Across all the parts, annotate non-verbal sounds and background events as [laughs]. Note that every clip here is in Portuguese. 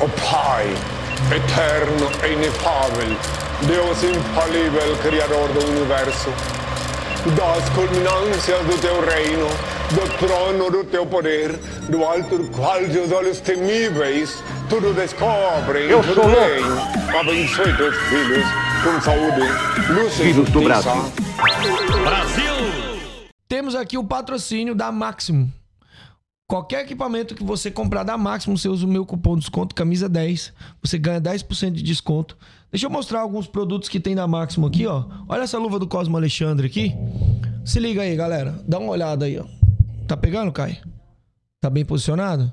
O Pai, eterno e inefável, Deus infalível, Criador do Universo, das culminâncias do teu reino, do trono do teu poder, do alto do qual teus olhos temíveis tudo descobrem, Eu tudo sou bem. Abençoe teus filhos com saúde, luz e Filhos do justiça. Brasil. Temos aqui o patrocínio da Maximum. Qualquer equipamento que você comprar da Maximum, você usa o meu cupom de desconto camisa 10, você ganha 10% de desconto. Deixa eu mostrar alguns produtos que tem da Maximum aqui, ó. Olha essa luva do Cosmo Alexandre aqui. Se liga aí, galera. Dá uma olhada aí, ó. Tá pegando, Kai? Tá bem posicionado?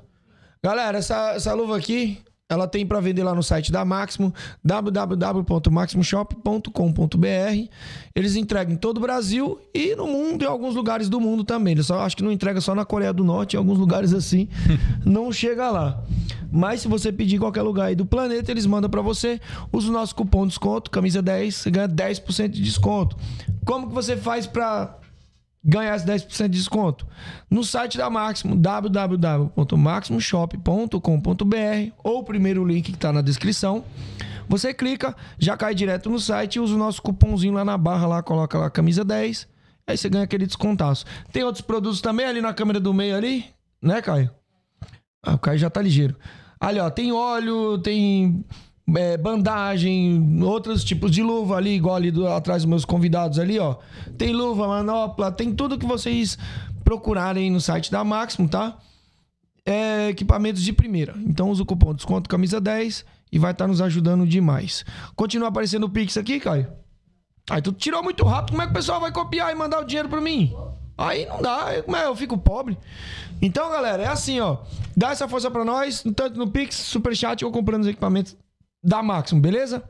Galera, essa, essa luva aqui, ela tem para vender lá no site da Maximo, www.maximoshop.com.br. Eles entregam em todo o Brasil e no mundo, em alguns lugares do mundo também. Eles só acho que não entrega só na Coreia do Norte, em alguns lugares assim, [laughs] não chega lá. Mas se você pedir em qualquer lugar aí do planeta, eles mandam para você. Usa o nosso cupom de desconto, camisa 10, você ganha 10% de desconto. Como que você faz para ganhar esse 10% de desconto. No site da Maximo, www.maximoshop.com.br ou o primeiro link que está na descrição. Você clica, já cai direto no site e usa o nosso cupomzinho lá na barra, lá coloca lá camisa 10. Aí você ganha aquele descontaço. Tem outros produtos também ali na câmera do meio ali, né, Caio? Ah, o Caio já tá ligeiro. Ali, ó, tem óleo, tem é, bandagem, outros tipos de luva ali, igual ali do- atrás dos meus convidados ali, ó. Tem luva, manopla, tem tudo que vocês procurarem no site da Maximo, tá? É, equipamentos de primeira. Então usa o cupom desconto camisa 10 e vai estar nos ajudando demais. Continua aparecendo o Pix aqui, Caio? Aí tu tirou muito rápido, como é que o pessoal vai copiar e mandar o dinheiro pra mim? Aí não dá, eu-? Eu fico pobre. Então, galera, é assim, ó. Dá essa força pra nós, tanto no Pix, Superchat ou comprando os equipamentos da Maximum, beleza?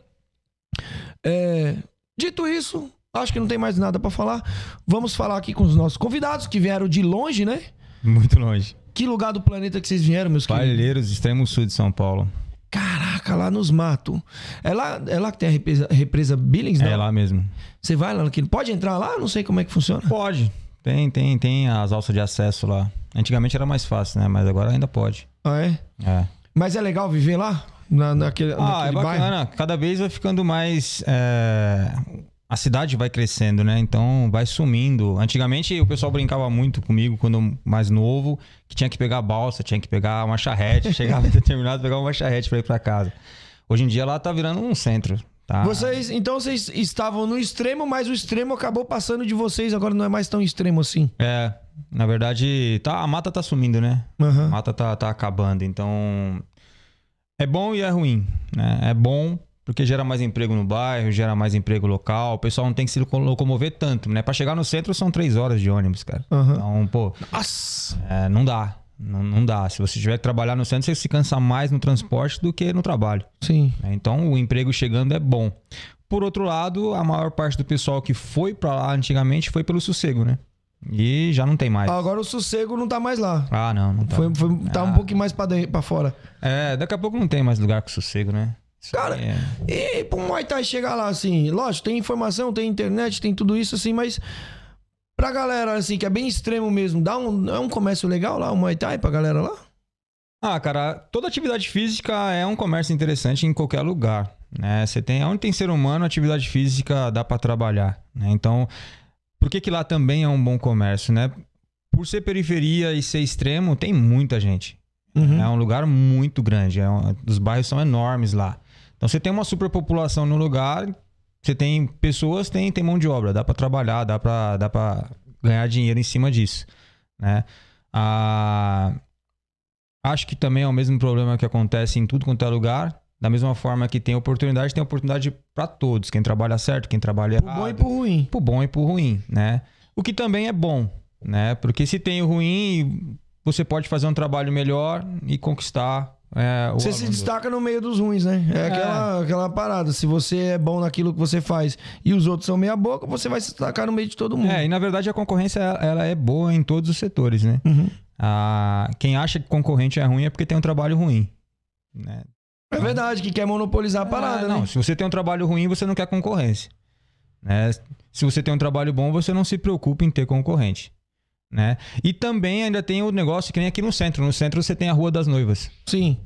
É, dito isso, acho que não tem mais nada pra falar. Vamos falar aqui com os nossos convidados que vieram de longe, né? Muito longe. Que lugar do planeta que vocês vieram, meus queridos? Palheiros, extremo sul de São Paulo. Caraca, lá nos matos. É lá, é lá que tem a represa, represa Billings, né? É lá mesmo. Você vai lá naquele. Pode entrar lá? Não sei como é que funciona. Pode. Tem, tem, tem as alças de acesso lá. Antigamente era mais fácil, né? Mas agora ainda pode. Ah, é? É. Mas é legal viver lá? Na, naquele, Ah, naquele é bacana. bairro? Cada vez vai ficando mais. é, A cidade vai crescendo, né? Então vai sumindo. Antigamente o pessoal brincava muito comigo quando mais novo, que tinha que pegar balsa, tinha que pegar uma charrete. [laughs] Chegava determinado, pegar uma charrete pra ir pra casa. Hoje em dia lá tá virando um centro. Tá? Vocês, então vocês estavam no extremo, mas o extremo acabou passando de vocês, agora não é mais tão extremo assim. É, na verdade, tá, a mata tá sumindo, né? Aham. A mata tá, tá acabando. Então, é bom e é ruim, né? É bom porque gera mais emprego no bairro, gera mais emprego local. O pessoal não tem que se loco- locomover tanto, né? Pra chegar no centro são três horas de ônibus, cara. Aham. Então, pô, Nossa! é, não dá. Não, não dá. Se você tiver que trabalhar no centro, você se cansa mais no transporte do que no trabalho. Sim. né? Então, o emprego chegando é bom. Por outro lado, a maior parte do pessoal que foi pra lá antigamente foi pelo sossego, né? E já não tem mais. Agora o sossego não tá mais lá. Ah, não, não tá. Foi, foi- tá um Ah. pouquinho mais pra, dentro, pra fora. É, daqui a pouco não tem mais lugar com sossego, né? Isso Cara, é- E pro Muay Thai chegar lá, assim, lógico, tem informação, tem internet, tem tudo isso, assim, mas pra galera, assim, que é bem extremo mesmo, dá um, é um comércio legal lá, o Muay Thai pra galera lá? Ah, cara, toda atividade física é um comércio interessante em qualquer lugar, né? Você tem, onde tem ser humano, atividade física dá pra trabalhar, né? Então, por que que lá também é um bom comércio, né? Por ser periferia e ser extremo, tem muita gente. Uhum. É um lugar muito grande, é um- os bairros são enormes lá. Então você tem uma superpopulação no lugar, você tem pessoas, tem, tem mão de obra, dá pra trabalhar, dá pra dá para ganhar dinheiro em cima disso, né? Ah, acho que também é o mesmo problema que acontece em tudo quanto é lugar. Da mesma forma que tem oportunidade, tem oportunidade pra todos. Quem trabalha certo, quem trabalha Pro errado bom e pro ruim. pro bom e pro ruim, né? O que também é bom, né? Porque se tem o ruim, você pode fazer um trabalho melhor e conquistar é, Você se destaca no meio dos ruins, né? É, Aquela, aquela parada. Se você é bom naquilo que você faz e os outros são meia boca, você vai se destacar no meio de todo mundo. É, e na verdade a concorrência ela é boa em todos os setores, né? Uhum. Ah, quem acha que concorrente é ruim é porque tem um trabalho ruim. Né? É verdade, que quer monopolizar a parada, Ah, não, né? se você tem um trabalho ruim, você não quer concorrência. Né? Se você tem um trabalho bom, você não se preocupa em ter concorrente. Né? E também ainda tem o negócio que nem aqui no centro. No centro você tem a Rua das Noivas. Sim.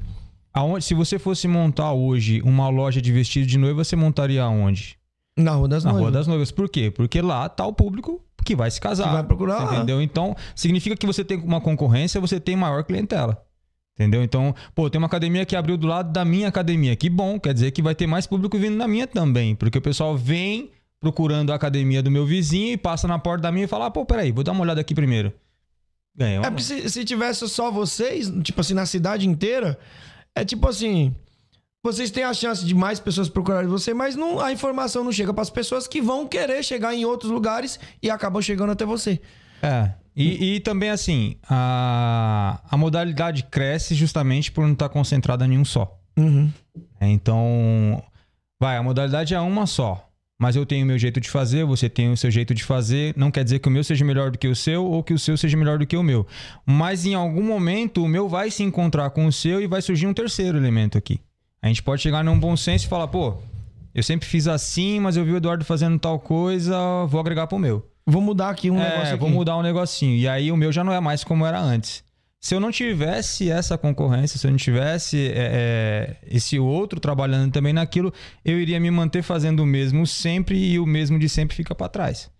Aonde, se você fosse montar hoje uma loja de vestido de noiva, você montaria aonde? Na Rua das Na Noivas. Rua das Noivas. Por quê? Porque lá tá o público que vai se casar. Que vai procurar. Entendeu? Então, significa que você tem uma concorrência, você tem maior clientela. Entendeu? Então, pô, tem uma academia que abriu do lado da minha academia. Que bom, quer dizer que vai ter mais público vindo na minha também. Porque o pessoal vem procurando a academia do meu vizinho e passa na porta da minha e fala: ah, pô, peraí, vou dar uma olhada aqui primeiro. Ganhou. É porque se, se tivesse só vocês, tipo assim, na cidade inteira, é tipo assim. Vocês têm a chance de mais pessoas procurarem você, mas não, a informação não chega para as pessoas que vão querer chegar em outros lugares e acabam chegando até você. É. E, e também, assim, a, a modalidade cresce justamente por não estar concentrada em um só. Uhum. É, Então, vai, a modalidade é uma só. Mas eu tenho o meu jeito de fazer, você tem o seu jeito de fazer. Não quer dizer que o meu seja melhor do que o seu ou que o seu seja melhor do que o meu. Mas em algum momento o meu vai se encontrar com o seu e vai surgir um terceiro elemento aqui. A gente pode chegar num bom senso e falar, pô, eu sempre fiz assim, mas eu vi o Eduardo fazendo tal coisa, vou agregar pro meu. Vou mudar aqui um é, negócio aqui. vou mudar um negocinho. E aí o meu já não é mais como era antes. Se eu não tivesse essa concorrência, se eu não tivesse é, é, esse outro trabalhando também naquilo, eu iria me manter fazendo o mesmo sempre e o mesmo de sempre fica pra trás.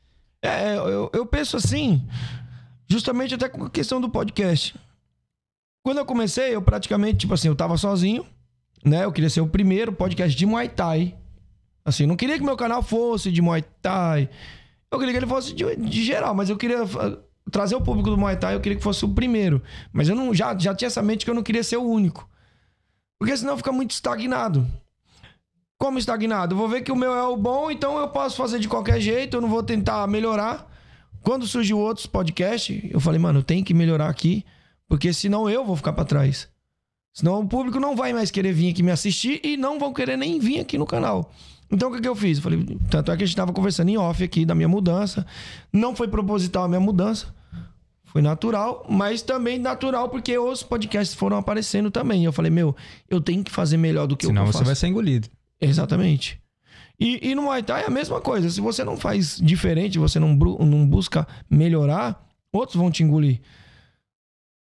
É, eu, eu penso assim, justamente até com a questão do podcast. Quando eu comecei, eu praticamente, tipo assim, eu tava sozinho, né? Eu queria ser o primeiro podcast de Muay Thai. Assim, não queria que meu canal fosse de Muay Thai. Eu queria que ele fosse de, de geral, mas eu queria ah, trazer o público do Muay Thai, eu queria que fosse o primeiro. Mas eu não, já, já tinha essa mente que eu não queria ser o único. Porque senão fica muito estagnado. Como estagnado? Eu vou ver que o meu é o bom, então eu posso fazer de qualquer jeito, eu não vou tentar melhorar. Quando surgiu outros podcasts, eu falei, mano, eu tenho que melhorar aqui, porque senão eu vou ficar pra trás. Senão o público não vai mais querer vir aqui me assistir e não vão querer nem vir aqui no canal. Então o que, que eu fiz? Eu falei, tanto é que a gente tava conversando em off aqui da minha mudança. Não foi proposital a minha mudança. Foi natural, mas também natural porque os podcasts foram aparecendo também. Eu falei, meu, eu tenho que fazer melhor do que Senão o que eu você faço. vai ser engolido. Exatamente. E, e no Muay Thai é a mesma coisa. Se você não faz diferente, você não, não busca melhorar, outros vão te engolir.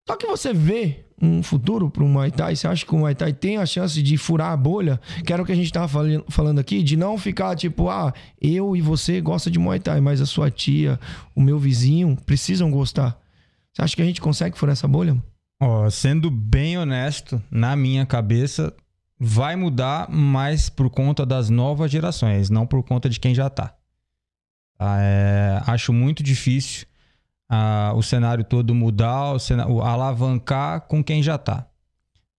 Só que você vê um futuro para o Muay Thai, você acha que o Muay Thai tem a chance de furar a bolha? Que era o que a gente tava fali- falando aqui, de não ficar tipo, ah, eu e você gosta de Muay Thai, mas a sua tia, o meu vizinho precisam gostar. Você acha que a gente consegue furar essa bolha? Ó, sendo bem honesto, na minha cabeça, vai mudar mais por conta das novas gerações, não por conta de quem já tá. Tá, é, acho muito difícil ah, o cenário todo mudar, o cena- o alavancar com quem já tá.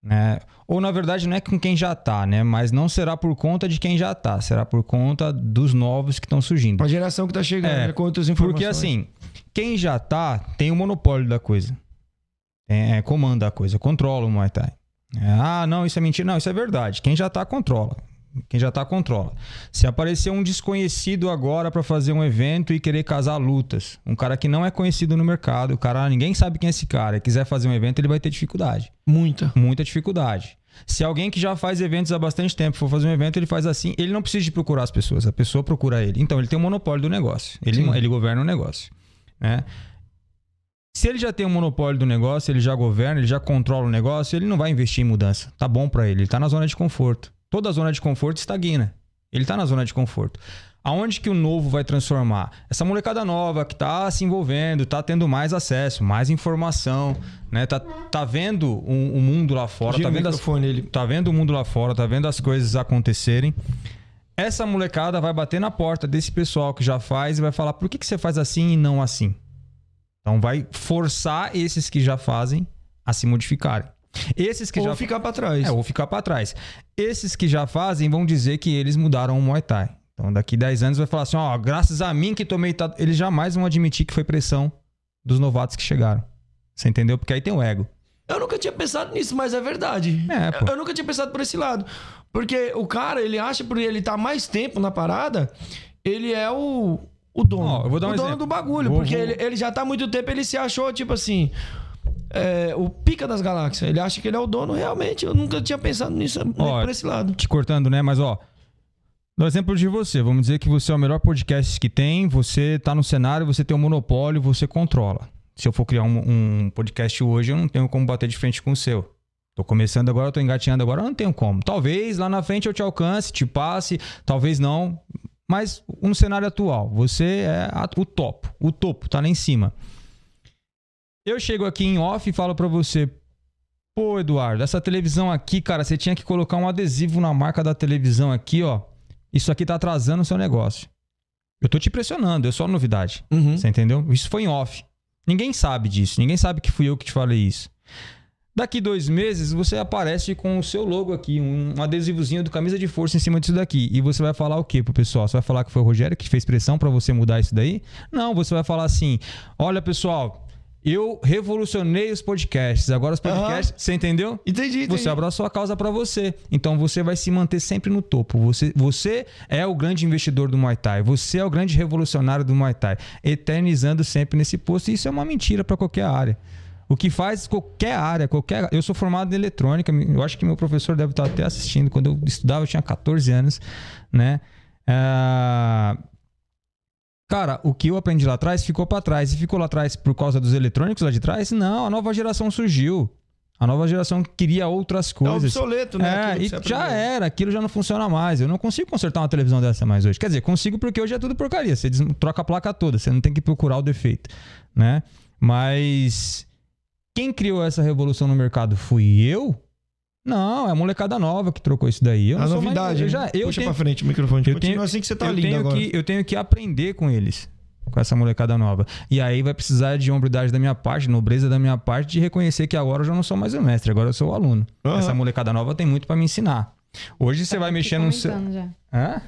Né? Ou na verdade não é com quem já tá, né? Mas não será por conta de quem já tá, será por conta dos novos que estão surgindo. A geração que tá chegando, É, né, com outras informações. Porque assim, quem já tá tem o monopólio da coisa. É, comanda a coisa, controla o Muay Thai. É, ah, não, isso é mentira. Não, isso é verdade. Quem já tá, controla. Quem já tá, controla. Se aparecer um desconhecido agora pra fazer um evento e querer casar lutas, um cara que não é conhecido no mercado, o cara, ninguém sabe quem é esse cara, e quiser fazer um evento, ele vai ter dificuldade. Muita. Muita dificuldade. Se alguém que já faz eventos há bastante tempo for fazer um evento, ele faz assim, ele não precisa de procurar as pessoas, a pessoa procura ele. Então, ele tem o monopólio do negócio. Ele, Sim. ele governa o negócio. Né? Se ele já tem o monopólio do negócio, ele já governa, ele já controla o negócio, ele não vai investir em mudança. Tá bom pra ele, ele tá na zona de conforto. Toda zona de conforto estagna. Ele tá na zona de conforto. Aonde que o novo vai transformar? Essa molecada nova que tá se envolvendo, tá tendo mais acesso, mais informação, né? Tá, tá vendo o, o mundo lá fora, Gira tá vendo, as, ele- tá vendo o mundo lá fora, tá vendo as coisas acontecerem. Essa molecada vai bater na porta desse pessoal que já faz e vai falar: por que, que você faz assim e não assim? Então vai forçar esses que já fazem a se modificarem. Esses que Ou já ficar pra trás. é, ou ficar pra trás. Esses que já fazem vão dizer que eles mudaram o Muay Thai. Então, daqui 10 anos vai falar assim: ó, graças a mim que tomei. ta-" Eles jamais vão admitir que foi pressão dos novatos que chegaram. Você entendeu? Porque aí tem o ego. Eu nunca tinha pensado nisso, mas é verdade. É, pô. eu, eu nunca tinha pensado por esse lado. Porque o cara, ele acha por ele estar mais tempo na parada, ele é o, o dono. Ó, eu vou dar um o dono exemplo. do bagulho. Vou- porque vou- Ele, ele já tá há muito tempo, ele se achou, tipo assim. É, o pica das galáxias. Ele acha que ele é o dono, realmente. Eu nunca tinha pensado nisso Ó, por esse lado. Te cortando, né? Mas, ó. No exemplo de você, vamos dizer que você é o melhor podcast que tem, você tá no cenário, você tem um monopólio, você controla. Se eu for criar um, um podcast hoje, eu não tenho como bater de frente com o seu. Tô começando agora, tô engatinhando agora, eu não tenho como. Talvez lá na frente eu te alcance, te passe, talvez não. Mas no cenário atual, você é o topo, o topo, tá lá em cima. Eu chego aqui em off e falo pra você, pô, Eduardo, essa televisão aqui, cara, você tinha que colocar um adesivo na marca da televisão aqui, ó. Isso aqui tá atrasando o seu negócio. Eu tô te pressionando, é só novidade. Uhum. Você entendeu? Isso foi em off. Ninguém sabe disso. Ninguém sabe que fui eu que te falei isso. Daqui dois meses, você aparece com o seu logo aqui, um adesivozinho do camisa de força em cima disso daqui. E você vai falar o quê pro pessoal? Você vai falar que foi o Rogério que fez pressão pra você mudar isso daí? Não, você vai falar assim: olha, pessoal, eu revolucionei os podcasts. Agora os podcasts. Você entendeu? Entendi, entendi. Você abraçou a causa pra você. Então você vai se manter sempre no topo. Você, você é o grande investidor do Muay Thai. Você é o grande revolucionário do Muay Thai. Eternizando sempre nesse posto. E isso é uma mentira pra qualquer área. O que faz qualquer área, qualquer. Eu sou formado em eletrônica. Eu acho que meu professor deve estar até assistindo. Quando eu estudava, eu tinha 14 anos, né? Ah, Cara, o que eu aprendi lá atrás ficou pra trás. E ficou lá atrás por causa dos eletrônicos lá de trás? Não, a nova geração surgiu. A nova geração queria outras É coisas. obsoleto, né? É, e já era, aquilo já não funciona mais. Eu não consigo consertar uma televisão dessa mais hoje. Quer dizer, consigo porque hoje é tudo porcaria. Você troca a placa toda, você não tem que procurar o defeito, né? Mas quem criou essa revolução no mercado fui eu? Não, é a molecada nova que trocou isso daí. Eu A não sou novidade. mais, eu né? já, eu Puxa tenho, pra frente o microfone. eu Continua tenho- assim que você tá eu lindo tenho agora. que eu tenho que aprender com eles, com essa molecada nova. E aí vai precisar de hombridade da minha parte, nobreza da minha parte, de reconhecer que agora eu já não sou mais o mestre, agora eu sou o aluno. Aham. Essa molecada nova tem muito pra me ensinar. Hoje você vai Tá mexer no seu. já. Hã?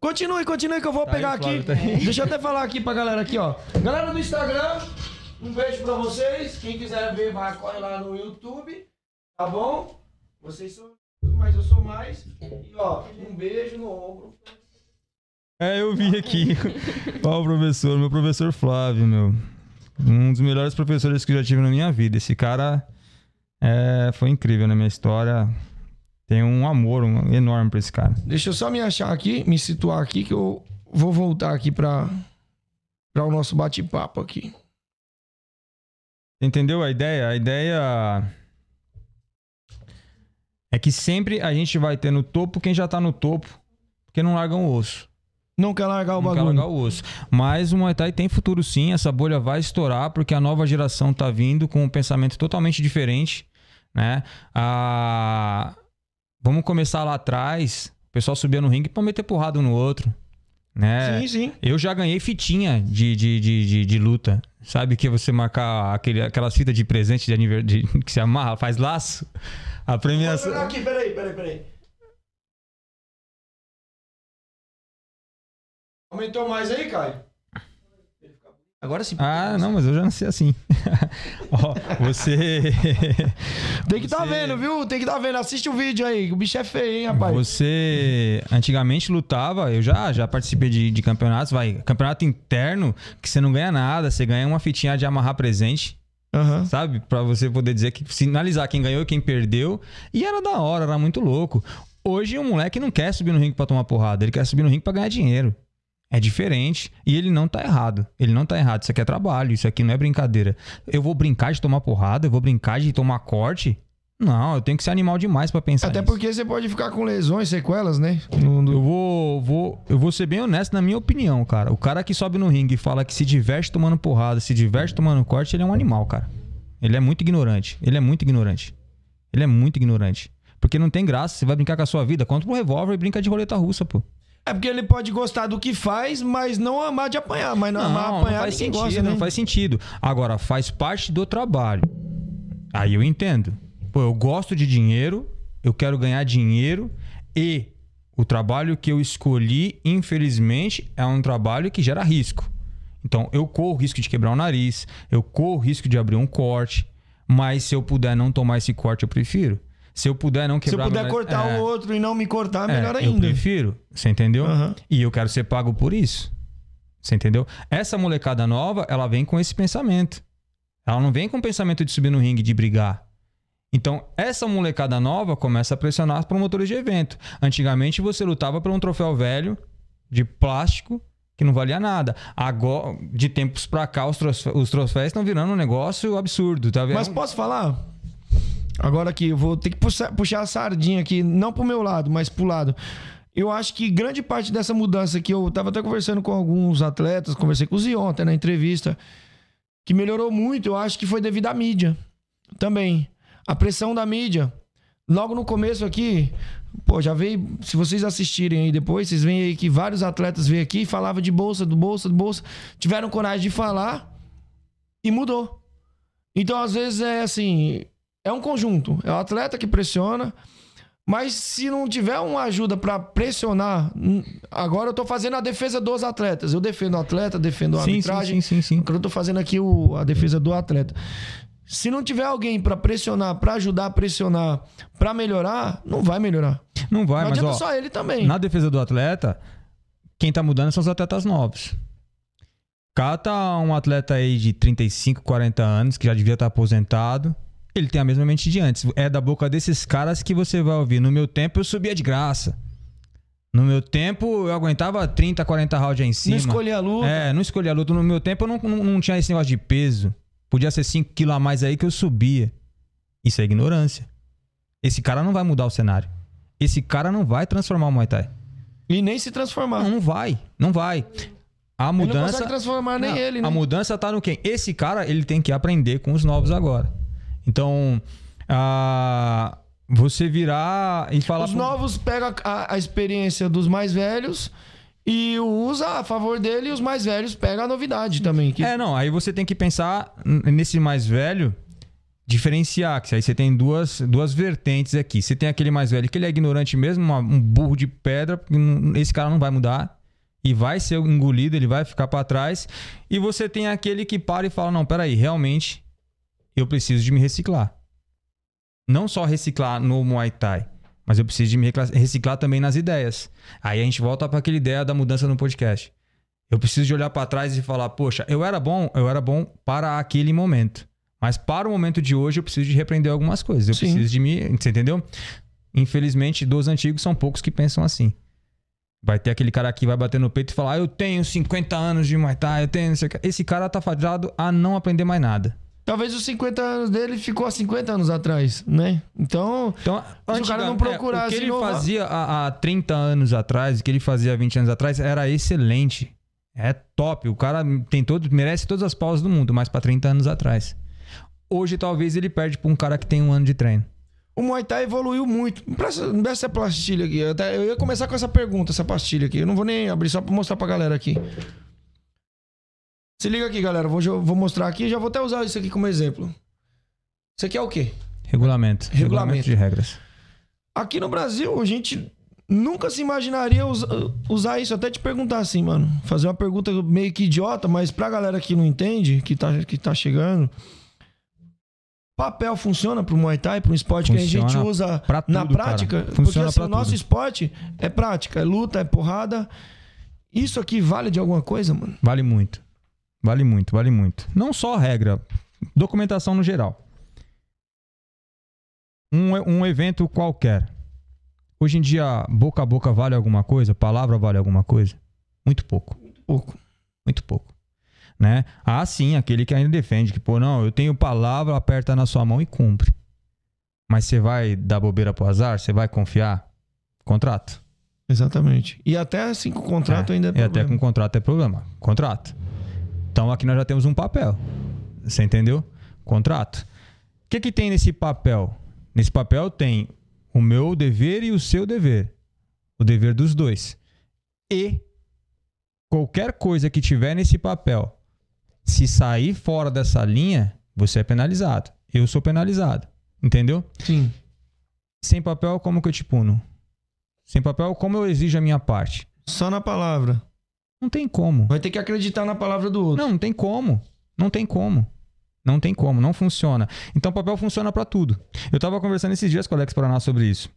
Continue, continue que eu vou Tá pegar aí, aqui. Tá. Deixa eu até falar aqui pra galera aqui, ó. Galera do Instagram, um beijo pra vocês. Quem quiser ver, vai corre lá no YouTube. Tá bom? Vocês são mas eu sou mais. E ó, um beijo no ombro. É, eu vi aqui. [laughs] Ó, o professor, meu professor Flávio, meu. Um dos melhores professores que eu já tive na minha vida. Esse cara é, foi incrível na minha história. Tenho um amor um- enorme pra esse cara. Deixa eu só me achar aqui, me situar aqui que eu vou voltar aqui pra, pra o nosso bate-papo aqui. Entendeu a ideia? A ideia é que sempre a gente vai ter no topo quem já tá no topo, porque não largam o osso. Não quer largar o Não quer bagulho. largar o osso. Mas o Muay Thai tem futuro sim, essa bolha vai estourar, porque a nova geração tá vindo com um pensamento totalmente diferente, né? Ah, Vamos começar lá atrás, o pessoal subia no ringue pra meter porrada um no outro, né? Sim, sim. Eu já ganhei fitinha de, de, de, de, de luta. Sabe que você marcar aquele, aquelas fitas de presente de aniversário que se amarra, faz laço? A premiação. aqui, peraí, peraí, peraí. Aumentou mais aí, Caio? Agora sim. Ah, não, mas eu já nasci assim. [laughs] Ó, você. Tem que tá você- vendo, viu? Tem que tá vendo. Assiste o vídeo aí. O bicho é feio, hein, rapaz? Você antigamente lutava, eu já, já participei de, de campeonatos, vai, campeonato interno, que você não ganha nada, você ganha uma fitinha de amarrar presente, Aham. sabe? Pra você poder dizer que sinalizar quem ganhou e quem perdeu. E era da hora, era muito louco. Hoje o moleque não quer subir no ringue pra tomar porrada, ele quer subir no ringue pra ganhar dinheiro. É diferente e ele não tá errado. Ele não tá errado. Isso aqui é trabalho, isso aqui não é brincadeira. Eu vou brincar de tomar porrada, eu vou brincar de tomar corte? Não, eu tenho que ser animal demais pra pensar Até nisso. porque você pode ficar com lesões, sequelas, né? Eu vou, vou, eu vou ser bem honesto na minha opinião, cara. O cara que sobe no ringue e fala que se diverte tomando porrada, se diverte tomando corte, ele é um animal, cara. Ele é muito ignorante. Ele é muito ignorante. Ele é muito ignorante. Porque não tem graça. Você vai brincar com a sua vida, contra um revólver e brinca de roleta russa, pô. É porque ele pode gostar do que faz, mas não amar de apanhar. Mas não, Não, amar não apanhar faz ninguém sentido, gosta, né? não faz sentido. Agora, faz parte do trabalho. Aí eu entendo. Pô, eu gosto de dinheiro, eu quero ganhar dinheiro e o trabalho que eu escolhi, infelizmente, é um trabalho que gera risco. Então, eu corro o risco de quebrar o nariz, eu corro o risco de abrir um corte, mas se eu puder não tomar esse corte, eu prefiro. Se eu puder não Se eu quebrar puder nariz- cortar É. o outro e não me cortar, É, melhor Eu ainda. prefiro, você entendeu? Aham. E eu quero ser pago por isso. Você entendeu? Essa molecada nova, ela vem com esse pensamento. Ela não vem com o pensamento de subir no ringue, de brigar. Então, essa molecada nova começa a pressionar os promotores de evento. Antigamente, você lutava por um troféu velho, de plástico, que não valia nada. Agora, de tempos pra cá, os troféus, os troféus estão virando um negócio absurdo, tá vendo? Mas posso falar? Agora aqui, eu vou ter que puxar, puxar a sardinha aqui, não pro meu lado, mas pro lado. Eu acho que grande parte dessa mudança que eu tava até conversando com alguns atletas, conversei com o Zion até na entrevista, que melhorou muito, eu acho que foi devido à mídia também. A pressão da mídia. Logo no começo aqui, pô, já veio. Se vocês assistirem aí depois, vocês veem aí que vários atletas veio aqui e falavam de bolsa, do bolsa, do bolsa. Tiveram coragem de falar e mudou. Então, às vezes, é assim. É um conjunto. É o atleta que pressiona. Mas se não tiver uma ajuda pra pressionar, hum, agora eu tô fazendo a defesa dos atletas. Eu defendo o atleta, defendo a Sim, arbitragem. sim, sim, sim, sim. Agora eu tô fazendo aqui o- a defesa do atleta. Se não tiver alguém pra pressionar, pra ajudar a pressionar, pra melhorar, não vai melhorar. Não vai, não mas ó, só ele também. na defesa do atleta, quem tá mudando são os atletas novos. Cata um atleta aí de 35, 40 anos, que já devia estar aposentado. Ele tem a mesma mente de antes. É da boca desses caras que você vai ouvir. No meu tempo eu subia de graça. No meu tempo eu aguentava 30, 40 rounds aí em cima. não escolher a luta. É, não escolhi a luta. No meu tempo eu não, não, não tinha esse negócio de peso. Podia ser 5 quilos a mais aí que eu subia. Isso é ignorância. Esse cara não vai mudar o cenário. Esse cara não vai transformar o Muay Thai. E nem se transformar. Não, não vai. Não vai. A Ele não mudança. consegue transformar nem Não, ele, né? A mudança tá no quem? Esse cara, ele tem que aprender com os novos agora. Então, ah, você virar e falar. Os pro- novos pegam a, a experiência dos mais velhos e usa a favor dele e os mais velhos pegam a novidade também. Que É, não. Aí você tem que pensar nesse mais velho, diferenciar. Que aí você tem duas, duas vertentes aqui. Você tem aquele mais velho que ele é ignorante mesmo, uma- um burro de pedra, esse cara não vai mudar. E vai ser engolido, ele vai ficar pra trás. E você tem aquele que para e fala: Não, peraí, realmente eu preciso de me reciclar. Não só reciclar no Muay Thai, mas eu preciso de me reciclar também nas ideias. Aí a gente volta para aquela ideia da mudança no podcast. Eu preciso de olhar para trás e falar, poxa, eu era bom, eu era bom para aquele momento. Mas para o momento de hoje eu preciso de repreender algumas coisas. Eu Sim. preciso de me, você entendeu? Infelizmente, dos antigos são poucos que pensam assim. Vai ter aquele cara que vai bater no peito e falar: ah, "Eu tenho 50 anos de Muay Thai, eu tenho não sei o quê." Esse cara tá fadado a não aprender mais nada. Talvez os 50 anos dele ficou há 50 anos atrás, né? Então, Então, Se o cara não antigamente, procurasse o que ele inovar- fazia há, há 30 anos atrás, o que ele fazia há 20 anos atrás, era excelente. É top. O cara tem todo, merece todas as pausas do mundo, mas para 30 anos atrás. Hoje, talvez, ele perde pra um cara que tem um ano de treino. o Muay Thai evoluiu muito. Me dá essa pastilha aqui. Eu, ia começar com essa pergunta, essa pastilha aqui. Eu não vou nem abrir, só pra mostrar pra galera aqui. Se liga aqui, galera. Vou, vou mostrar aqui. Já vou até usar isso aqui como exemplo. Isso aqui é o quê? Regulamento. Regulamento. de regras. Aqui no Brasil, a gente nunca se imaginaria usa- usar isso. Até te perguntar assim, mano. Fazer uma pergunta meio que idiota, mas pra galera que não entende, que tá, que tá chegando. Papel funciona pro Muay Thai, um esporte que a gente Funciona usa pra na tudo, cara. prática? Porque Funciona assim, o nosso tudo. esporte é prática, é luta, é porrada. Isso aqui vale de alguma coisa, mano? Vale muito. Vale muito, vale muito. Não só regra, documentação no geral. Um, um evento qualquer. Hoje em dia, boca a boca vale alguma coisa? Palavra vale alguma coisa? Muito pouco. Pouco. Muito pouco. Né? Ah, sim, aquele que ainda defende que, pô, não, eu tenho palavra, aperta na sua mão e cumpre. Mas você vai dar bobeira pro azar? Você vai confiar? Contrato. Exatamente. E até assim com o contrato É, ainda é E até problema. com contrato é problema. Contrato. Então aqui nós já temos um papel. Você entendeu? Contrato. O que, que tem nesse papel? Nesse papel tem o meu dever e o seu dever. O dever dos dois. E qualquer coisa que tiver nesse papel, se sair fora dessa linha, você é penalizado. Eu sou penalizado. Entendeu? Sim. Sem papel, como que eu te puno? Sem papel, como eu exijo a minha parte? Só na palavra. Não tem como. Vai ter que acreditar na palavra do outro. Não, não tem como. Não tem como. Não tem como, não funciona. Então o papel funciona pra tudo. Eu tava conversando esses dias com o Alex Paraná sobre isso.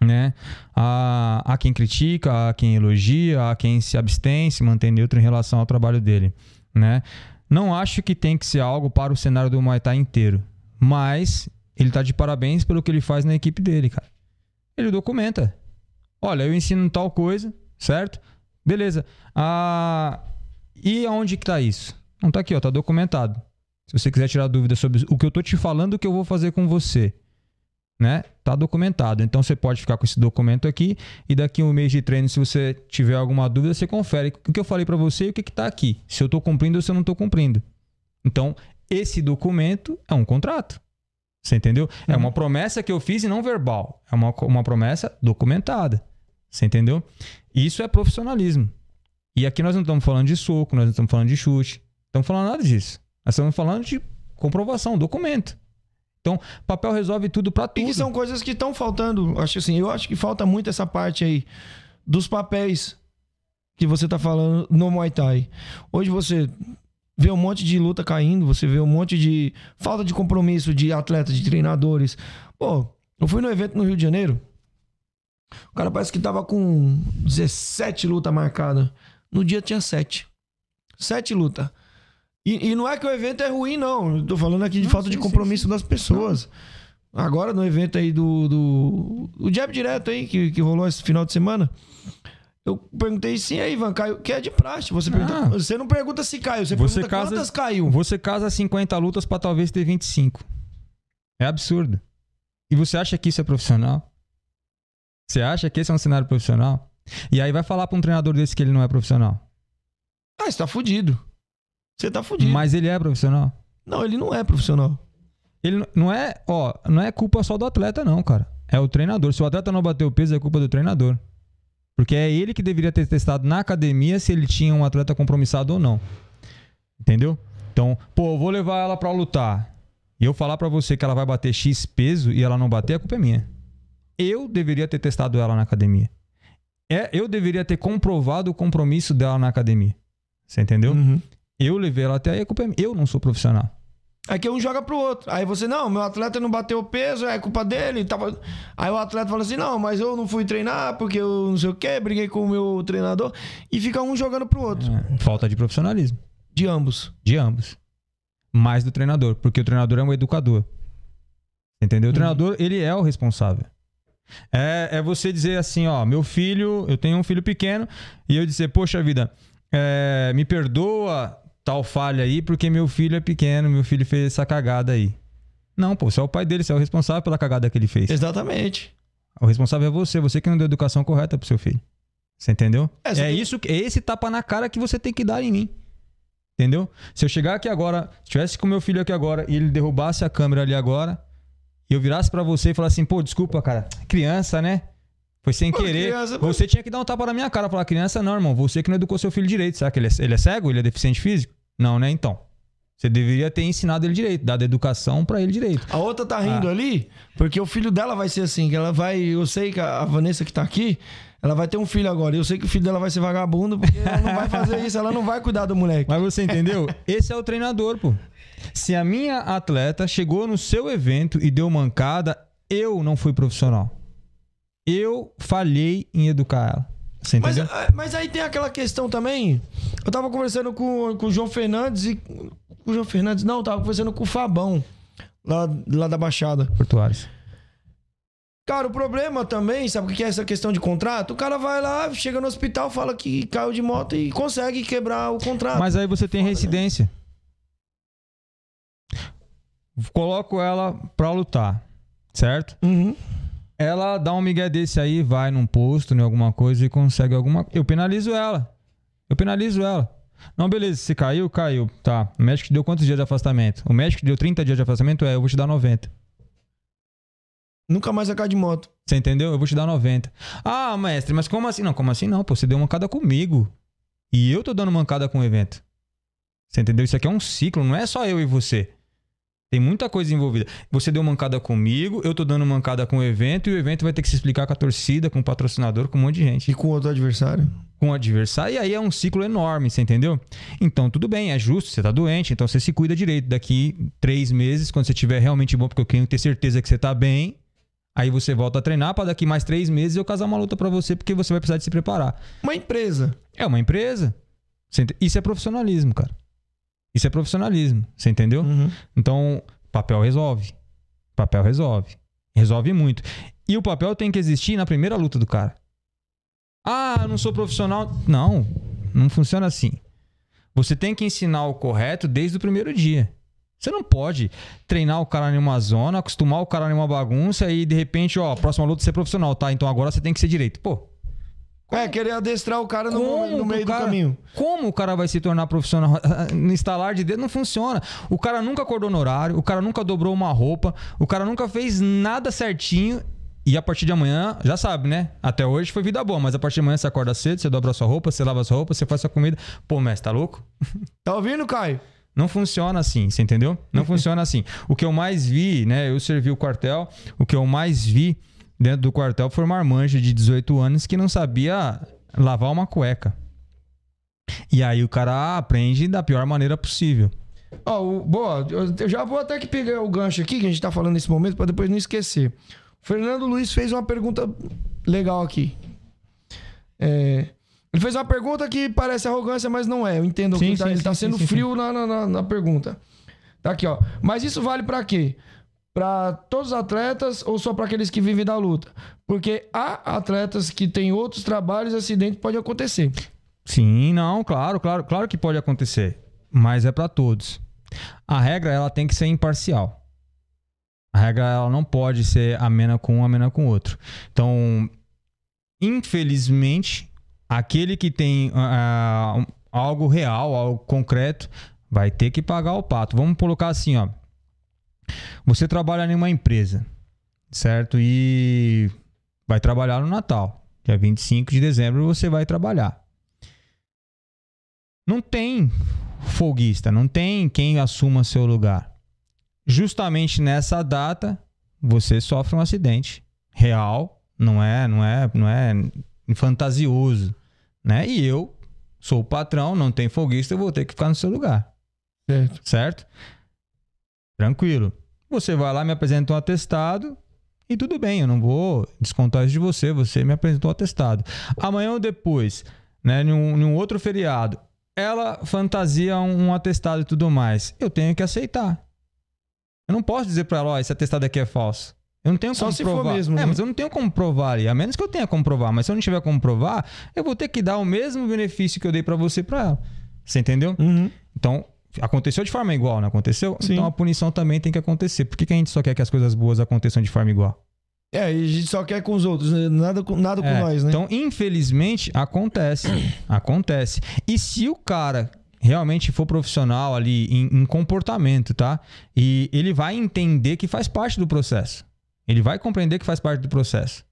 Né? Há, há quem critica, há quem elogia, há quem se abstém, se mantém neutro em relação ao trabalho dele. Né? Não acho que tem que ser algo para o cenário do Muay Thai inteiro. Mas ele tá de parabéns pelo que ele faz na equipe dele, cara. Ele documenta. Olha, eu ensino tal coisa, certo? Beleza. Ah, e aonde que tá isso? Não tá aqui, ó, tá documentado. Se você quiser tirar dúvidas sobre o que eu tô te falando, o que eu vou fazer com você. né? Tá documentado. Então você pode ficar com esse documento aqui e daqui a um mês de treino, se você tiver alguma dúvida, você confere o que eu falei para você e o que que tá aqui. Se eu tô cumprindo ou se eu não tô cumprindo. Então, esse documento é um contrato. Você entendeu? É uma promessa que eu fiz e não verbal. É uma, uma promessa documentada. Você entendeu? Isso é profissionalismo. E aqui nós não estamos falando de soco, nós não estamos falando de chute. Não estamos falando nada disso. Nós estamos falando de comprovação, documento. Então, papel resolve tudo para E tudo. que são coisas que estão faltando. Acho assim, eu acho que falta muito essa parte aí dos papéis que você tá falando no Muay Thai. Hoje você vê um monte de luta caindo, você vê um monte de falta de compromisso de atletas, de treinadores. Pô, eu fui no evento no Rio de Janeiro. O cara parece que tava com 17 lutas marcadas. No dia tinha 7. 7 lutas. E, e não é que o evento é ruim, não. Eu tô falando aqui de falta de compromisso das pessoas. Agora, no evento aí do. do o Jab Direto aí, que, que rolou esse final de semana. Eu perguntei sim aí, Ivan, caiu, que é de praxe. Você, Ah. você não pergunta se caiu, você, Você pergunta casa- quantas caiu. Você casa 50 lutas para talvez ter 25. É absurdo. E você acha que isso é profissional? Você acha que esse é um cenário profissional? E aí vai falar para um treinador desse que ele não é profissional. Ah, você tá fudido. Você tá fudido. Mas ele é profissional. Não, ele não é profissional. Ele não é, ó, não é culpa só do atleta não, cara. É o treinador. Se o atleta não bateu o peso, é culpa do treinador. Porque é ele que deveria ter testado na academia se ele tinha um atleta compromissado ou não. Entendeu? Então, pô, eu vou levar ela pra lutar. E eu falar pra você que ela vai bater X peso e ela não bater, a culpa é minha. Eu deveria ter testado ela na academia. É, eu deveria ter comprovado o compromisso dela na academia. Você entendeu? Uhum. Eu levei ela até aí, a culpa é minha. Eu não sou profissional. É que um joga pro outro. Aí você, não, meu atleta não bateu o peso, é culpa dele. Tava... Aí o atleta fala assim, não, mas eu não fui treinar porque eu não sei o quê, briguei com o meu treinador. E fica um jogando pro outro. É, falta de profissionalismo. De ambos. De ambos. Mais do treinador, porque o treinador é um educador. Entendeu? O treinador, ele é o responsável. É, é você dizer assim, ó, meu filho, eu tenho um filho pequeno, e eu dizer, poxa vida, é, me perdoa tal falha aí, porque meu filho é pequeno, meu filho fez essa cagada aí. Não, pô, você é o pai dele, você é o responsável pela cagada que ele fez. Exatamente. O responsável é você, você que não deu a educação correta pro seu filho. Você entendeu? É, É, você tem- isso, que- é esse tapa na cara que você tem que dar em mim. Entendeu? Se eu chegar aqui agora, se tivesse com meu filho aqui agora e ele derrubasse a câmera ali agora, e eu virasse pra você e falasse assim, pô, desculpa, cara, criança, né? Foi sem Pô, querer. criança. Você tinha que dar um tapa na minha cara. Falar, criança, não, irmão. Você que não educou seu filho direito. Será que ele é, ele é cego? Ele é deficiente físico? Não, né? Então. Você deveria ter ensinado ele direito, dado educação pra ele direito. A outra tá rindo Ah. ali, porque o filho dela vai ser assim, que ela vai. Eu sei que a a Vanessa que tá aqui, ela vai ter um filho agora. Eu sei que o filho dela vai ser vagabundo, porque ela não vai fazer isso, ela não vai cuidar do moleque. Mas você entendeu? Esse é o treinador, pô. Se a minha atleta chegou no seu evento e deu mancada, eu não fui profissional. Eu falhei em educar ela. Você Mas, entendeu? ah, mas aí tem aquela questão também. Eu tava conversando com, com o João Fernandes e. Com o João Fernandes? Não, eu tava conversando com o Fabão, lá, lá da Baixada. Portuários. Cara, o problema também, sabe o que é essa questão de contrato? O cara vai lá, chega no hospital, fala que caiu de moto e consegue quebrar o contrato. Mas aí você tem Foda, né? Coloco ela pra lutar, certo? Uhum. Ela dá um migué desse aí, vai num posto, em alguma coisa e consegue alguma Eu penalizo ela. Eu penalizo ela. Não, beleza, se caiu, caiu. Tá. O médico te deu quantos dias de afastamento? O médico te deu 30 dias de afastamento? É, eu vou te dar 90. Nunca mais cair de moto. Você entendeu? Eu vou te dar 90. Ah, mestre, mas como assim? Não, como assim não? Pô, você deu mancada comigo. E eu tô dando mancada com o evento. Você entendeu? Isso aqui é um ciclo, não é só eu e você. Tem muita coisa envolvida. Você deu mancada comigo, eu tô dando mancada com o evento e o evento vai ter que se explicar com a torcida, com o patrocinador, com um monte de gente. E com outro adversário? Com o adversário. E aí é um ciclo enorme, você entendeu? Então, tudo bem, é justo, você tá doente, então você se cuida direito. Daqui três meses, quando você estiver realmente bom, porque eu quero ter certeza que você tá bem, aí você volta a treinar para daqui mais três meses eu casar uma luta para você, porque você vai precisar de se preparar. Uma empresa. É uma empresa. Isso é profissionalismo, cara. Isso é profissionalismo, você entendeu? Uhum. Então, papel resolve. Papel resolve. Resolve muito. E o papel tem que existir na primeira luta do cara. Ah, eu não sou profissional. Não, não funciona assim. Você tem que ensinar o correto desde o primeiro dia. Você não pode treinar o cara em uma zona, acostumar o cara em uma bagunça e de repente, ó, próxima luta ser profissional, tá? Então agora você tem que ser direito. Pô, É, querer adestrar o cara no, no meio cara- do caminho. Como o cara vai se tornar profissional? [laughs] No instalar de dedo não funciona. O cara nunca acordou no horário, o cara nunca dobrou uma roupa, o cara nunca fez nada certinho. E a partir de amanhã, já sabe, né? Até hoje foi vida boa, mas a partir de amanhã você acorda cedo, você dobra a sua roupa, você lava a sua roupa, você faz sua comida. Pô, mestre, tá louco? [laughs] Tá ouvindo, Caio? Não funciona assim, você entendeu? Não funciona assim. O que eu mais vi, né? Eu servi o quartel, o que eu mais vi dentro do quartel foi uma marmanja de 18 anos que não sabia lavar uma cueca. E aí o cara aprende da pior maneira possível. Ó, o- boa, eu já vou até que pegar o gancho aqui que a gente tá falando nesse momento pra depois não esquecer. O Fernando Luiz fez uma pergunta legal aqui. É, ele fez uma pergunta que parece arrogância, mas não é. Eu entendo que Sim, ele tá, sim, ele tá sim, sendo sim, sim, frio na, na, na- na pergunta. Tá aqui, ó. Mas isso vale pra quê? Pra todos os atletas ou só pra aqueles que vivem da luta? Porque há atletas que têm outros trabalhos e acidente pode acontecer. Sim, não, claro, claro, claro que pode acontecer, mas é pra todos. A regra ela tem que ser imparcial. A regra ela não pode ser amena com um, amena com outro. Então, infelizmente, aquele que tem um- algo real, algo concreto, vai ter que pagar o pato. Vamos colocar assim, ó. Você trabalha em uma empresa, certo? E vai trabalhar no Natal. Dia 25 de dezembro você vai trabalhar. Não tem folguista, não tem quem assuma seu lugar. Justamente nessa data, você sofre um acidente real, não é, não é, não é fantasioso, né? E eu sou o patrão, não tem folguista, eu vou ter que ficar no seu lugar, Certo. certo? Tranquilo. Você vai lá, me apresenta um atestado e tudo bem, eu não vou descontar isso de você, você me apresentou um atestado. Amanhã ou depois, né, num, num outro feriado, ela fantasia um, um atestado e tudo mais. Eu tenho que aceitar. Eu não posso dizer pra ela, ó, esse atestado aqui é falso. Eu não tenho Só como se for provar. mesmo, É, né? mas eu não tenho como provar ali. A menos que eu tenha como provar. Mas se eu não tiver como provar, eu vou ter que dar o mesmo benefício que eu dei pra você pra ela. Você entendeu? Uhum. Então, aconteceu de forma igual, não aconteceu? Sim. Então a punição também tem que acontecer. Por que, que a gente só quer que as coisas boas aconteçam de forma igual? É, e a gente só quer com os outros, né? nada com, nada com É, nós, né? Então, infelizmente, acontece. [clears throat] acontece. E se o cara realmente for profissional ali em, em comportamento, tá? E ele vai entender que faz parte do processo. Ele vai compreender que faz parte do processo.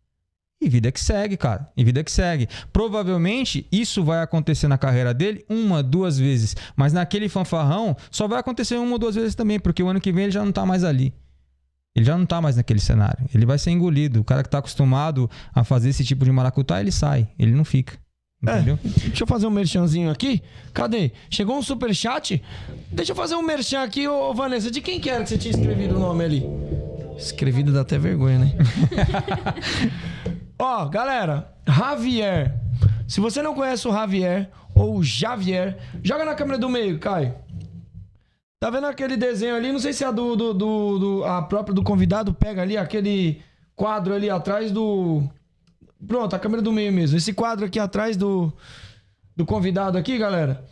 E vida que segue, cara. E vida que segue. Provavelmente isso vai acontecer na carreira dele uma, duas vezes. Mas naquele fanfarrão só vai acontecer uma ou duas vezes também, porque o ano que vem ele já não tá mais ali. Ele já não tá mais naquele cenário. Ele vai ser engolido. O cara que tá acostumado a fazer esse tipo de maracutá, ele sai. Ele não fica. Entendeu? Deixa eu fazer um merchanzinho aqui. Cadê? Chegou um superchat? Deixa eu fazer um merchan aqui, ô Vanessa. De quem que era que você tinha escrevido o nome ali? Escrevido dá até vergonha, né? [laughs] Ó, galera, Javier. Se você não conhece o Javier ou Javier, joga na câmera do meio, Caio. Tá vendo aquele desenho ali? Não sei se é a do, do, do, do- a própria do convidado pega ali aquele quadro ali atrás do. Pronto, a câmera do meio mesmo. Esse quadro aqui atrás do, do convidado aqui, galera.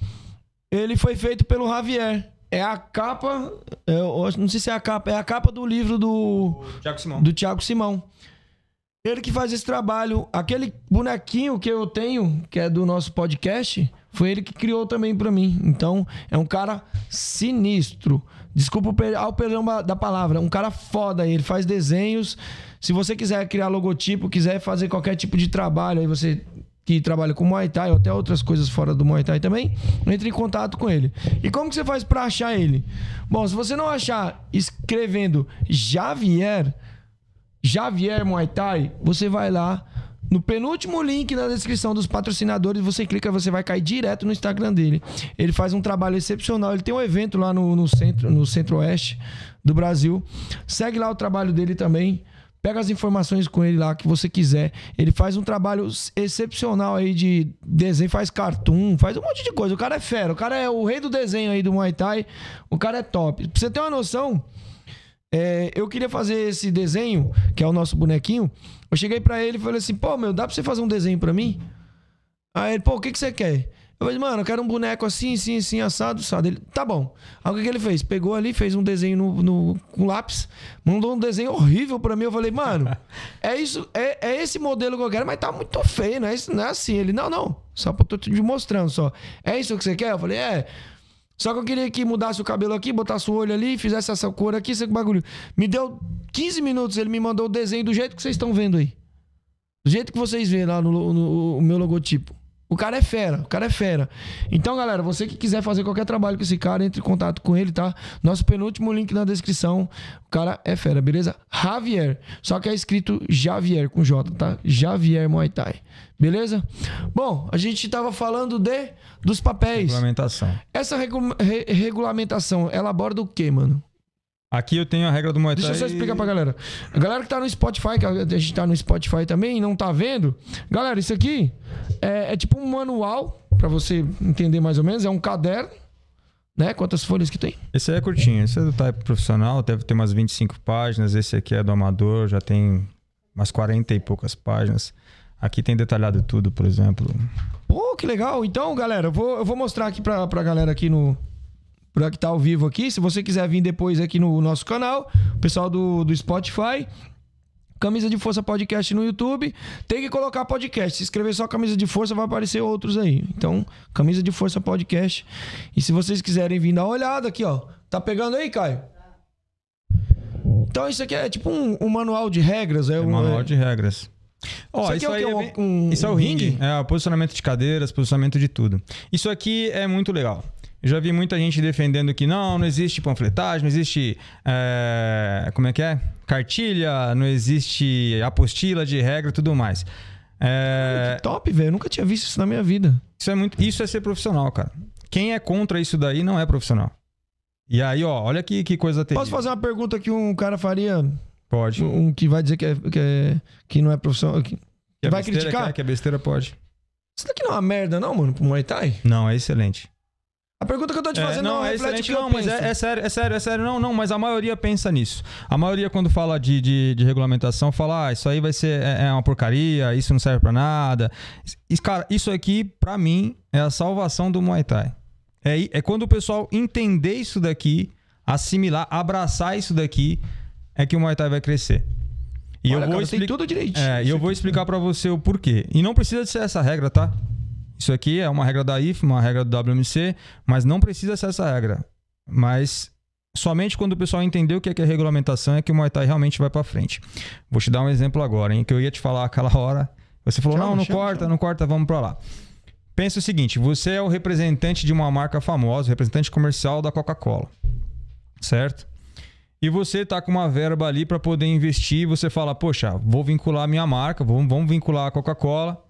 Ele foi feito pelo Javier. É a capa. é, eu não sei se é a capa. É a capa do livro do, Tiago Simão. do Thiago Simão. Ele que faz esse trabalho. Aquele bonequinho que eu tenho, que é do nosso podcast, foi ele que criou também pra mim. Então, é um cara sinistro. Desculpa o perdão da palavra. Um cara foda. Ele faz desenhos. Se você quiser criar logotipo, quiser fazer qualquer tipo de trabalho, aí você que trabalha com Muay Thai ou até outras coisas fora do Muay Thai também, entre em contato com ele. E como que você faz pra achar ele? Bom, se você não achar escrevendo Javier, Javier Muay Thai, você vai lá no penúltimo link na descrição dos patrocinadores, você clica, você vai cair direto no Instagram dele. Ele faz um trabalho excepcional. Ele tem um evento lá no, no centro, no centro-oeste do Brasil. Segue lá o trabalho dele também. Pega as informações com ele lá que você quiser. Ele faz um trabalho excepcional aí de desenho, faz cartoon, faz um monte de coisa. O cara é fera, o cara é o rei do desenho aí do Muay Thai. O cara é top. Pra você ter uma noção, é, eu queria fazer esse desenho, que é o nosso bonequinho. Eu cheguei pra ele e falei assim: pô, meu, dá pra você fazer um desenho pra mim? Aí ele, pô, o que, que você quer? Eu falei, mano, eu quero um boneco assim, assim, assim, assado, assado. Ele, tá bom. Aí o que, que ele fez? Pegou ali, fez um desenho no, no- com lápis, mandou um desenho horrível pra mim. Eu falei, mano, [laughs] é isso, é, é esse modelo que eu quero, mas tá muito feio, não é, isso- não é assim. Ele, não, não, só pra eu tô te mostrando só. É isso que você quer? Eu falei, é. Só que eu queria que mudasse o cabelo aqui, botasse o olho ali, fizesse essa cor aqui, esse bagulho. Me deu 15 minutos, ele me mandou o desenho do jeito que vocês estão vendo aí. Do jeito que vocês veem lá no, no- no- meu logotipo. O cara é fera, o cara é fera. Então, galera, você que quiser fazer qualquer trabalho com esse cara, entre em contato com ele, tá? Nosso penúltimo link na descrição. O cara é fera, beleza? Javier. Só que é escrito Javier com J, tá? Javier Muay Thai. Beleza? Bom, a gente tava falando de dos papéis. Regulamentação. Essa regu- re- regulamentação, ela aborda o quê, mano? Aqui eu tenho a regra do Muay Thai. Deixa eu só explicar pra galera. A galera que tá no Spotify, que a gente tá no Spotify também e não tá vendo. Galera, isso aqui é, é tipo um manual, pra você entender mais ou menos. É um caderno, né? Quantas folhas que tem? Esse aí é curtinho. Esse é do type profissional, deve ter umas 25 páginas. Esse aqui é do amador, já tem umas 40 e poucas páginas. Aqui tem detalhado tudo, por exemplo. Pô, que legal. Então, galera, eu vou, eu vou mostrar aqui pra, pra galera aqui no. Pra que tá ao vivo aqui. Se você quiser vir depois aqui no nosso canal, o pessoal do, do Spotify. Camisa de Força Podcast no YouTube. Tem que colocar podcast. Se escrever só Camisa de Força, vai aparecer outros aí. Então, Camisa de Força Podcast. E se vocês quiserem vir dar uma olhada aqui, ó. Tá pegando aí, Caio? Então, isso aqui é tipo um, um manual de regras. É, É um manual de regras. Ó, Isso aqui é quê? Um- um- isso é o ringue. ringue? É o posicionamento de cadeiras, posicionamento de tudo. Isso aqui é muito legal. Eu já vi muita gente defendendo que não, não existe panfletagem, não existe. é, como é que é? Cartilha, não existe apostila de regra e tudo mais. É, Que top, velho. Eu nunca tinha visto isso na minha vida. isso, é muito, isso é ser profissional, cara. Quem é contra isso daí não é profissional. E aí, ó, olha que, que coisa terrível. Posso fazer uma pergunta que um cara faria? Pode. Um que vai dizer que, é, que, é- que não é profissional. Que... Que vai besteira, criticar? Que é, que é besteira, pode. Isso daqui não é uma merda, não, mano, pro Muay Thai? Não, é excelente. A pergunta que eu tô te É, fazendo não, é reflete o excelente. que eu Não, mas penso. é, é sério, é sério, é sério. Não, não, mas a maioria pensa nisso. A maioria, quando fala de, de, de regulamentação, fala: ah, isso aí vai ser é, é uma porcaria, isso não serve pra nada. Cara, isso aqui, pra mim, é a salvação do Muay Thai. É, é quando o pessoal entender isso daqui, assimilar, abraçar isso daqui, é que o Muay Thai vai crescer. E Olha, eu vou cara, explicar. tudo direitinho. É, e eu vou explicar pra você o porquê. E não precisa de ser essa regra, tá? Isso aqui é uma regra da IF, uma regra do WMC, mas não precisa ser essa regra. Mas somente quando o pessoal entender o que é, que é regulamentação é que o Muay Thai realmente vai pra frente. Vou te dar um exemplo agora, hein, que eu ia te falar aquela hora. Você falou: Chama, "Não, não chama, corta, chama. não corta, vamos pra lá". Pensa o seguinte, você é o representante de uma marca famosa, o representante comercial da Coca-Cola. Certo? E você tá com uma verba ali para poder investir, você fala, poxa, vou vincular a minha marca, vamos, vamos vincular a Coca-Cola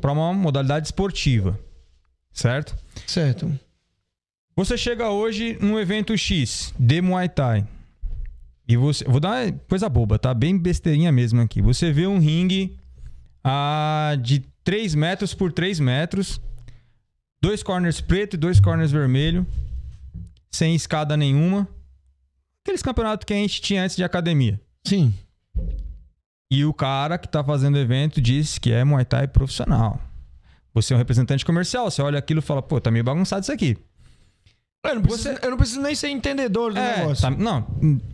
para uma modalidade esportiva. Certo? Certo. Você chega hoje num evento X de Muay Thai. E você. Vou dar uma coisa boba, tá? Bem besteirinha mesmo aqui. Você vê um ringue ah, de 3 metros por 3 metros. Dois corners preto e dois corners vermelho. Sem escada nenhuma. Aqueles campeonatos que a gente tinha antes de academia. Sim. E o cara que tá fazendo o evento disse que é Muay Thai profissional. Você é um representante comercial, você olha aquilo e fala, pô, tá meio bagunçado isso aqui. Eu não preciso, eu não preciso nem ser entendedor do É, negócio. tá- não,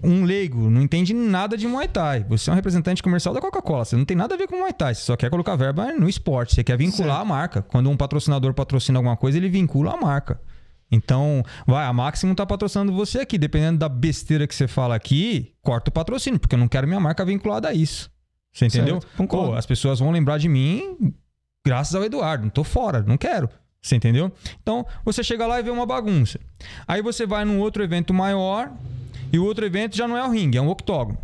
um leigo não entende nada de Muay Thai. Você é um representante comercial da Coca-Cola. Você não tem nada a ver com Muay Thai. Você só quer colocar verba no esporte. Você quer vincular Certo. a marca. Quando um patrocinador patrocina alguma coisa, ele vincula a marca. Então, vai, a Máximo tá patrocinando você aqui. Dependendo da besteira que você fala aqui, corta o patrocínio, porque eu não quero minha marca vinculada a isso. Você entendeu? Certo. Pô, as pessoas vão lembrar de mim graças ao Eduardo. Não tô fora, não quero. Você entendeu? Então, você chega lá e vê uma bagunça. Aí você vai num outro evento maior e o outro evento já não é o ringue, é um octógono.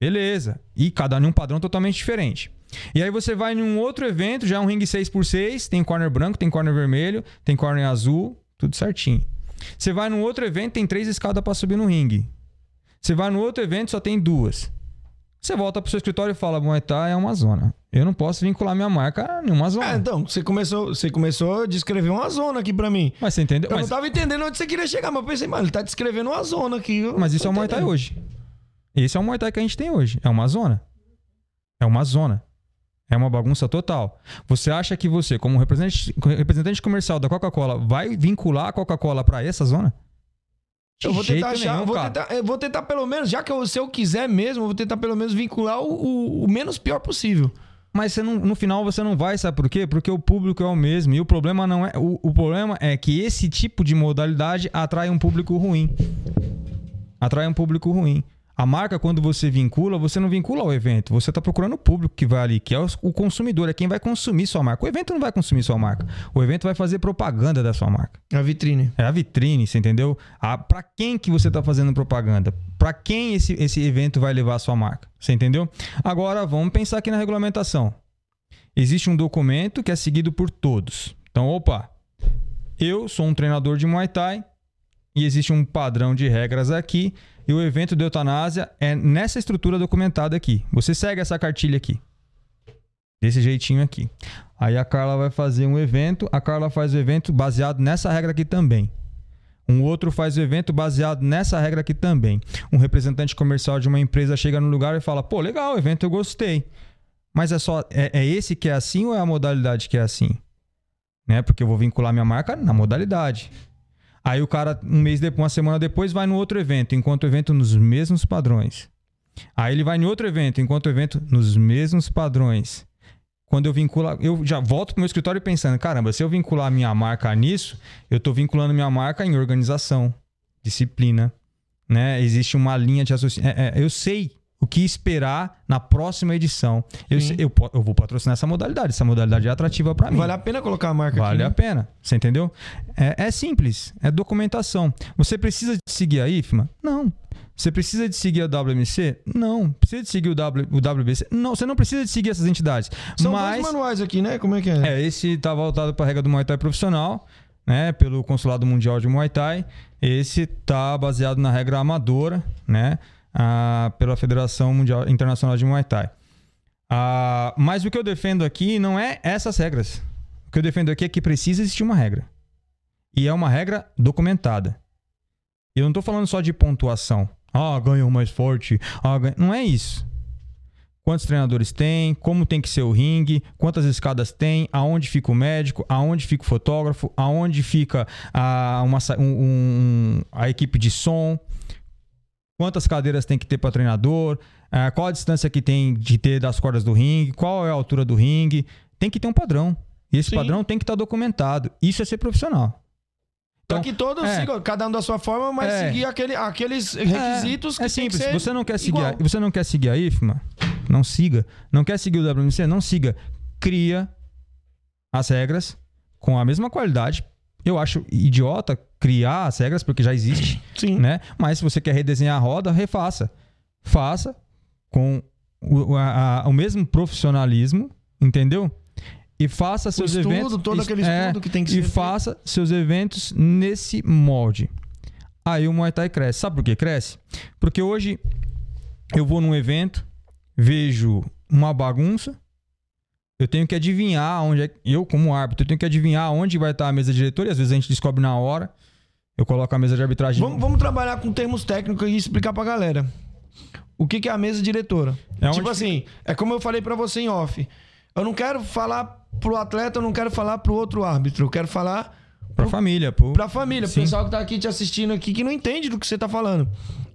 Beleza. E cada um um padrão totalmente diferente. E aí você vai num outro evento, já é um ringue 6x6, tem corner branco, tem corner vermelho, tem corner azul, tudo certinho. Você vai num outro evento, tem três escadas para subir no ringue. Você vai no outro evento, só tem duas. Você volta pro seu escritório e fala, Muay Thai é uma zona. Eu não posso vincular minha marca a nenhuma zona. Ah, então, você começou, você começou a descrever uma zona aqui pra mim. Mas você entendeu? Eu Mas, não tava entendendo onde você queria chegar, mas eu pensei, mano, ele tá descrevendo uma zona aqui. mas isso é o Muay Thai hoje. Esse é o Muay Thai que a gente tem hoje. É uma zona. É uma zona. É uma bagunça total. Você acha que você, como representante, representante comercial da Coca-Cola, vai vincular a Coca-Cola para essa zona? Eu vou tentar achar, nenhum, vou tentar, eu vou tentar pelo menos, já que eu, se eu quiser mesmo, eu vou tentar pelo menos vincular o, o- o menos pior possível. Mas você não- no final você não vai, sabe por quê? Porque o público é o mesmo. E o problema não é. O, o problema é que esse tipo de modalidade atrai um público ruim. Atrai um público ruim. A marca, quando você vincula, você não vincula ao evento. Você está procurando o público que vai ali, que é o consumidor, é quem vai consumir sua marca. O evento não vai consumir sua marca. O evento vai fazer propaganda da sua marca. A vitrine. É a vitrine, você entendeu? A, pra quem que você tá fazendo propaganda? Pra quem esse, esse evento vai levar a sua marca? Você entendeu? Agora, vamos pensar aqui na regulamentação. Existe um documento que é seguido por todos. Então, opa, eu sou um treinador de Muay Thai e existe um padrão de regras aqui e o evento de eutanásia é nessa estrutura documentada aqui. Você segue essa cartilha aqui. Desse jeitinho aqui. Aí a Carla vai fazer um evento, a Carla faz o evento baseado nessa regra aqui também. Um outro faz o evento baseado nessa regra aqui também. Um representante comercial de uma empresa chega no lugar e fala: pô, legal, o evento eu gostei. Mas é só é, é esse que é assim ou é a modalidade que é assim? Né? Porque eu vou vincular minha marca na modalidade. Aí o cara, um mês depois, uma semana depois, vai no outro evento, enquanto o evento nos mesmos padrões. Aí ele vai em outro evento, enquanto o evento nos mesmos padrões. Quando eu vinculo, eu já volto pro meu escritório pensando, caramba, se eu vincular minha marca nisso, eu estou vinculando minha marca em organização, disciplina, né? Existe uma linha de raciocínio. É, é, eu sei o que esperar na próxima edição. Eu, eu, eu vou patrocinar essa modalidade. Essa modalidade é atrativa para mim. Vale a pena colocar a marca Vale a aqui. né? pena, você entendeu? É, é simples, é documentação. Você precisa de seguir a IFMA? Não. Você precisa de seguir a WMC? Não. Precisa de seguir o, w, o WBC? Não, você não precisa de seguir essas entidades. São Mas, dois manuais aqui, né? Como é que é? é, esse tá voltado para a regra do Muay Thai profissional, né, pelo Consulado Mundial de Muay Thai. Esse tá baseado na regra amadora, né, pela Federação Mundial Internacional de Muay Thai. Mas o que eu defendo aqui não é essas regras. O que eu defendo aqui é que precisa existir uma regra. E é uma regra documentada. Eu não tô falando só de pontuação. Ah, ganha o mais forte. Ah, ganha... Não é isso quantos treinadores tem, como tem que ser o ringue, quantas escadas tem, aonde fica o médico, aonde fica o fotógrafo, aonde fica a, uma, um- um- a equipe de som, quantas cadeiras tem que ter para treinador, ah, qual a distância que tem de ter das cordas do ringue, qual é a altura do ringue. Tem que ter um padrão. E esse Sim. padrão tem que estar documentado. Isso é ser profissional. Então, Então, que todos é. sigam, cada um da sua forma, mas É. seguir aquele, aqueles requisitos É, é que que simples. ser Você não quer seguir, igual. a, você não quer seguir a IFMA? Não siga. Não quer seguir o WMC? Não siga. Cria as regras com a mesma qualidade. Eu acho idiota criar as regras porque já existe, [coughs] Sim. né? Mas se você quer redesenhar a roda, refaça. Faça com o, a- a- o mesmo profissionalismo, entendeu? E faça seus estudo, eventos todo aquele é, estudo que tem que e ser feito. faça seus eventos nesse molde. Aí o Muay Thai cresce. Sabe por que cresce? Porque hoje eu vou num evento, vejo uma bagunça, eu tenho que adivinhar onde é. Eu, como árbitro, eu tenho que adivinhar onde vai estar a mesa diretora e às vezes a gente descobre na hora. Eu coloco a mesa de arbitragem. Vamos, vamos trabalhar com termos técnicos e explicar pra galera. O que, que é a mesa diretora? É tipo assim, é como eu falei pra você em off. Eu não quero falar pro atleta, eu não quero falar pro outro árbitro. Eu quero falar Pra família, pô. pra família, pro Sim. pessoal que tá aqui te assistindo aqui, que não entende do que você tá falando.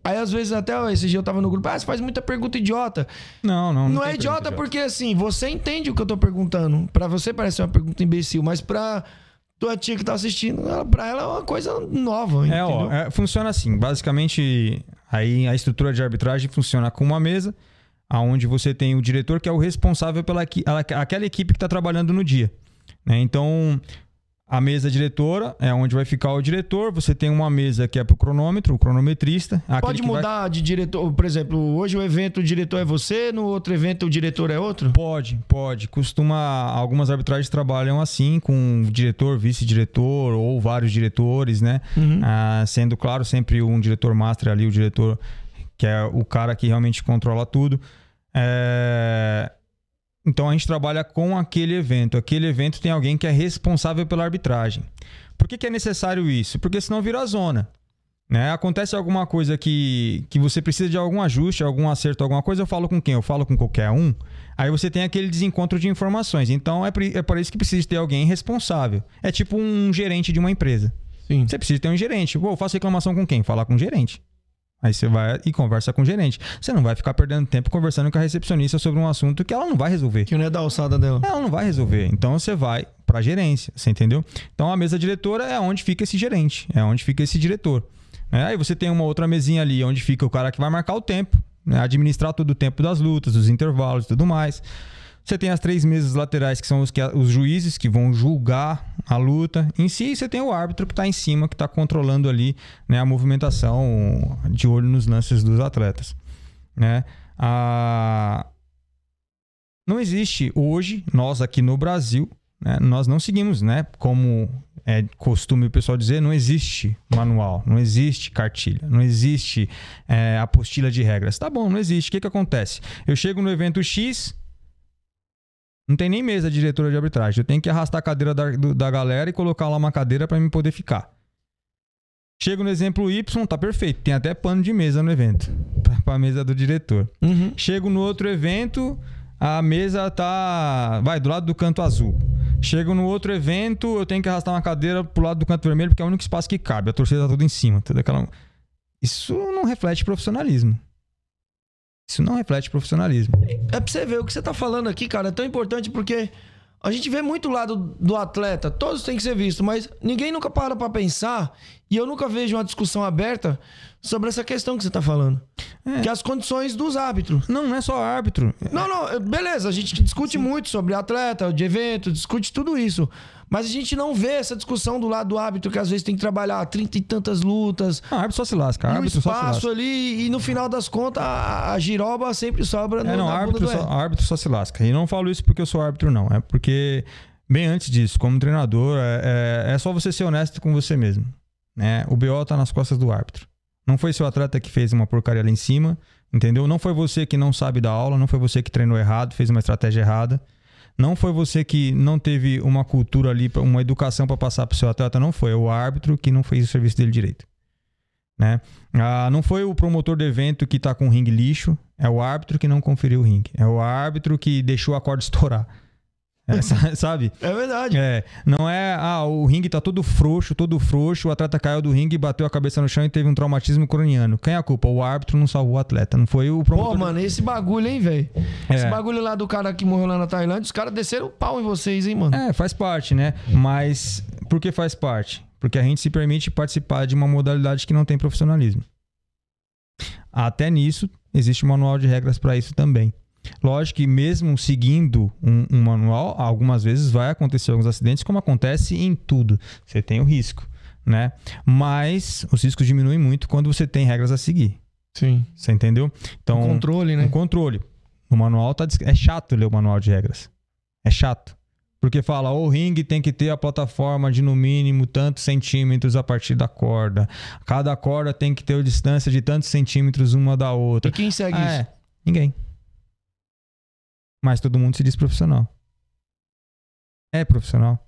Aí, às vezes, até ó, esse dia eu tava no grupo, ah, você faz muita pergunta idiota. Não, não. Não, tem é idiota pergunta porque, assim, você entende o que eu tô perguntando. Pra você parece uma pergunta imbecil, mas pra tua tia que tá assistindo, ela, pra ela é uma coisa nova, É, ó, é, funciona assim. Basicamente, aí a estrutura de arbitragem funciona com uma mesa, aonde você tem o diretor que é o responsável pela aquela equipe que está trabalhando no dia. né? Então, a mesa diretora é onde vai ficar o diretor. Você tem uma mesa que é para o cronômetro, o cronometrista. aquele Pode que vai- mudar de diretor, por exemplo, hoje o evento o diretor é você, no outro evento o diretor é outro? Pode, pode. Costuma. Algumas arbitragens trabalham assim, com diretor, vice-diretor ou vários diretores, né? Uhum. Ah, sendo, claro, sempre um diretor master ali, o diretor que é o cara que realmente controla tudo. É, Então a gente trabalha com aquele evento. Aquele evento tem alguém que é responsável pela arbitragem. Por que, que é necessário isso? Porque senão vira zona. Né? Acontece alguma coisa que, que você precisa de algum ajuste, algum acerto, alguma coisa, eu falo com quem? Eu falo com qualquer um. Aí você tem aquele desencontro de informações. Então é, é por isso que precisa ter alguém responsável. É tipo um gerente de uma empresa. Sim. Você precisa ter um gerente. Pô, eu faço reclamação com quem? Falar com o gerente. Aí você vai e conversa com o gerente. Você não vai ficar perdendo tempo conversando com a recepcionista sobre um assunto que ela não vai resolver. Que não é da alçada dela. Ela não vai resolver. Então você vai para gerência, você entendeu? Então a mesa diretora é onde fica esse gerente, é onde fica esse diretor. né? Aí você tem uma outra mesinha ali onde fica o cara que vai marcar o tempo, né? administrar todo o tempo das lutas, os intervalos e tudo mais. Você tem as três mesas laterais, que são os, que, os juízes que vão julgar a luta. Em si, você tem o árbitro que está em cima, que está controlando ali né, a movimentação de olho nos lances dos atletas. Né? A... Não existe hoje, nós aqui no Brasil, né, nós não seguimos, né? Como é costume o pessoal dizer, não existe manual, não existe cartilha, não existe é, apostila de regras. Tá bom, não existe. O que, que acontece? Eu chego no evento X, não tem nem mesa de diretora de arbitragem. Eu tenho que arrastar a cadeira da, do- da galera e colocar lá uma cadeira para mim poder ficar. Chego no exemplo Y, tá perfeito. Tem até pano de mesa no evento. [laughs] Pra, pra mesa do diretor. Uhum. Chego no outro evento, a mesa tá. Vai, do lado do canto azul. Chego no outro evento, eu tenho que arrastar uma cadeira pro lado do canto vermelho, porque é o único espaço que cabe. A torcida tá tudo em cima. Toda aquela... Isso não reflete profissionalismo. Isso não reflete profissionalismo. É pra você ver o que você tá falando aqui, cara. É tão importante porque a gente vê muito o lado do atleta. Todos têm que ser vistos, mas ninguém nunca para pra pensar. E eu nunca vejo uma discussão aberta sobre essa questão que você tá falando. Que é as condições dos árbitros. Não, não é só árbitro. Não, não, é- beleza, a gente discute muito sobre atleta, de evento, discute tudo isso. Mas a gente não vê essa discussão do lado do árbitro, que às vezes tem que trabalhar trinta e tantas lutas, Ah, árbitro só se lasca. e se espaço ali, e no final das contas, a, a giroba sempre sobra no, É, não, árbitro só, árbitro só se lasca. E não falo isso porque eu sou árbitro, não. É porque, bem antes disso, como treinador, é, é, é só você ser honesto com você mesmo. Né? O BO tá nas costas do árbitro. Não foi seu atleta que fez uma porcaria lá em cima, entendeu? Não foi você que não sabe dar aula, não foi você que treinou errado, fez uma estratégia errada. Não foi você que não teve uma cultura ali, uma educação para passar pro seu atleta, não foi. É o árbitro que não fez o serviço dele direito. Né? Ah, não foi o promotor do evento que tá com o ringue lixo, é o árbitro que não conferiu o ringue. É o árbitro que deixou a corda [laughs] estourar. É, sa- [laughs] sabe? É verdade. É, não é, ah, o ringue tá todo frouxo, todo frouxo, o atleta caiu do ringue, bateu a cabeça no chão e teve um traumatismo craniano. Quem é a culpa? O árbitro não salvou o atleta, não foi o promotor. Pô, mano, esse bagulho, hein, velho? É. Esse bagulho lá do cara que morreu lá na Tailândia, os caras desceram o pau em vocês, hein, mano? É, faz parte, né? Mas por que faz parte? Porque a gente se permite participar de uma modalidade que não tem profissionalismo. Até nisso, existe um manual de regras para isso também. Lógico que mesmo seguindo um, um manual, algumas vezes vai acontecer alguns acidentes, como acontece em tudo. Você tem o risco, né? Mas os riscos diminuem muito quando você tem regras a seguir. Sim. Você entendeu? Então, O controle, né? um controle. O manual tá. É chato ler o manual de regras. É chato. Porque fala, o ringue tem que ter a plataforma de no mínimo tantos centímetros a partir da corda. Cada corda tem que ter a distância de tantos centímetros uma da outra. E quem segue Ah, isso? é. Ninguém. Mas todo mundo se diz profissional. É profissional.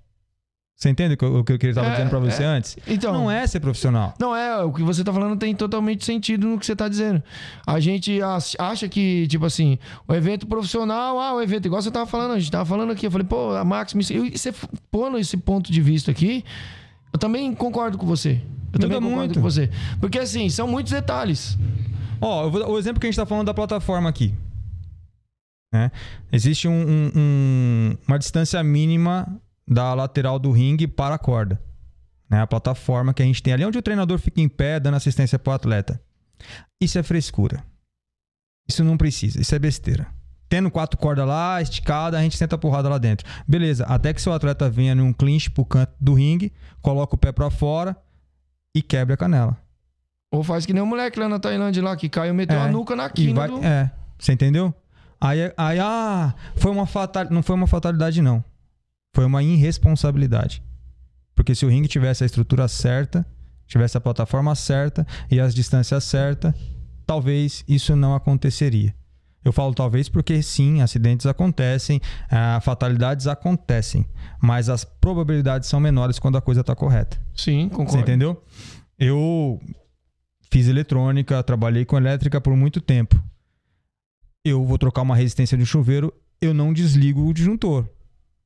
Você entende o que eu, o que eu estava É, dizendo pra você é. antes? Então, Não é ser profissional. Não, é, o que você tá falando tem totalmente sentido no que você tá dizendo. A gente ach- acha que, tipo assim, o evento profissional, ah, o evento, igual você tava falando, a gente tava falando aqui, eu falei, pô, a Max me. E você pondo esse ponto de vista aqui, eu também concordo com você. Eu também Muda concordo muito. com você. Porque, assim, são muitos detalhes. Ó, eu vou- o exemplo que a gente está falando da plataforma aqui. Né? Existe um- um- um- uma distância mínima da lateral do ringue para a corda. Né? A plataforma que a gente tem ali, onde o treinador fica em pé dando assistência para o atleta. Isso é frescura. Isso não precisa, isso é besteira. Tendo quatro cordas lá, esticada, a gente senta a porrada lá dentro. Beleza, até que seu atleta venha num clinch pro canto do ringue, coloca o pé para fora e quebra a canela. Ou faz que nem o moleque lá na Tailândia lá, que caiu e meteu É, a nuca na quina vai, do... É, você entendeu? Aí, aí ah, foi uma fatal, não foi uma fatalidade, não. Foi uma irresponsabilidade. Porque se o ringue tivesse a estrutura certa, tivesse a plataforma certa e as distâncias certas, talvez isso não aconteceria. Eu falo talvez porque sim, acidentes acontecem, ah, fatalidades acontecem, mas as probabilidades são menores quando a coisa está correta. Sim, Você concordo. entendeu? Eu fiz eletrônica, trabalhei com elétrica por muito tempo. Eu vou trocar uma resistência de um chuveiro, eu não desligo o disjuntor.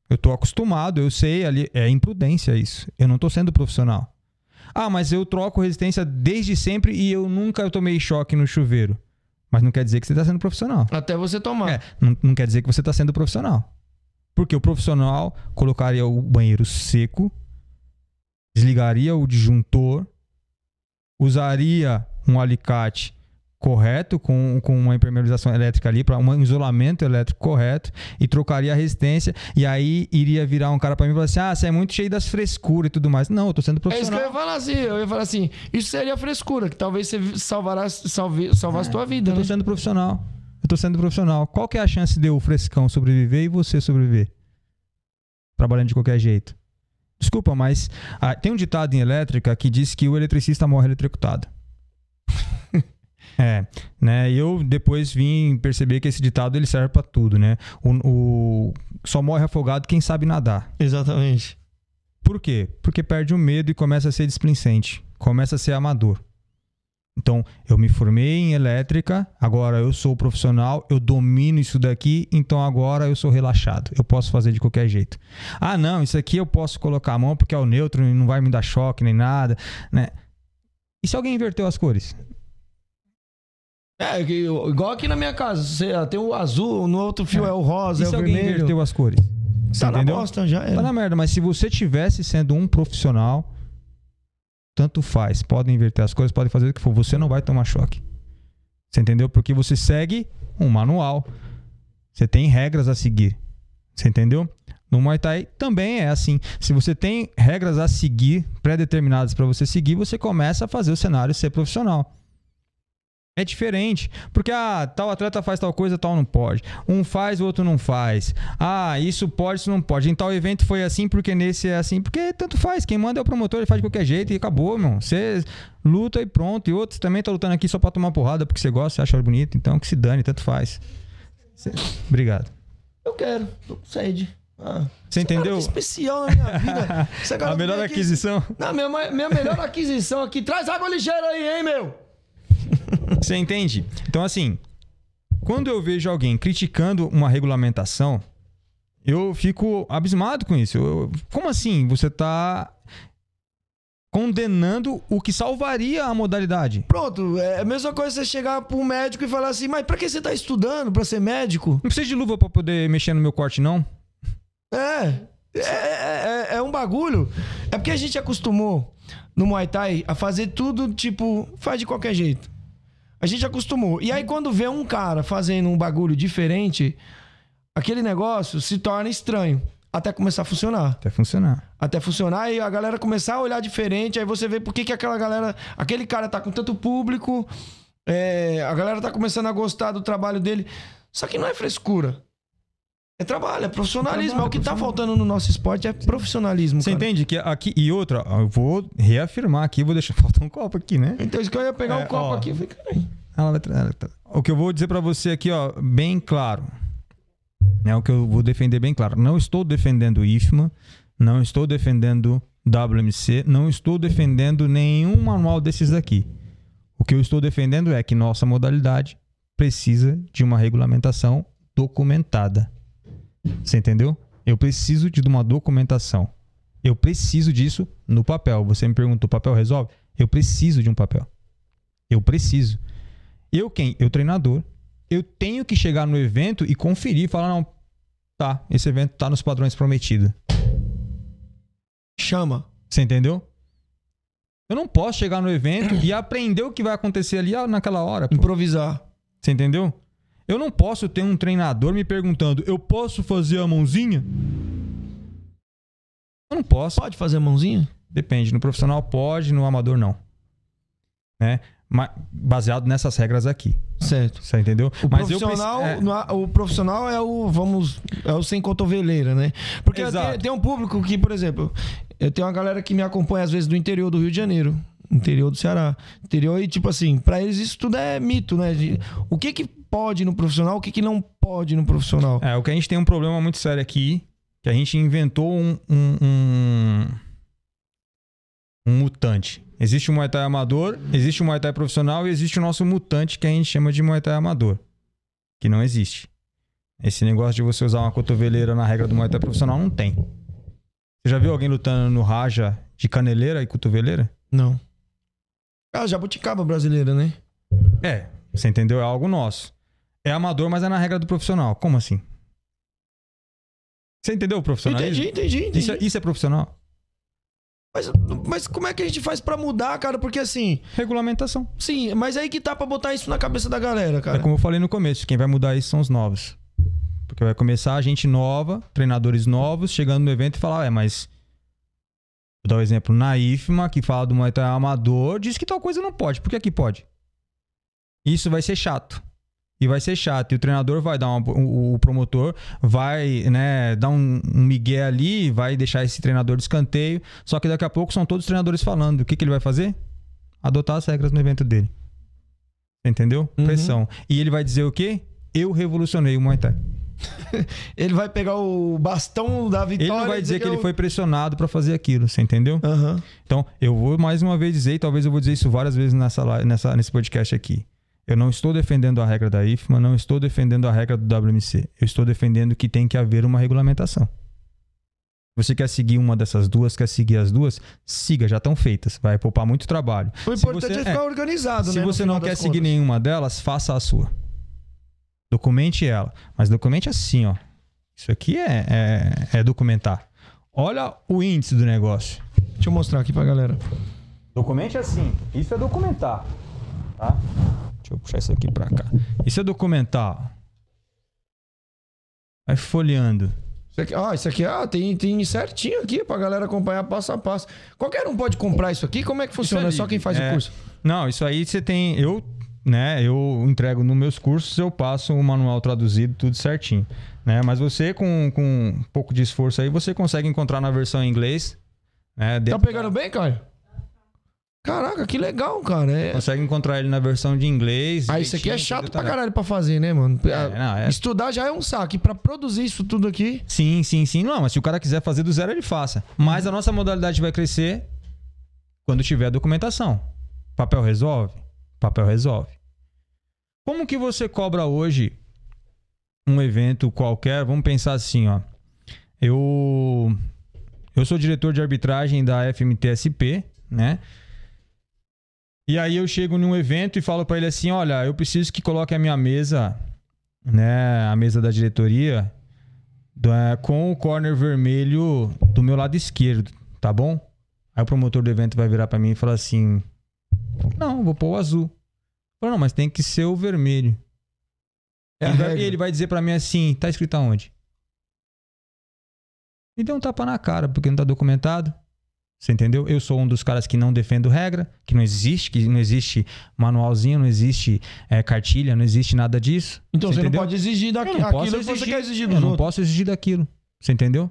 Eu tô acostumado, eu sei ali, é imprudência isso. Eu não tô sendo profissional. Ah, mas eu troco resistência desde sempre e eu nunca tomei choque no chuveiro. Mas não quer dizer que você está sendo profissional. Até você tomar. É, não, não quer dizer que você está sendo profissional. Porque o profissional colocaria o banheiro seco, desligaria o disjuntor, usaria um alicate correto, com, com uma impermeabilização elétrica ali, para um isolamento elétrico correto, e trocaria a resistência, e aí iria virar um cara para mim e falar assim: ah, você é muito cheio das frescuras e tudo mais. Não, eu tô sendo É isso que eu profissional. ia falar assim. Eu ia falar assim: isso seria frescura, que talvez você salvará, salve, salvasse tua vida. Eu tô Né? sendo profissional. Eu tô sendo profissional. Qual que é a chance de eu, frescão, sobreviver e você sobreviver? Trabalhando de qualquer jeito. Desculpa, mas ah, tem um ditado em elétrica que diz que o eletricista morre eletrocutado. [laughs] é, né? E eu depois vim perceber que esse ditado ele serve pra tudo, né? O, o- só morre afogado quem sabe nadar. Exatamente. Por quê? Porque perde o medo e começa a ser displicente, começa a ser amador. Então, eu me formei em elétrica, agora eu sou profissional, eu domino isso daqui, então agora eu sou relaxado. Eu posso fazer de qualquer jeito. Ah, não, isso aqui eu posso colocar a mão porque é o neutro e não vai me dar choque nem nada, né? E se alguém inverteu as cores? É, igual aqui na minha casa. Você, tem o azul, no outro fio é, o rosa, E é se o alguém vermelho. inverteu as cores? Você tá na entendeu? bosta, já é. Tá na merda, mas se você tivesse sendo um profissional, tanto faz. Podem inverter as coisas, podem fazer o que for. Você não vai tomar choque. Você entendeu? Porque você segue um manual. Você tem regras a seguir. Você entendeu? No Muay Thai também é assim. Se você tem regras a seguir, pré-determinadas para você seguir, você começa a fazer o cenário ser profissional. É diferente, porque ah, tal atleta faz tal coisa, tal não pode. Um faz, o outro não faz. Ah, isso pode, isso não pode. Em tal evento foi assim, porque nesse é assim. Porque tanto faz. Quem manda é o promotor, ele faz de qualquer jeito e acabou, meu. Você luta e pronto. E outros também tá lutando aqui só pra tomar porrada porque você gosta, você acha bonito. Então que se dane, tanto faz. Cê- Obrigado. Eu quero, tô com sede. Ah, Você cara entendeu? que especial na minha vida. [laughs] Cara A melhor aqui- aquisição. Não, minha, minha melhor aquisição aqui. Traz água ligeira aí, hein, meu? [laughs] Você entende? Então, assim, quando eu vejo alguém criticando uma regulamentação, eu fico abismado com isso. Eu- como assim? Você tá condenando o que salvaria a modalidade? Pronto, é a mesma coisa você chegar pro médico e falar assim, mas pra que você tá estudando pra ser médico? Não precisa de luva pra poder mexer no meu corte, não? É, é, é, é- é um bagulho. É porque a gente acostumou no Muay Thai a fazer tudo, tipo, faz de qualquer jeito. A gente acostumou. E aí, quando vê um cara fazendo um bagulho diferente, aquele negócio se torna estranho. Até começar a funcionar. Até funcionar. Até funcionar e a galera começar a olhar diferente. Aí você vê por que, que aquela galera. Aquele cara tá com tanto público. é, a galera tá começando a gostar do trabalho dele. Só que não é frescura. É trabalho, é profissionalismo. Trabalho, é o que tá profissionalismo. faltando no nosso esporte, é profissionalismo. Você cara. entende que aqui. E outra, eu vou reafirmar aqui, vou deixar [laughs] faltar um copo aqui, né? Então, isso que eu ia pegar É, um copo ó. aqui. Eu falei, caralho. Ela ela O que eu vou dizer pra você aqui, ó, bem claro. É o que eu vou defender bem claro. Não estou defendendo o IFMA, não estou defendendo WMC, não estou defendendo nenhum manual desses daqui. O que eu estou defendendo é que nossa modalidade precisa de uma regulamentação documentada. Você entendeu? Eu preciso de uma documentação. Eu preciso disso no papel. Você me perguntou, papel resolve? Eu preciso de um papel. Eu preciso. Eu quem? Eu treinador. Eu tenho que chegar no evento e conferir, falar não, tá, esse evento tá nos padrões prometidos. Chama. Você entendeu? Eu não posso chegar no evento e aprender o que vai acontecer ali ah, naquela hora. pô. Improvisar. Você entendeu? Eu não posso ter um treinador me perguntando, eu posso fazer a mãozinha? Eu não posso. Pode fazer a mãozinha? Depende. No profissional pode, no amador não. Né? Mas baseado nessas regras aqui. Certo. Você entendeu? O Mas eu profissional, preci- é. o profissional é o, vamos, é o sem cotoveleira, né? Porque tem, tem um público que, por exemplo, eu tenho uma galera que me acompanha às vezes do interior do Rio de Janeiro, interior do Ceará, interior e tipo assim, pra eles isso tudo é mito, né? De- o que que pode no profissional, o que que não pode no profissional? É, o que a gente tem um problema muito sério aqui, que a gente inventou um, um, um, um mutante. Existe o Muay Thai amador, existe o Muay Thai profissional e existe o nosso mutante que a gente chama de Muay Thai amador. Que não existe. Esse negócio de você usar uma cotoveleira na regra do Muay Thai profissional não tem. Você já viu alguém lutando no Raja de caneleira e cotoveleira? Não. Ah, jabuticaba brasileira, né? É, você entendeu? É algo nosso. É amador, mas é na regra do profissional. Como assim? Você entendeu o profissionalismo? Entendi, entendi, entendi. Isso, é- isso é profissional? Mas, mas como é que a gente faz pra mudar, cara? Porque assim, Regulamentação. sim, mas aí que tá pra botar isso na cabeça da galera, cara. É como eu falei no começo, quem vai mudar isso são os novos. Porque vai começar a gente nova, treinadores novos, chegando no evento e falar, é, mas. Vou dar um exemplo. Na IFMA, que fala do Muay Thai amador, diz que tal coisa não pode. Por que aqui pode? Isso vai ser chato. E vai ser chato. E o treinador vai dar uma, o, o promotor vai, né, dar um, um migué ali, vai deixar esse treinador de escanteio. Só que daqui a pouco são todos os treinadores falando. O que, que ele vai fazer? Adotar as regras no evento dele. Entendeu? Uhum. Pressão. E ele vai dizer o quê? Eu revolucionei o Muay Thai. [laughs] Ele vai pegar o bastão da Ele vitória. não vai dizer que ele eu- foi pressionado pra fazer aquilo, você entendeu? Aham. Então, eu vou mais uma vez dizer, e talvez eu vou dizer isso várias vezes nessa, nessa, nesse podcast aqui. Eu não estou defendendo a regra da IFMA, não estou defendendo a regra do WMC. Eu estou defendendo que tem que haver uma regulamentação. Você quer seguir uma dessas duas, quer seguir as duas? Siga, já estão feitas. Vai poupar muito trabalho. O Se importante você- é ficar organizado, Se né? no você não quer seguir contas. nenhuma delas, faça a sua. Documente ela. Mas documente assim, ó. Isso aqui é, é, é documentar. Olha o índice do negócio. Deixa eu mostrar aqui pra galera. Documente assim. Isso é documentar. Tá? Deixa eu puxar isso aqui pra cá. Isso é documentar. Vai folheando. Isso aqui, ah, isso aqui ah, tem, tem certinho aqui pra galera acompanhar passo a passo. Qualquer um pode comprar isso aqui? Como é que funciona? É, Isso só quem faz é- o curso? Não, isso aí você tem. Eu, né, eu entrego nos meus cursos, eu passo o manual traduzido, tudo certinho. Né? Mas você, com, com um pouco de esforço aí, você consegue encontrar na versão em inglês. Né, Tá pegando bem, Caio? Caraca, que legal, cara. É... Consegue encontrar ele na versão de inglês. Ah, isso aqui é chato pra detalhado. caralho pra fazer, né, mano? É, não, é- Estudar já é um saco. E pra produzir isso tudo aqui. Sim, sim, sim. Não, mas se o cara quiser fazer do zero, ele faça. Mas a nossa modalidade vai crescer quando tiver a documentação. Papel resolve? Papel resolve. Como que você cobra hoje um evento qualquer? Vamos pensar assim, ó. Eu eu sou diretor de arbitragem da FMTSP, né? E aí eu chego num evento e falo pra ele assim, olha, eu preciso que coloque a minha mesa, né, a mesa da diretoria é, com o corner vermelho do meu lado esquerdo, tá bom? Aí o promotor do evento vai virar pra mim e falar assim: Não, vou pôr o azul. Falo, não, mas tem que ser o vermelho. É ele, vai, ele vai dizer pra mim assim: Tá escrito aonde? Me deu um tapa na cara, porque não tá documentado. Você entendeu? Eu sou um dos caras que não defendo regra, que não existe, que não existe manualzinho, não existe é, cartilha, não existe nada disso. Então você, entendeu? não pode exigir daqui, Eu não posso aquilo que você exigir. quer exigir Eu dos não outros. posso exigir daquilo. Você entendeu?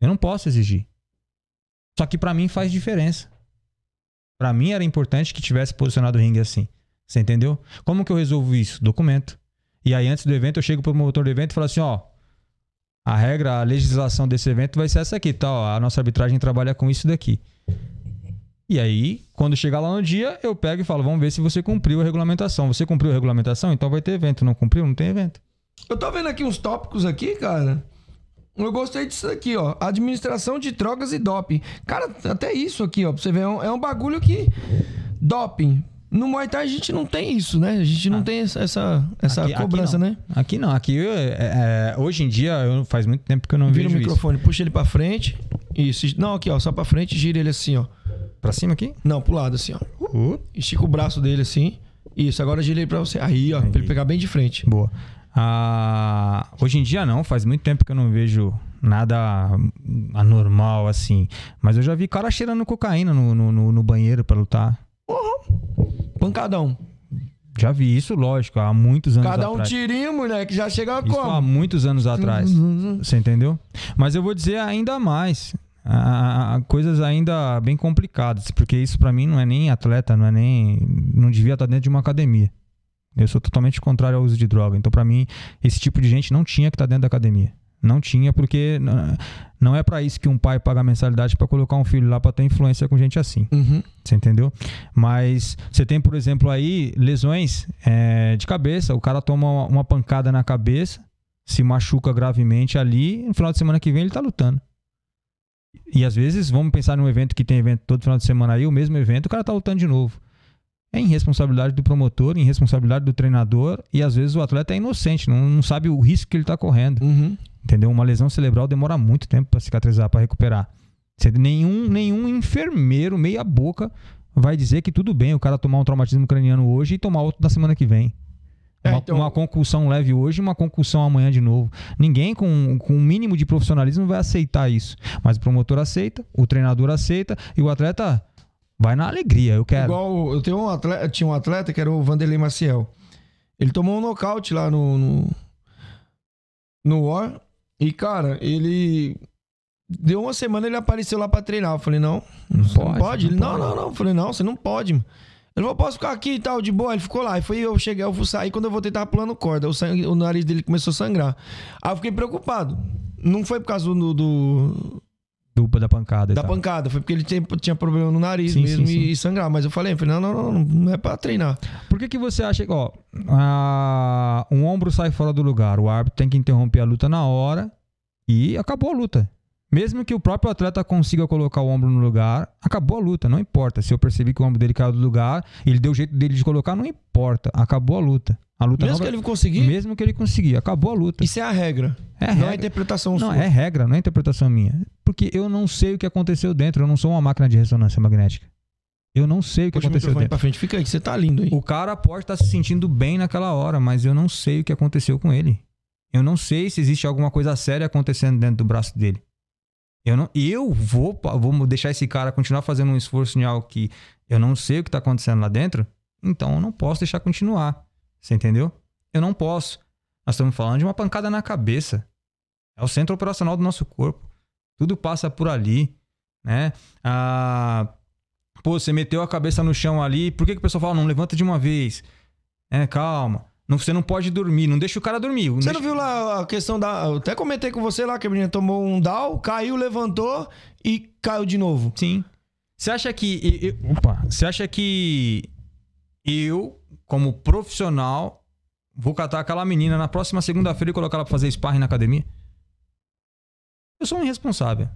Eu não posso exigir. Só que pra mim faz diferença. Pra mim era importante que tivesse posicionado o ringue assim. Você entendeu? Como que eu resolvo isso? Documento. E aí antes do evento eu chego pro promotor do evento e falo assim, ó, a regra, a legislação desse evento vai ser essa aqui, tá? Ó, a nossa arbitragem trabalha com isso daqui. E aí, quando chegar lá no dia, eu pego e falo, vamos ver se você cumpriu a regulamentação. Você cumpriu a regulamentação? Então vai ter evento. Não cumpriu? Não tem evento. Eu tô vendo aqui uns tópicos aqui, cara. Eu gostei disso aqui, ó. Administração de drogas e doping. Cara, até isso aqui, ó. Pra você ver, é um, é um bagulho que. Doping. No Muay Thai a gente não tem isso, né? A gente não tem essa, essa, Ah. Aqui- aqui cobrança, não. né? Aqui não, aqui é, é, hoje em dia eu, faz muito tempo que eu não Vira o vejo isso. microfone, puxa ele pra frente. Isso. Não, aqui, ó. Só pra frente, gira ele assim, ó. Pra cima aqui? Não, pro lado, assim, ó. Uh, Estica o braço dele assim. Isso, agora gira ele pra você. Aí, ó. Pra ele pegar bem de frente. boa. Ah, hoje em dia não, faz muito tempo que eu não vejo nada anormal assim. Mas eu já vi cara cheirando cocaína no, no, no- banheiro pra lutar. Pancadão. Já vi isso, lógico, há muitos anos Cada um atrás. tirinho, moleque. Já chega Isso há como? muitos anos atrás. Você entendeu? Mas eu vou dizer ainda mais. Coisas ainda bem complicadas, porque isso pra mim não é nem atleta, não é nem. Não devia estar dentro de uma academia. Eu sou totalmente contrário ao uso de droga. Então, pra mim, esse tipo de gente não tinha que estar dentro da academia. Não tinha, porque não é pra isso que um pai paga mensalidade pra colocar um filho lá pra ter influência com gente assim. Uhum. Você entendeu? Mas você tem, por exemplo, aí lesões é, de cabeça. O cara toma uma, uma pancada na cabeça, se machuca gravemente ali, no final de semana que vem ele tá lutando. E às vezes, vamos pensar num evento que tem evento todo final de semana aí, o mesmo evento, o cara tá lutando de novo. É irresponsabilidade do promotor, irresponsabilidade do treinador, e às vezes o atleta é inocente, não, não sabe o risco que ele tá correndo. Uhum. Entendeu? Uma lesão cerebral demora muito tempo para cicatrizar, para recuperar. Você- nenhum, nenhum enfermeiro, meia boca, vai dizer que tudo bem o cara tomar um traumatismo craniano hoje e tomar outro na semana que vem. É, Uma, então- uma concussão leve hoje e uma concussão amanhã de novo. Ninguém com, com um mínimo de profissionalismo vai aceitar isso. Mas o promotor aceita, o treinador aceita e o atleta vai na alegria. Eu quero. Igual eu tenho um atleta, tinha um atleta que era o Vanderlei Maciel. Ele tomou um nocaute lá no, no, no War. E, cara, ele. Deu uma semana ele apareceu lá pra treinar. Eu falei, não, Não você não pode, pode. não Ele, não, pode. não, não. Eu falei, não, você não pode. mano. Ele falou, posso ficar aqui e tal, de boa. Ele ficou lá. E foi eu cheguei, eu fui sair. Quando eu voltei, tava pulando corda. O, sangue, o nariz dele começou a sangrar. Aí eu fiquei preocupado. Não foi por causa do, do, Dupla da pancada. da pancada, foi porque ele tinha, tinha problema no nariz Sim, mesmo sim, sim. E, sangrar. Mas eu falei, eu falei, não, não, não, não é pra treinar. Por que, que você acha que, ó, a- um ombro sai fora do lugar, o árbitro tem que interromper a luta na hora e acabou a luta. Mesmo que o próprio atleta consiga colocar o ombro no lugar, acabou a luta, não importa. Se eu percebi que o ombro dele caiu do lugar, ele deu o jeito dele de colocar, não importa. Acabou a luta. A luta Mesmo não que ele conseguir, Mesmo que ele conseguir, acabou a luta. isso é a regra. É não é regra. interpretação Não, sua. é regra, não é interpretação minha. Porque eu não sei o que aconteceu dentro. Eu não sou uma máquina de ressonância magnética. Eu não sei o que Puxa aconteceu dentro. pra frente. Fica aí, que você tá lindo aí. O cara pode estar se sentindo bem naquela hora, mas eu não sei o que aconteceu com ele. Eu não sei se existe alguma coisa séria acontecendo dentro do braço dele. Eu não, eu vou, vou deixar esse cara continuar fazendo um esforço em algo que eu não sei o que está acontecendo lá dentro. Então eu não posso deixar continuar. Você entendeu? Eu não posso. Nós estamos falando de uma pancada na cabeça. É o centro operacional do nosso corpo. Tudo passa por ali, né? Ah, pô, você meteu a cabeça no chão ali. Por que, que o pessoal fala, não levanta de uma vez? É, calma. Não, você não pode dormir. Não deixa o cara dormir. Você deixa- não viu lá a questão da. Eu até comentei com você lá que a menina tomou um down, caiu, levantou e caiu de novo. Sim. Você acha que. e- e- opa. Você acha que eu, como profissional, vou catar aquela menina na próxima segunda-feira e colocar ela pra fazer sparring na academia? Eu sou um irresponsável.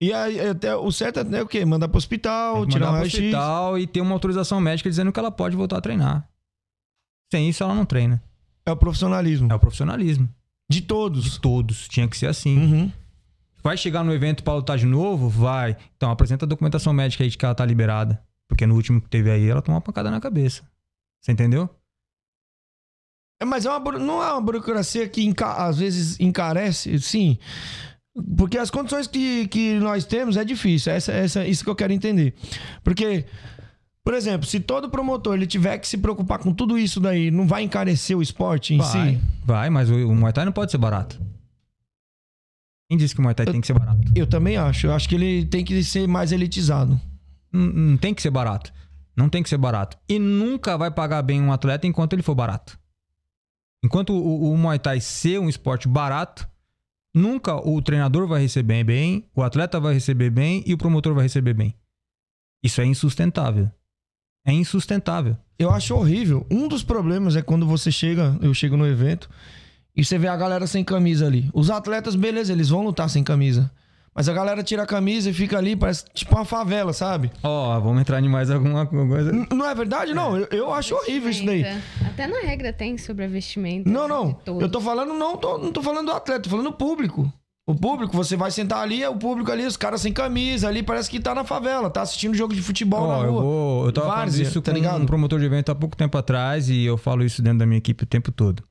E aí, até, o certo é o quê? Mandar pro hospital, tirar pro hospital e ter uma autorização médica dizendo que ela pode voltar a treinar. Sem isso, ela não treina. É o profissionalismo. É o profissionalismo. De todos. De todos. Tinha que ser assim. Uhum. Vai chegar no evento pra lutar de novo? Vai. Então apresenta a documentação médica aí de que ela tá liberada. Porque no último que teve aí, ela tomou uma pancada na cabeça. Você entendeu? É, Mas é uma, não é uma burocracia que às vezes encarece, sim. Porque as condições que, que nós temos é difícil. Essa, essa, isso que eu quero entender. Porque, por exemplo, se todo promotor ele tiver que se preocupar com tudo isso daí, não vai encarecer o esporte em Vai. si? Vai, mas o, o Muay Thai não pode ser barato. Quem disse que o Muay Thai tem que ser barato? Eu também acho. Eu acho que ele tem que ser mais elitizado. Não, não tem que ser barato. Não tem que ser barato. E nunca vai pagar bem um atleta enquanto ele for barato. Enquanto o, o Muay Thai ser um esporte barato, nunca o treinador vai receber bem, o atleta vai receber bem e o promotor vai receber bem. Isso é insustentável. É insustentável. Eu acho horrível. Um dos problemas é quando você chega, eu chego no evento e você vê a galera sem camisa ali. Os atletas, beleza, eles vão lutar sem camisa. Mas a galera tira a camisa e fica ali, parece tipo uma favela, sabe? Ó, vamos entrar em mais alguma coisa. N- Não é verdade? Não, eu, eu acho horrível isso daí. Até na regra tem sobre a vestimenta. Não, não. de todos. Eu tô falando, não tô, não tô falando do atleta, tô falando do público. O público, você vai sentar ali, é o público ali, os caras sem camisa ali, parece que tá na favela, tá assistindo jogo de futebol Ó, na eu, rua. vou, eu tava falando Várzea, isso tá com ligado? um promotor de evento há pouco tempo atrás e eu falo isso dentro da minha equipe o tempo todo.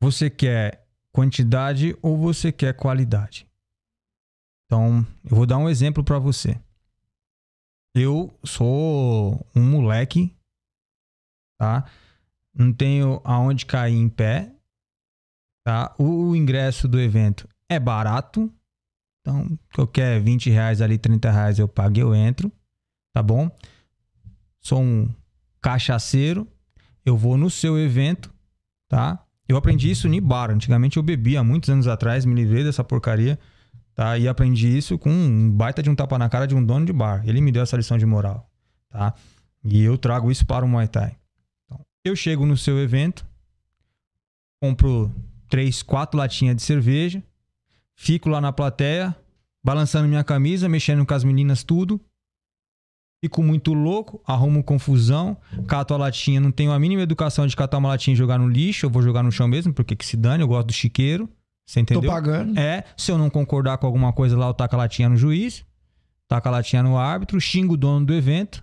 Você quer quantidade ou você quer qualidade? Então, eu vou dar um exemplo pra você. Eu sou um moleque, tá? Não tenho aonde cair em pé, tá? O ingresso do evento é barato, então, qualquer 20 reais ali, 30 reais eu pago e eu entro, tá bom? Sou um cachaceiro, eu vou no seu evento, tá? Eu aprendi isso em bar. Antigamente eu bebia, há muitos anos atrás, me livrei dessa porcaria, tá? E aprendi isso com um baita de um tapa na cara de um dono de bar. Ele me deu essa lição de moral, tá? E eu trago isso para o Muay Thai. Então, eu chego no seu evento, compro três, quatro latinhas de cerveja, fico lá na plateia, balançando minha camisa, mexendo com as meninas, tudo. Fico muito louco, arrumo confusão, cato a latinha, não tenho a mínima educação de catar uma latinha e jogar no lixo, eu vou jogar no chão mesmo, porque que se dane, eu gosto do chiqueiro. Você entendeu? Tô pagando. É, se eu não concordar com alguma coisa lá, eu taco a latinha no juiz, taco a latinha no árbitro, xingo o dono do evento.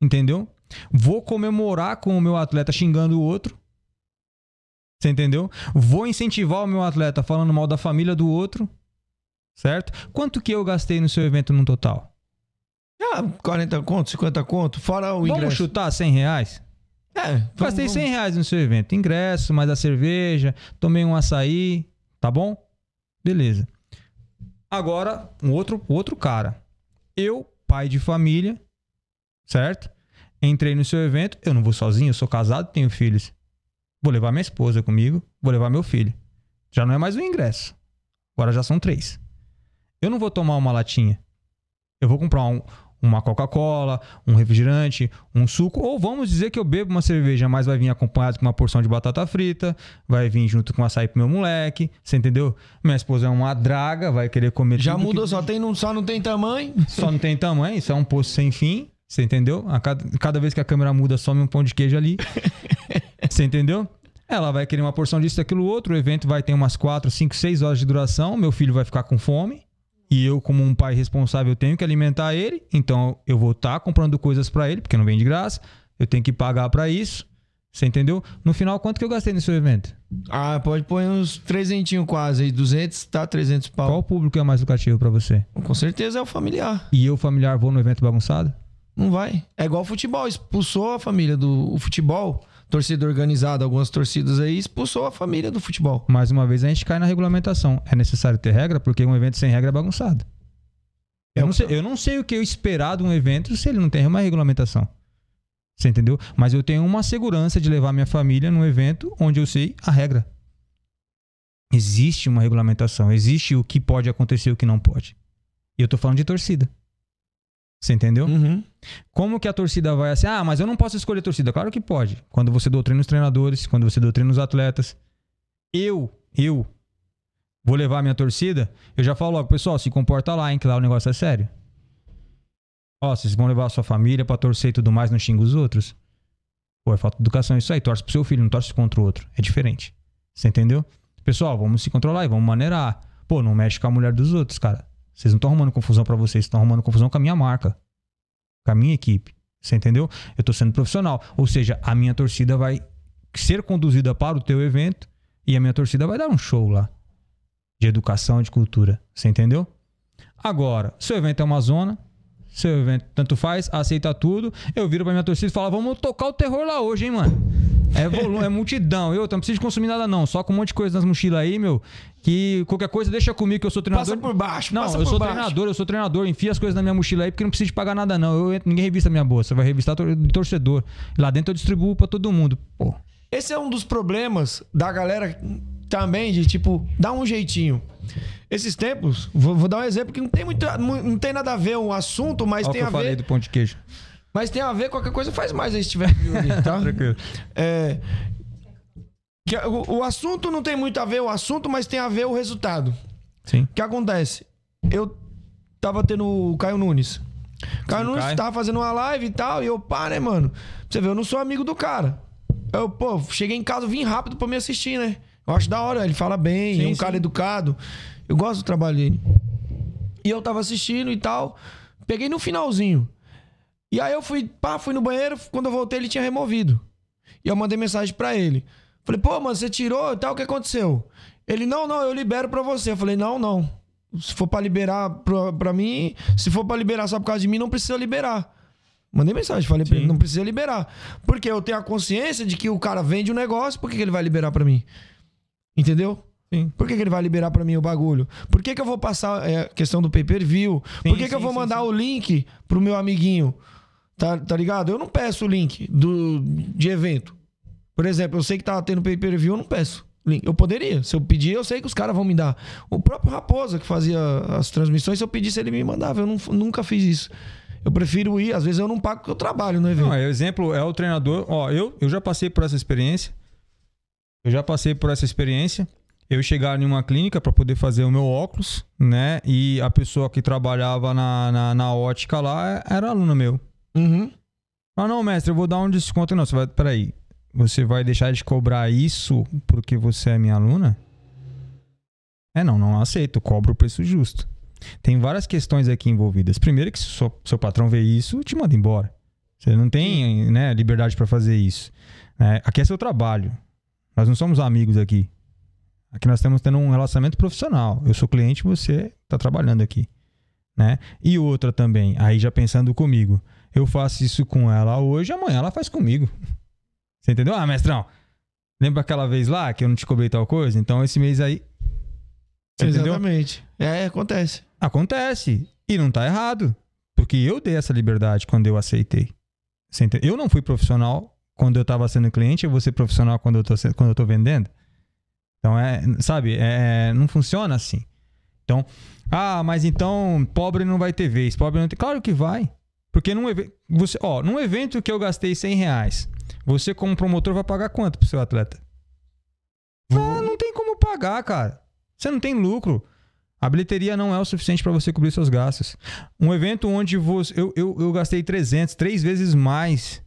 Entendeu? Vou comemorar com o meu atleta xingando o outro. Você entendeu? Vou incentivar o meu atleta falando mal da família do outro. Certo? Quanto que eu gastei no seu evento no total? Ah, 40 conto, 50 conto, fora o Vamos ingresso. chutar 100 reais? É, vamos- Gastei vamos- 100 reais no seu evento. Ingresso, mais a cerveja, tomei um açaí, tá bom? Beleza. Agora, um outro, outro cara. Eu, pai de família, certo? Entrei no seu evento. Eu não vou sozinho, eu sou casado, tenho filhos. Vou levar minha esposa comigo, vou levar meu filho. Já não é mais um ingresso. Agora já são três. Eu não vou tomar uma latinha. Eu vou comprar um- uma Coca-Cola, um refrigerante, um suco, ou vamos dizer que eu bebo uma cerveja, mas vai vir acompanhado com uma porção de batata frita, vai vir junto com açaí pro meu moleque, você entendeu? Minha esposa é uma draga, vai querer comer Já mudou, que- só, tem, não, [laughs] só não tem tamanho. só não tem tamanho, isso é um poço sem fim, você entendeu? A cada, cada vez que a câmera muda, some um pão de queijo ali. [laughs] Você entendeu? Ela vai querer uma porção disso, daquilo, outro. O evento vai ter umas 4, 5, 6 horas de duração. Meu filho vai ficar com fome. E eu, como um pai responsável, tenho que alimentar ele. Então, eu vou estar comprando coisas pra ele, porque não vem de graça. Eu tenho que pagar pra isso. Você entendeu? No final, quanto que eu gastei seu evento? Ah, pode pôr uns 300 quase aí. 200, tá? 300 pau. Qual público é mais lucrativo pra você? Com certeza é o familiar. E eu, familiar, vou no evento bagunçado? Não vai. É igual futebol. Expulsou a família do futebol. Torcida organizada, algumas torcidas aí, expulsou a família do futebol. Mais uma vez, a gente cai na regulamentação. É necessário ter regra, porque um evento sem regra é bagunçado. É Eu o não, sei, eu não sei o que eu esperar de um evento se ele não tem uma regulamentação. Você entendeu? Mas eu tenho uma segurança de levar minha família num evento onde eu sei a regra. Existe uma regulamentação, existe o que pode acontecer e o que não pode. E eu tô falando de torcida. Você entendeu? Uhum. Como que a torcida vai assim? Ah, mas eu não posso escolher torcida. Claro que pode. Quando você doutrina os treinadores, quando você doutrina os atletas. Eu, eu vou levar a minha torcida, eu já falo logo, pessoal, se comporta lá, hein, que lá o negócio é sério. Ó, vocês vão levar a sua família pra torcer e tudo mais, não xinga os outros. Pô, é falta de educação isso aí. Torce pro seu filho, não torce contra o outro. É diferente. Você entendeu? Pessoal, vamos se controlar e vamos maneirar. Pô, não mexe com a mulher dos outros, cara. Vocês não estão arrumando confusão pra vocês, estão arrumando confusão com a minha marca. Com a minha equipe. Você entendeu? Eu tô sendo profissional. Ou seja, a minha torcida vai ser conduzida para o teu evento e a minha torcida vai dar um show lá. De educação, de cultura. Você entendeu? Agora, seu evento é uma zona, seu evento tanto faz, aceita tudo. Eu viro pra minha torcida e falo: vamos tocar o terror lá hoje, hein, mano? É volume, é multidão. Eu não preciso de consumir nada, não. Só com um monte de coisa nas mochilas aí, meu. Que qualquer coisa deixa comigo, que eu sou treinador. Passa por baixo, Não, passa eu por sou baixo. treinador, eu sou treinador. Enfia as coisas na minha mochila aí, porque não precisa de pagar nada, não. Eu entro, ninguém revista minha bolsa. Vai revistar tor- torcedor. Lá dentro eu distribuo pra todo mundo. Pô. Esse é um dos problemas da galera também, de tipo, dar um jeitinho. Esses tempos, vou, vou dar um exemplo que não tem, muito, não tem nada a ver um assunto, mas Olha tem que a eu falei ver. do pão de queijo. Mas tem a ver, qualquer coisa faz mais aí se tiver tá? [laughs] Tranquilo. É, que o, o assunto não tem muito a ver o assunto, mas tem a ver o resultado. Sim. O que acontece? Eu tava tendo o Caio Nunes. Caio Sim, Nunes Caio. tava fazendo uma live e tal, e eu, pá, né, mano? Você vê, eu não sou amigo do cara. Eu, pô, cheguei em casa, vim rápido pra me assistir, né? Eu acho da hora, ele fala bem, Sim, é um sim. cara educado. Eu gosto do trabalho dele. E eu tava assistindo e tal. Peguei no finalzinho. E aí eu fui, pá, fui no banheiro, quando eu voltei ele tinha removido. E eu mandei mensagem pra ele. Falei, pô, mano, você tirou e tal, o que aconteceu? Ele, não, não, eu libero pra você. Eu falei, não, não. Se for pra liberar pra, pra mim, se for pra liberar só por causa de mim, não precisa liberar. Mandei mensagem, falei pra ele, não precisa liberar. Porque eu tenho a consciência de que o cara vende o negócio, por que, que ele vai liberar pra mim? Entendeu? Sim. Por que, que ele vai liberar pra mim o bagulho? Por que, que eu vou passar é, a questão do pay-per-view? Por que, que eu sim, vou sim, mandar sim. o link pro meu amiguinho? Tá, tá ligado? Eu não peço o link do, de evento. Por exemplo, eu sei que tá tendo pay-per-view, eu não peço. link. Eu poderia. Se eu pedir, eu sei que os caras vão me dar. O próprio Raposa, que fazia as transmissões, se eu pedisse, ele me mandava. Eu não- nunca fiz isso. Eu prefiro ir. Às vezes eu não pago porque eu trabalho no evento. Não, é exemplo, é o treinador. Ó, eu, eu já passei por essa experiência. Eu já passei por essa experiência. Eu chegar em uma clínica para poder fazer o meu óculos, né? E a pessoa que trabalhava na, na, na ótica lá era aluno meu. Uhum. Ah, não, mestre, eu vou dar um desconto. Não, você vai. Peraí. Você vai deixar de cobrar isso porque você é minha aluna? É, não, não aceito. Cobro o preço justo. Tem várias questões aqui envolvidas. Primeiro, que se seu, seu patrão vê isso, te manda embora. Você não tem né, liberdade para fazer isso. né? aqui é seu trabalho. Nós não somos amigos aqui. Aqui nós estamos tendo um relacionamento profissional. Eu sou cliente, você está trabalhando aqui. Né? E outra também, aí já pensando comigo. Eu faço isso com ela hoje, amanhã ela faz comigo. [laughs] Você entendeu? Ah, mestrão, lembra aquela vez lá que eu não te cobrei tal coisa? Então esse mês aí. Você entendeu? Exatamente. É, acontece. Acontece. E não tá errado. Porque eu dei essa liberdade quando eu aceitei. Eu não fui profissional quando eu tava sendo cliente, eu vou ser profissional quando eu tô, quando eu tô vendendo. Então, é, sabe, é, não funciona assim. Então, ah, mas então pobre não vai ter vez, pobre não tem. Claro que vai. Porque num, você, ó, num evento que eu gastei 100 reais, você como promotor vai pagar quanto pro seu atleta? Ah, não tem como pagar, cara. Você não tem lucro. A bilheteria não é o suficiente para você cobrir seus gastos. Um evento onde você, eu, eu, eu gastei 300, três vezes mais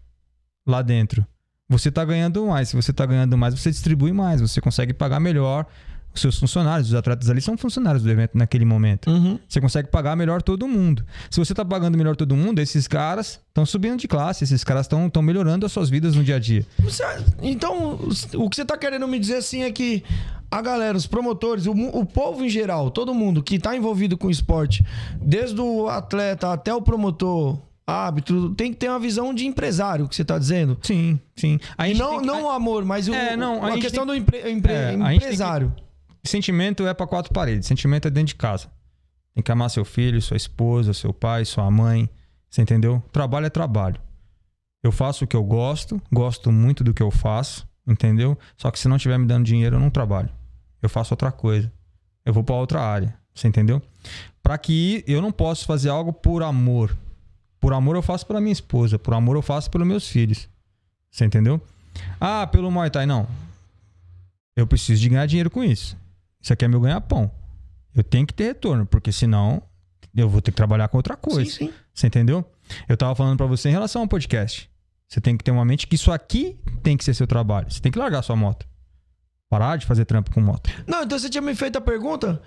lá dentro. Você está ganhando mais. Se você está ganhando mais, você distribui mais. Você consegue pagar melhor os seus funcionários. Os atletas ali são funcionários do evento naquele momento. Uhum. Você consegue pagar melhor todo mundo. Se você está pagando melhor todo mundo, esses caras estão subindo de classe. Esses caras estão melhorando as suas vidas no dia a dia. Então, o que você tá querendo me dizer assim é que a galera, os promotores, o, o povo em geral, todo mundo que tá envolvido com esporte, desde o atleta até o promotor, árbitro, tem que ter uma visão de empresário, o que você tá dizendo. Sim, sim. A E não, que- não o amor, mas o, É, não, a a, questão tem- do empre, empre- É, a Sentimento é para quatro paredes. Sentimento é dentro de casa. Tem que amar seu filho, sua esposa, seu pai, sua mãe. Você entendeu? Trabalho é trabalho. Eu faço o que eu gosto, gosto muito do que eu faço, entendeu? Só que se não estiver me dando dinheiro, eu não trabalho. Eu faço outra coisa. Eu vou para outra área. Você entendeu? Para que eu não posso fazer algo por amor. Por amor eu faço pela minha esposa, por amor eu faço pelos meus filhos. Você entendeu? Ah, pelo Muay Thai não. Eu preciso de ganhar dinheiro com isso. Isso aqui é meu ganha-pão. Eu tenho que ter retorno, porque senão eu vou ter que trabalhar com outra coisa. Sim, sim. Você entendeu? Eu tava falando pra você em relação ao podcast. Você tem que ter uma mente que isso aqui tem que ser seu trabalho. Você tem que largar sua moto. Parar de fazer trampo com moto. Não, então você tinha me feito a pergunta.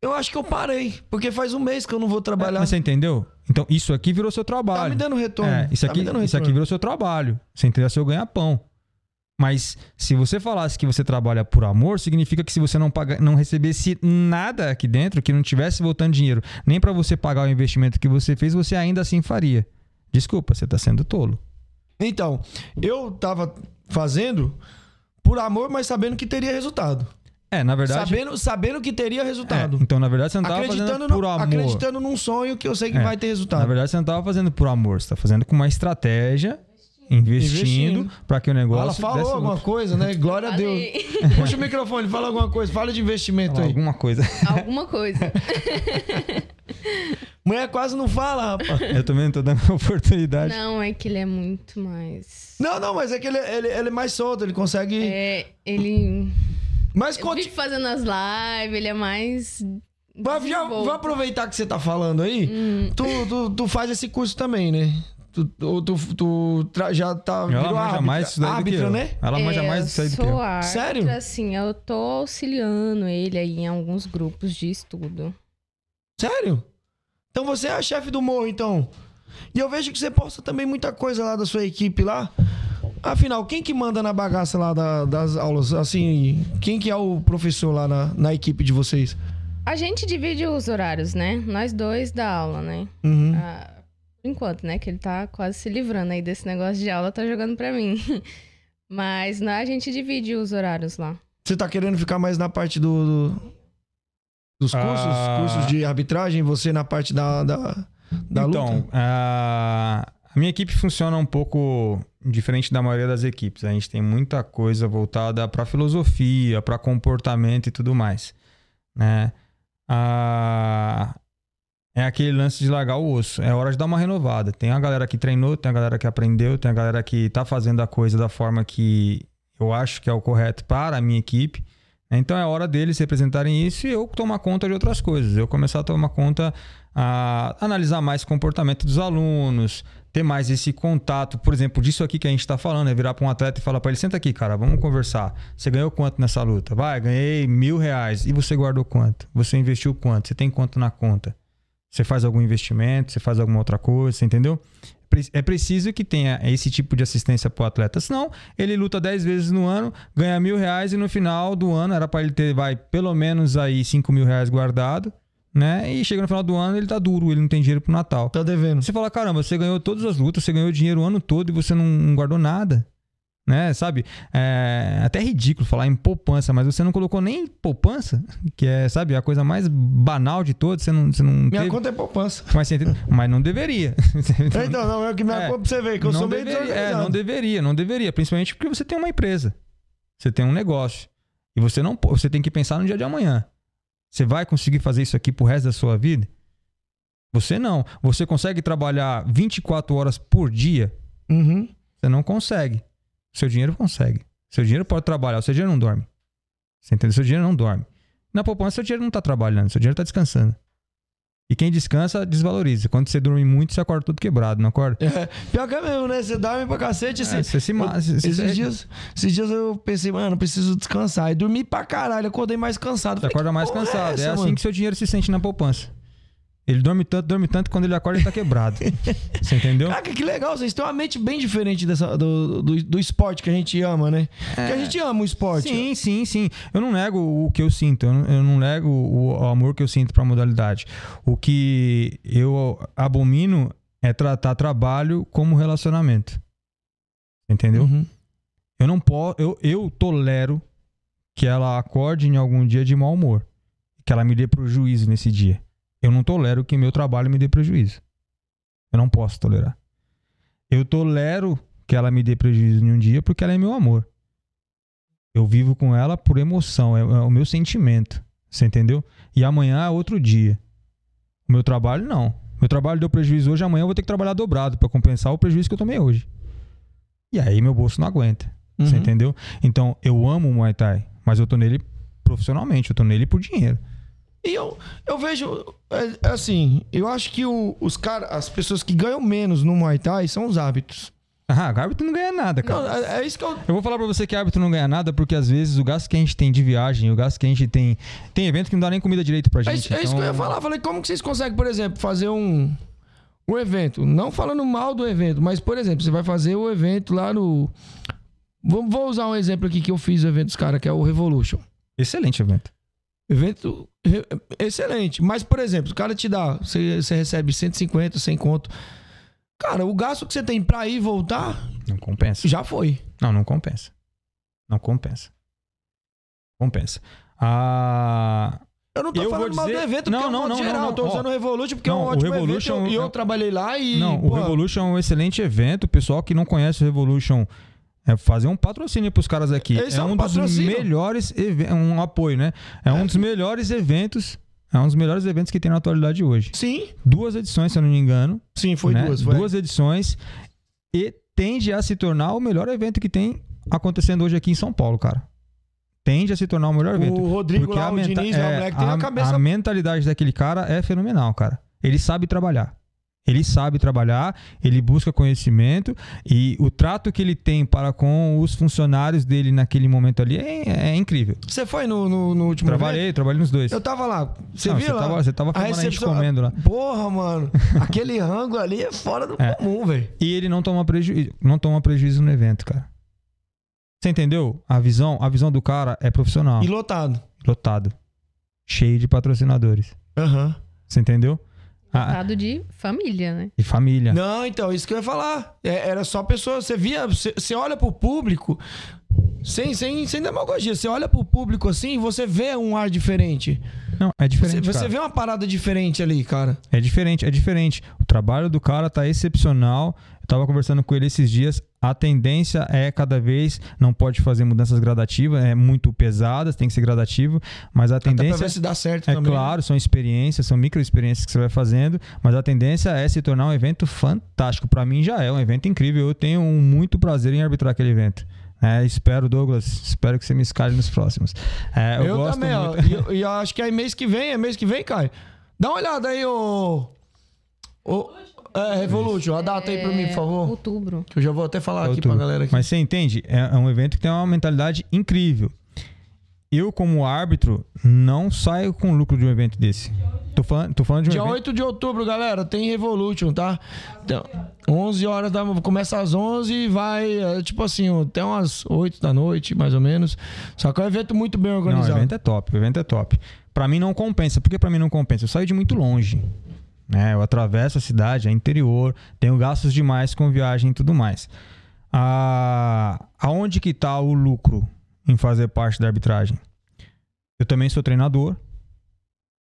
Eu acho que eu parei, porque faz um mês que eu não vou trabalhar. Mas você entendeu? Então, isso aqui virou seu trabalho. Tá me dando retorno. É, isso Tá aqui, dando isso aqui retorno. virou seu trabalho. Você entendeu? Seu ganha-pão. Mas se você falasse que você trabalha por amor, significa que se você não, paga, não recebesse nada aqui dentro, que não tivesse voltando dinheiro, nem pra você pagar o investimento que você fez, você ainda assim faria. Desculpa, você tá sendo tolo. Então, eu tava fazendo por amor, mas sabendo que teria resultado. É, na verdade. Sabendo, sabendo que teria resultado. É, então, na verdade, você não tava acreditando, fazendo por no- amor. acreditando num sonho que eu sei que É, vai ter resultado. Na verdade, você não tava fazendo por amor, você tá fazendo com uma estratégia, investindo, Investindo. pra que o negócio. Ela falou alguma lucro. coisa, né? Glória a Deus. [laughs] Puxa o microfone, fala alguma coisa. Fala de investimento Fala aí. Alguma coisa. Alguma coisa. [laughs] Mulher quase não fala, rapaz. Eu também não tô dando [laughs] oportunidade. Não, é que ele é muito mais. Não, não, mas é que ele, ele, ele é mais solto, ele consegue. É, ele. Mas vive fazendo as lives, ele é mais. Vai, já, desenvolto. vai aproveitar que você tá falando aí. Hum. Tu, tu, tu faz esse curso também, né? Tu, tu, tu, tu tra- já tá. Ela virou manja árbitra- mais isso daí do que árbitra, eu. né? Ela manja É, mais disso aí do que eu árbitra, Sério? assim, eu tô auxiliando ele aí em alguns grupos de estudo. Sério? Então você é a chefe do morro, então. E eu vejo que você posta também muita coisa lá da sua equipe lá. Afinal, quem que manda na bagaça lá da- das aulas? Assim, quem que é o professor lá na, na equipe de vocês? A gente divide os horários, né? Nós dois da aula, né? Uhum. Ah, por enquanto, né? Que ele tá quase se livrando aí desse negócio de aula, tá jogando pra mim. [laughs] Mas né, a gente divide os horários lá. Você tá querendo ficar mais na parte do, do- dos cursos? Ah. Cursos de arbitragem? Você na parte da, da, da então, luta? a a minha equipe funciona um pouco diferente da maioria das equipes. A gente tem muita coisa voltada para filosofia, para comportamento e tudo mais, né? A- É aquele lance de largar o osso. É hora de dar uma renovada. Tem a galera que treinou, tem a galera que aprendeu, tem a galera que tá fazendo a coisa da forma que eu acho que é o correto para a minha equipe. Então é hora deles representarem isso e eu tomar conta de outras coisas. Eu começar a tomar conta, a analisar mais o comportamento dos alunos, ter mais esse contato, por exemplo, disso aqui que a gente está falando, é virar para um atleta e falar para ele: senta aqui, cara, vamos conversar. Você ganhou quanto nessa luta? Vai, ganhei mil reais. E você guardou quanto? Você investiu quanto? Você tem quanto na conta? Você faz algum investimento? Você faz alguma outra coisa? Entendeu? É preciso que tenha esse tipo de assistência para o atleta. Senão, ele luta 10 vezes no ano, ganha mil reais e no final do ano era para ele ter, vai, pelo menos aí 5 mil reais guardado né? E chega no final do ano, ele tá duro, ele não tem dinheiro pro Natal. Tá devendo. Você fala, caramba, você ganhou todas as lutas, você ganhou dinheiro o ano todo e você não guardou nada. Né, sabe? É até ridículo falar em poupança, mas você não colocou nem poupança, que é, sabe, a coisa mais banal de todas. Você não, você não Minha teve... conta é poupança. Mas, você... mas não deveria. [laughs] então, não, é que minha é, conta pra você ver, que eu sou meio deveria, é, não deveria, não deveria. Principalmente porque você tem uma empresa. Você tem um negócio. E você não você tem que pensar no dia de amanhã. Você vai conseguir fazer isso aqui pro resto da sua vida? Você não. Você consegue trabalhar 24 horas por dia? Uhum. Você não consegue. Seu dinheiro consegue. Seu dinheiro pode trabalhar, o seu dinheiro não dorme. Você entendeu? Seu dinheiro não dorme. Na poupança, seu dinheiro não está trabalhando, seu dinheiro está descansando. E quem descansa, desvaloriza. Quando você dorme muito, você acorda tudo quebrado, não acorda? É, pior que é mesmo, né? Você dorme pra cacete. Você, é, você se mata. Esses, é dias, esses dias eu pensei, mano, preciso descansar. E dormi pra caralho, acordei mais cansado. Você acorda mais cansado. É, essa, é assim que seu dinheiro se sente na poupança. Ele dorme tanto, dorme tanto, quando ele acorda ele tá quebrado. [laughs] Você entendeu? Cara, que legal, vocês têm uma mente bem diferente dessa, do, do, do esporte que a gente ama, né? É... Porque a gente ama o esporte. Sim, sim, sim. Eu não nego o que eu sinto, eu não, eu não nego o, o, amor que eu sinto pra modalidade. O que eu abomino é tratar trabalho como relacionamento. Entendeu? Uhum. Eu não posso, eu, eu tolero que ela acorde em algum dia de mau humor. Que ela me dê pro juízo nesse dia. Eu não tolero que meu trabalho me dê prejuízo. Eu não posso tolerar. Eu tolero que ela me dê prejuízo em um dia porque ela é meu amor. Eu vivo com ela por emoção, é, é o meu sentimento. Você entendeu? E amanhã é outro dia. O meu trabalho, não. Meu trabalho deu prejuízo hoje, amanhã eu vou ter que trabalhar dobrado para compensar o prejuízo que eu tomei hoje. E aí meu bolso não aguenta. Uhum. Você entendeu? Então, eu amo o Muay Thai, mas eu tô nele profissionalmente, eu tô nele por dinheiro. E eu, eu vejo, é, é, assim, eu acho que o, os caras, as pessoas que ganham menos no Muay Thai são os hábitos. Ah, árbitro não ganha nada, cara. Não, é, é, isso que eu... eu vou falar pra você que árbitro não ganha nada porque às vezes o gasto que a gente tem de viagem, o gasto que a gente tem. Tem evento que não dá nem comida direito pra gente. É, isso, então... é isso que eu ia então falar. Falei, como que vocês conseguem, por exemplo, fazer um, um evento? Não falando mal do evento, mas, por exemplo, você vai fazer o evento lá no. Vou, vou usar um exemplo aqui que eu fiz o evento dos caras, que é o Revolution. Excelente evento. Evento excelente. Mas, por exemplo, o cara te dá, você, você recebe 150, 100 conto. Cara, o gasto que você tem pra ir e voltar. Não compensa. Já foi. Não, não compensa. Não compensa. Compensa. Ah. Eu não tô eu falando dizer... mal do evento, não, não, não, geral. não, não. Eu tô usando o Revolution porque não, é um ótimo Revolution, evento. E eu, eu, trabalhei lá e. Não, pô, o Revolution é um excelente evento. O pessoal que não conhece o Revolution é fazer um patrocínio para os caras aqui. Esse é, um, um dos melhores um apoio, né? É, é um dos melhores eventos. É um dos melhores eventos que tem na atualidade hoje. Sim. Duas edições, se eu não me engano. Sim, foi né? duas. Foi. Duas edições. E tende a se tornar o melhor evento que tem acontecendo hoje aqui em São Paulo, cara. Tende a se tornar o melhor evento. O Rodrigo lá, o Diniz, é, o moleque tem a, cabeça... A mentalidade daquele cara é fenomenal, cara. Ele sabe trabalhar. Ele sabe trabalhar, ele busca conhecimento e o trato que ele tem para com os funcionários dele naquele momento ali é, é incrível. Você foi no, no, no último Trabalhei, evento? trabalhei nos dois. Eu tava lá. Você Não, viu você lá? Tava, você tava filmando a, a gente comendo lá. Porra, mano. [laughs] aquele rango ali é fora do é. comum, velho. E ele não toma, preju... não toma prejuízo no evento, cara. Você entendeu? A visão, a visão do cara é profissional. E lotado. Lotado. Cheio de patrocinadores. Aham. Uhum. Você entendeu? Lotado ah, de família, né? De família. Não, então, isso que eu ia falar. É, era só pessoa. Você via, você, você olha pro público, sem, sem, sem demagogia, você olha pro público assim você vê um ar diferente. Não, é diferente. Você, você vê uma parada diferente ali, cara. É diferente, é diferente. O trabalho do cara tá excepcional. Eu tava conversando com ele esses dias. A tendência é cada vez não pode fazer mudanças gradativas, é muito pesadas, tem que ser gradativo, mas a tendência Até ver se dá certo é também. Né? claro, são experiências, são micro experiências que você vai fazendo, mas a tendência é se tornar um evento fantástico. Para mim já é um evento incrível. Eu tenho muito prazer em arbitrar aquele evento. É, espero, Douglas, espero que você me escale nos próximos. É, eu Eu, também, ó. muito- E eu, e eu acho que é mês que vem, é mês que vem, Caio. Dá uma olhada aí, ô. ô é, Revolution, a data aí pra mim, por favor. Outubro. Que eu já vou até falar aqui Outubro. pra galera aqui. Mas você entende? É, é um evento que tem uma mentalidade incrível. Eu, como árbitro, não saio com lucro de um evento desse. Tô falando, tô falando de um Dia evento. 8 de outubro, galera, tem Revolution, tá? Então, 11 horas da começa às 11 e vai, é, tipo assim, até umas 8 da noite, mais ou menos. Só que é um evento muito bem Não, o organizado. evento é top, o evento é top. Pra mim não compensa. Por que pra mim não compensa? Eu saio de muito longe. Né? Eu atravesso a cidade, é interior, tenho gastos demais com viagem e tudo mais. Ah, aonde que tá o lucro em fazer parte da arbitragem? Eu também sou treinador,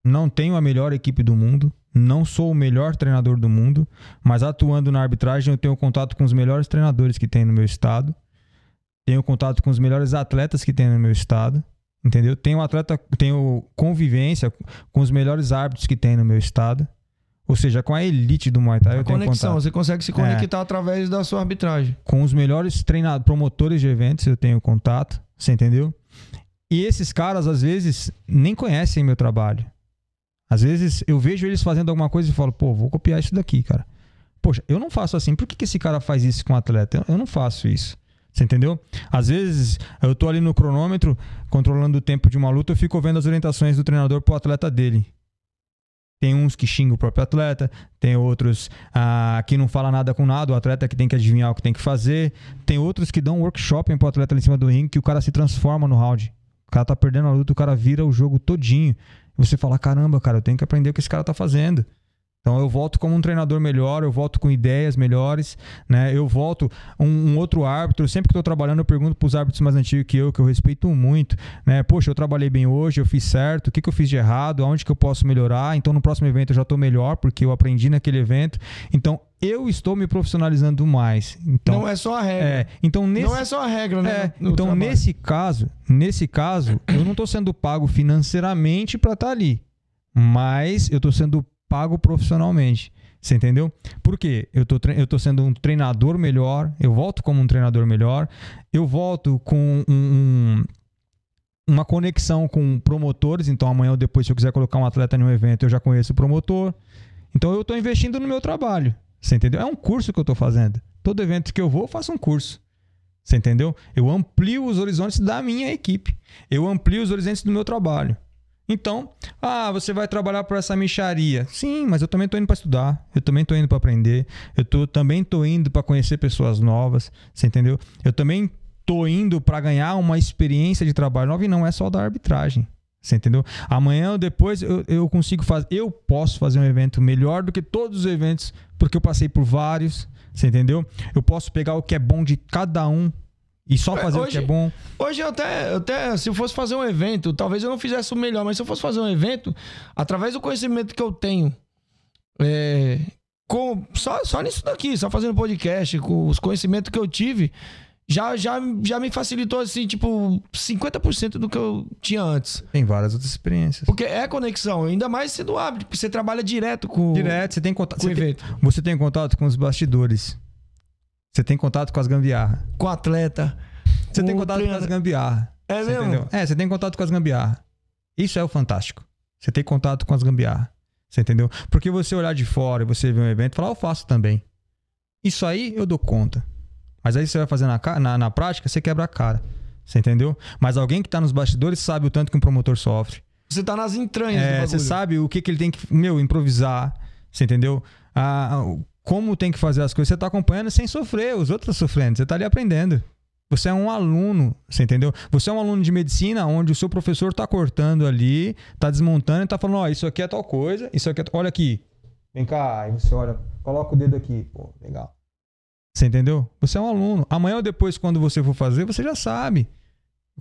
não tenho a melhor equipe do mundo, não sou o melhor treinador do mundo, mas atuando na arbitragem eu tenho contato com os melhores treinadores que tem no meu estado, tenho contato com os melhores atletas que tem no meu estado, entendeu? Tenho atleta, tenho convivência com os melhores árbitros que tem no meu estado, ou seja, com a elite do Muay Thai eu A tenho conexão, contato. você consegue se conectar através da sua arbitragem. Com os melhores treinadores, promotores de eventos eu tenho contato, você entendeu? E esses caras às vezes nem conhecem meu trabalho. Às vezes eu vejo eles fazendo alguma coisa e falo, pô, vou copiar isso daqui, cara. Poxa, eu não faço assim. Por que, que esse cara faz isso com o atleta? Eu, eu não faço isso. Você entendeu? Às vezes eu tô ali no cronômetro, controlando o tempo de uma luta, eu fico vendo as orientações do treinador pro atleta dele. Tem uns que xingam o próprio atleta, tem outros ah, que não fala nada com nada, o atleta que tem que adivinhar o que tem que fazer. Tem outros que dão workshop pro atleta ali em cima do ringue que o cara se transforma no round. O cara tá perdendo a luta, o cara vira o jogo todinho. Você fala: caramba, cara, eu tenho que aprender o que esse cara tá fazendo. Então eu volto como um treinador melhor, eu volto com ideias melhores, né? Eu volto um, um outro árbitro. Sempre que estou trabalhando, eu pergunto para os árbitros mais antigos que eu, que eu respeito muito, né? Poxa, eu trabalhei bem hoje, eu fiz certo, o que, que eu fiz de errado, aonde que eu posso melhorar? Então no próximo evento eu já estou melhor porque eu aprendi naquele evento. Então eu estou me profissionalizando mais. Então não é só a regra. é, então nesse Não é só a regra, né? é, no- no então trabalho. nesse caso, nesse caso, eu não tô sendo pago financeiramente para estar ali, mas eu tô sendo pago profissionalmente. Você entendeu? Por quê? Eu tô, eu tô sendo um treinador melhor, eu volto como um treinador melhor, eu volto com um- um- uma conexão com promotores, então amanhã ou depois, se eu quiser colocar um atleta em um evento, eu já conheço o promotor. Então eu tô investindo no meu trabalho. Você entendeu? É um curso que eu tô fazendo. Todo evento que eu vou, eu faço um curso. Você entendeu? Eu amplio os horizontes da minha equipe. Eu amplio os horizontes do meu trabalho. Então, ah, você vai trabalhar por essa micharia. Sim, mas eu também tô indo para estudar. Eu também tô indo para aprender. Eu tô, também tô indo para conhecer pessoas novas. Você entendeu? Eu também tô indo para ganhar uma experiência de trabalho nova e não é só da arbitragem. Você entendeu? Amanhã ou depois eu, eu consigo fazer. Eu posso fazer um evento melhor do que todos os eventos, porque eu passei por vários. Você entendeu? Eu posso pegar o que é bom de cada um e só fazer o hoje- que é bom. Hoje eu até, eu até, se eu fosse fazer um evento, talvez eu não fizesse o melhor, mas se eu fosse fazer um evento, através do conhecimento que eu tenho, é, com, só, só nisso daqui, só fazendo podcast, com os conhecimentos que eu tive, já, já, já me facilitou, assim, tipo, 50% do que eu tinha antes. Tem várias outras experiências. Porque é conexão, ainda mais sendo hábito, porque você trabalha direto com, Direto, você tem contato. com o Você tem, evento, você tem contato com os bastidores. Você tem contato com as gambiarras. com o atleta. Você tem com o contato com as gambiarras. É Você mesmo? entendeu? É, você tem contato com as gambiarras. Isso é o fantástico. Você tem contato com as gambiarras. Você entendeu? Porque você olhar de fora e você ver um evento e falar, "Ah, eu faço também. Isso aí eu dou conta. Mas aí você vai fazer na, na, na prática, você quebra a cara. Você entendeu? Mas alguém que tá nos bastidores sabe o tanto que um promotor sofre. Você tá nas entranhas É, você sabe o que, que ele tem que, meu, improvisar. Você entendeu? Ah, como tem que fazer as coisas. Você tá acompanhando sem sofrer, os outros estão sofrendo. Você tá ali aprendendo. Você é um aluno, você entendeu? Você é um aluno de medicina onde o seu professor tá cortando ali, tá desmontando e tá falando, ó, isso aqui é tal coisa, isso aqui é... Olha aqui. Vem cá, aí você olha, coloca o dedo aqui. Pô, legal. Você entendeu? Você é um aluno. Amanhã ou depois, quando você for fazer, você já sabe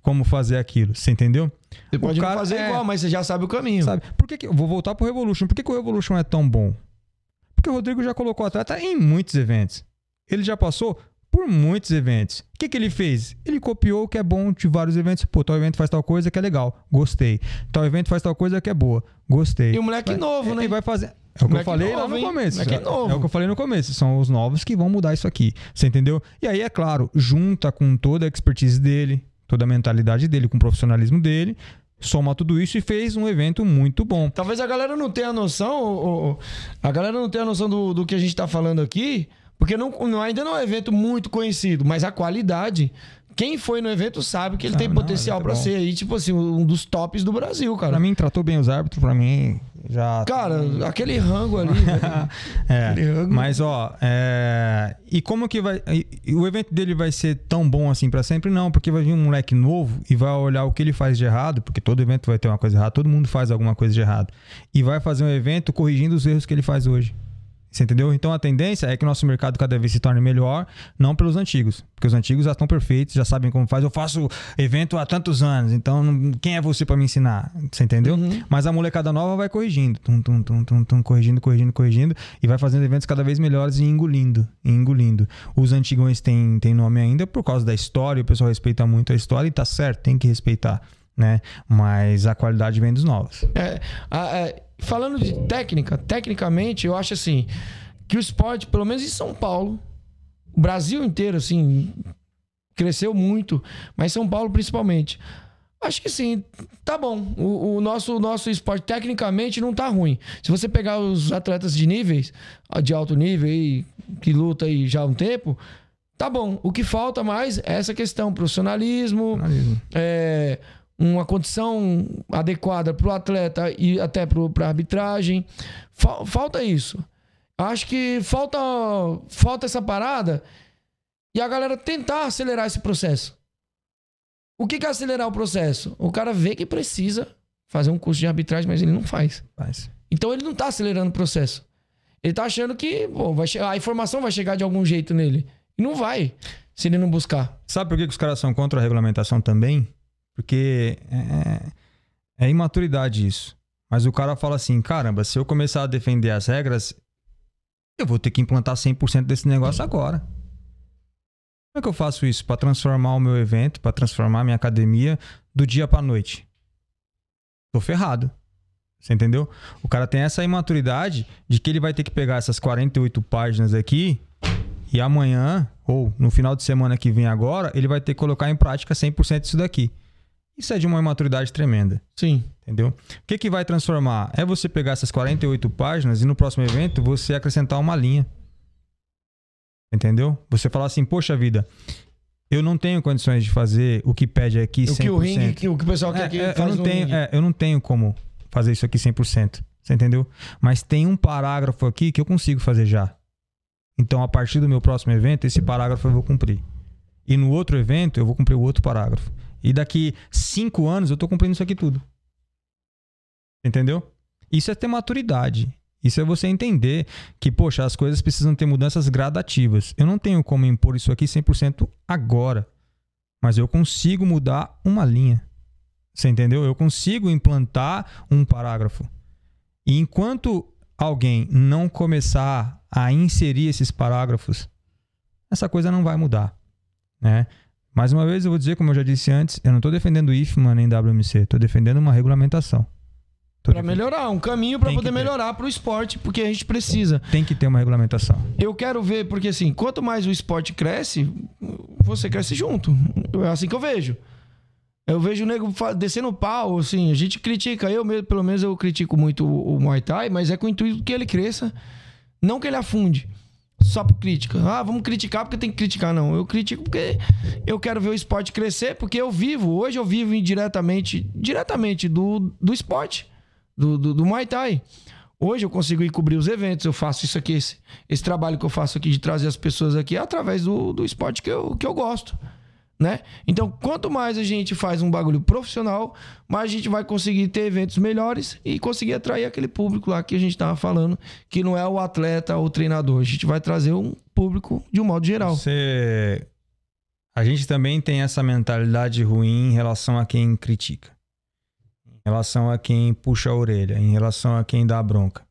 como fazer aquilo. Você entendeu? Você pode fazer é. igual, mas você já sabe o caminho. Sabe? Por que, que eu vou voltar pro Revolution? Por que, que o Revolution é tão bom? Porque o Rodrigo já colocou atleta em muitos eventos. Ele já passou por muitos eventos. O que, que ele fez? Ele copiou o que é bom de vários eventos. Pô, tal evento faz tal coisa que é legal, gostei. Tal evento faz tal coisa que é boa, gostei. E o moleque Vai- novo, né? E vai fazer. É o que eu falei lá novo, no hein? começo. É- novo. É o que eu falei no começo. São os novos que vão mudar isso aqui. Você entendeu? E aí, é claro, junta com toda a expertise dele, toda a mentalidade dele, com o profissionalismo dele, soma tudo isso e fez um evento muito bom. Talvez a galera não tenha noção, ô, ô, a galera não tenha noção do, do que a gente tá falando aqui, porque não, não- ainda não é um evento muito conhecido, mas a qualidade. Quem foi no evento sabe que ele Ah, tem não, potencial pra bom. ser aí, tipo assim, um dos tops do Brasil, cara. Pra mim, tratou bem os árbitros, pra mim já. Cara, aquele rango ali. [laughs] É, Aquele rango. mas ó, é, e como que vai, o evento dele vai ser tão bom assim pra sempre? Não, porque vai vir um moleque novo e vai olhar o que ele faz de errado, porque todo evento vai ter uma coisa errada, todo mundo faz alguma coisa de errado, e vai fazer um evento corrigindo os erros que ele faz hoje. Você entendeu? Então a tendência é que o nosso mercado cada vez se torne melhor, não pelos antigos, porque os antigos já estão perfeitos, já sabem como faz. Eu faço evento há tantos anos, então quem é você pra me ensinar? Você entendeu? Mas a molecada nova vai corrigindo, tum, tum, tum, tum, tum, corrigindo, corrigindo, corrigindo, e vai fazendo eventos cada vez melhores e engolindo, e engolindo. Os antigões têm, têm nome ainda por causa da história, o pessoal respeita muito a história e tá certo, tem que respeitar, né? Mas a qualidade vem dos novos. É, a- é, falando de técnica, tecnicamente, eu acho assim que o esporte, pelo menos em São Paulo, o Brasil inteiro, assim, cresceu muito, mas São Paulo principalmente. Acho que sim, tá bom. O, o nosso, o nosso esporte tecnicamente não tá ruim. Se você pegar os atletas de níveis, de alto nível aí, que luta aí já há um tempo, tá bom. O que falta mais é essa questão, profissionalismo, é, uma condição adequada para o atleta e até para a arbitragem. Fal- falta isso. Acho que falta, falta essa parada e a galera tentar acelerar esse processo. O que que é acelerar o processo? O cara vê que precisa fazer um curso de arbitragem, mas ele não faz. Faz. Então ele não tá acelerando o processo. Ele tá achando que pô, vai a informação vai chegar de algum jeito nele. E não vai, se ele não buscar. Sabe por que, que os caras são contra a regulamentação também? Porque é, é imaturidade isso. Mas o cara fala assim: caramba, se eu começar a defender as regras, eu vou ter que implantar 100% desse negócio agora. Como é que eu faço isso para transformar o meu evento, para transformar a minha academia do dia para noite? Tô ferrado. Você entendeu? O cara tem essa imaturidade de que ele vai ter que pegar essas 48 páginas aqui e amanhã, ou no final de semana que vem agora, ele vai ter que colocar em prática 100% disso daqui. Isso é de uma imaturidade tremenda, Sim. entendeu? O que, que vai transformar? É você pegar essas 48 páginas e no próximo evento você acrescentar uma linha. Entendeu? Você falar assim, poxa vida, eu não tenho condições de fazer o que pede aqui 100%. O que o ringue, o que o pessoal quer É, que é, eu, não tenho, é, eu não tenho como fazer isso aqui 100%. Você entendeu? Mas tem um parágrafo aqui que eu consigo fazer já. Então, a partir do meu próximo evento, esse parágrafo eu vou cumprir. E no outro evento, eu vou cumprir o outro parágrafo. E daqui cinco anos, eu tô cumprindo isso aqui tudo. Entendeu? Isso é ter maturidade. Isso é você entender que, poxa, as coisas precisam ter mudanças gradativas. Eu não tenho como impor isso aqui 100% agora. Mas eu consigo mudar uma linha. Você entendeu? Eu consigo implantar um parágrafo. E enquanto alguém não começar a inserir esses parágrafos, essa coisa não vai mudar, né? Mais uma vez eu vou dizer, como eu já disse antes, eu não estou defendendo o IFMA nem WMC, estou defendendo uma regulamentação. Defendendo- melhorar, um caminho pra Tem poder melhorar pro esporte, porque a gente precisa. Tem que ter uma regulamentação. Eu quero ver, porque assim, quanto mais o esporte cresce, você cresce junto. É assim que eu vejo. Eu vejo o nego descendo o pau, assim, a gente critica, eu mesmo, pelo menos eu critico muito o, o Muay Thai, mas é com o intuito que ele cresça, não que ele afunde. Só por crítica. Ah, vamos criticar porque tem que criticar. Não, eu critico porque eu quero ver o esporte crescer, porque eu vivo, hoje eu vivo indiretamente, diretamente do, do esporte, do, do, do Muay Thai. Hoje eu consigo ir cobrir os eventos, eu faço isso aqui, esse, esse trabalho que eu faço aqui de trazer as pessoas aqui através do, do esporte que eu, que eu gosto. Né? Então, quanto mais a gente faz um bagulho profissional, mais a gente vai conseguir ter eventos melhores e conseguir atrair aquele público lá que a gente tava falando, que não é o atleta ou o treinador. A gente vai trazer um público de um modo geral. Você... A gente também tem essa mentalidade ruim em relação a quem critica. Em relação a quem puxa a orelha, em relação a quem dá bronca.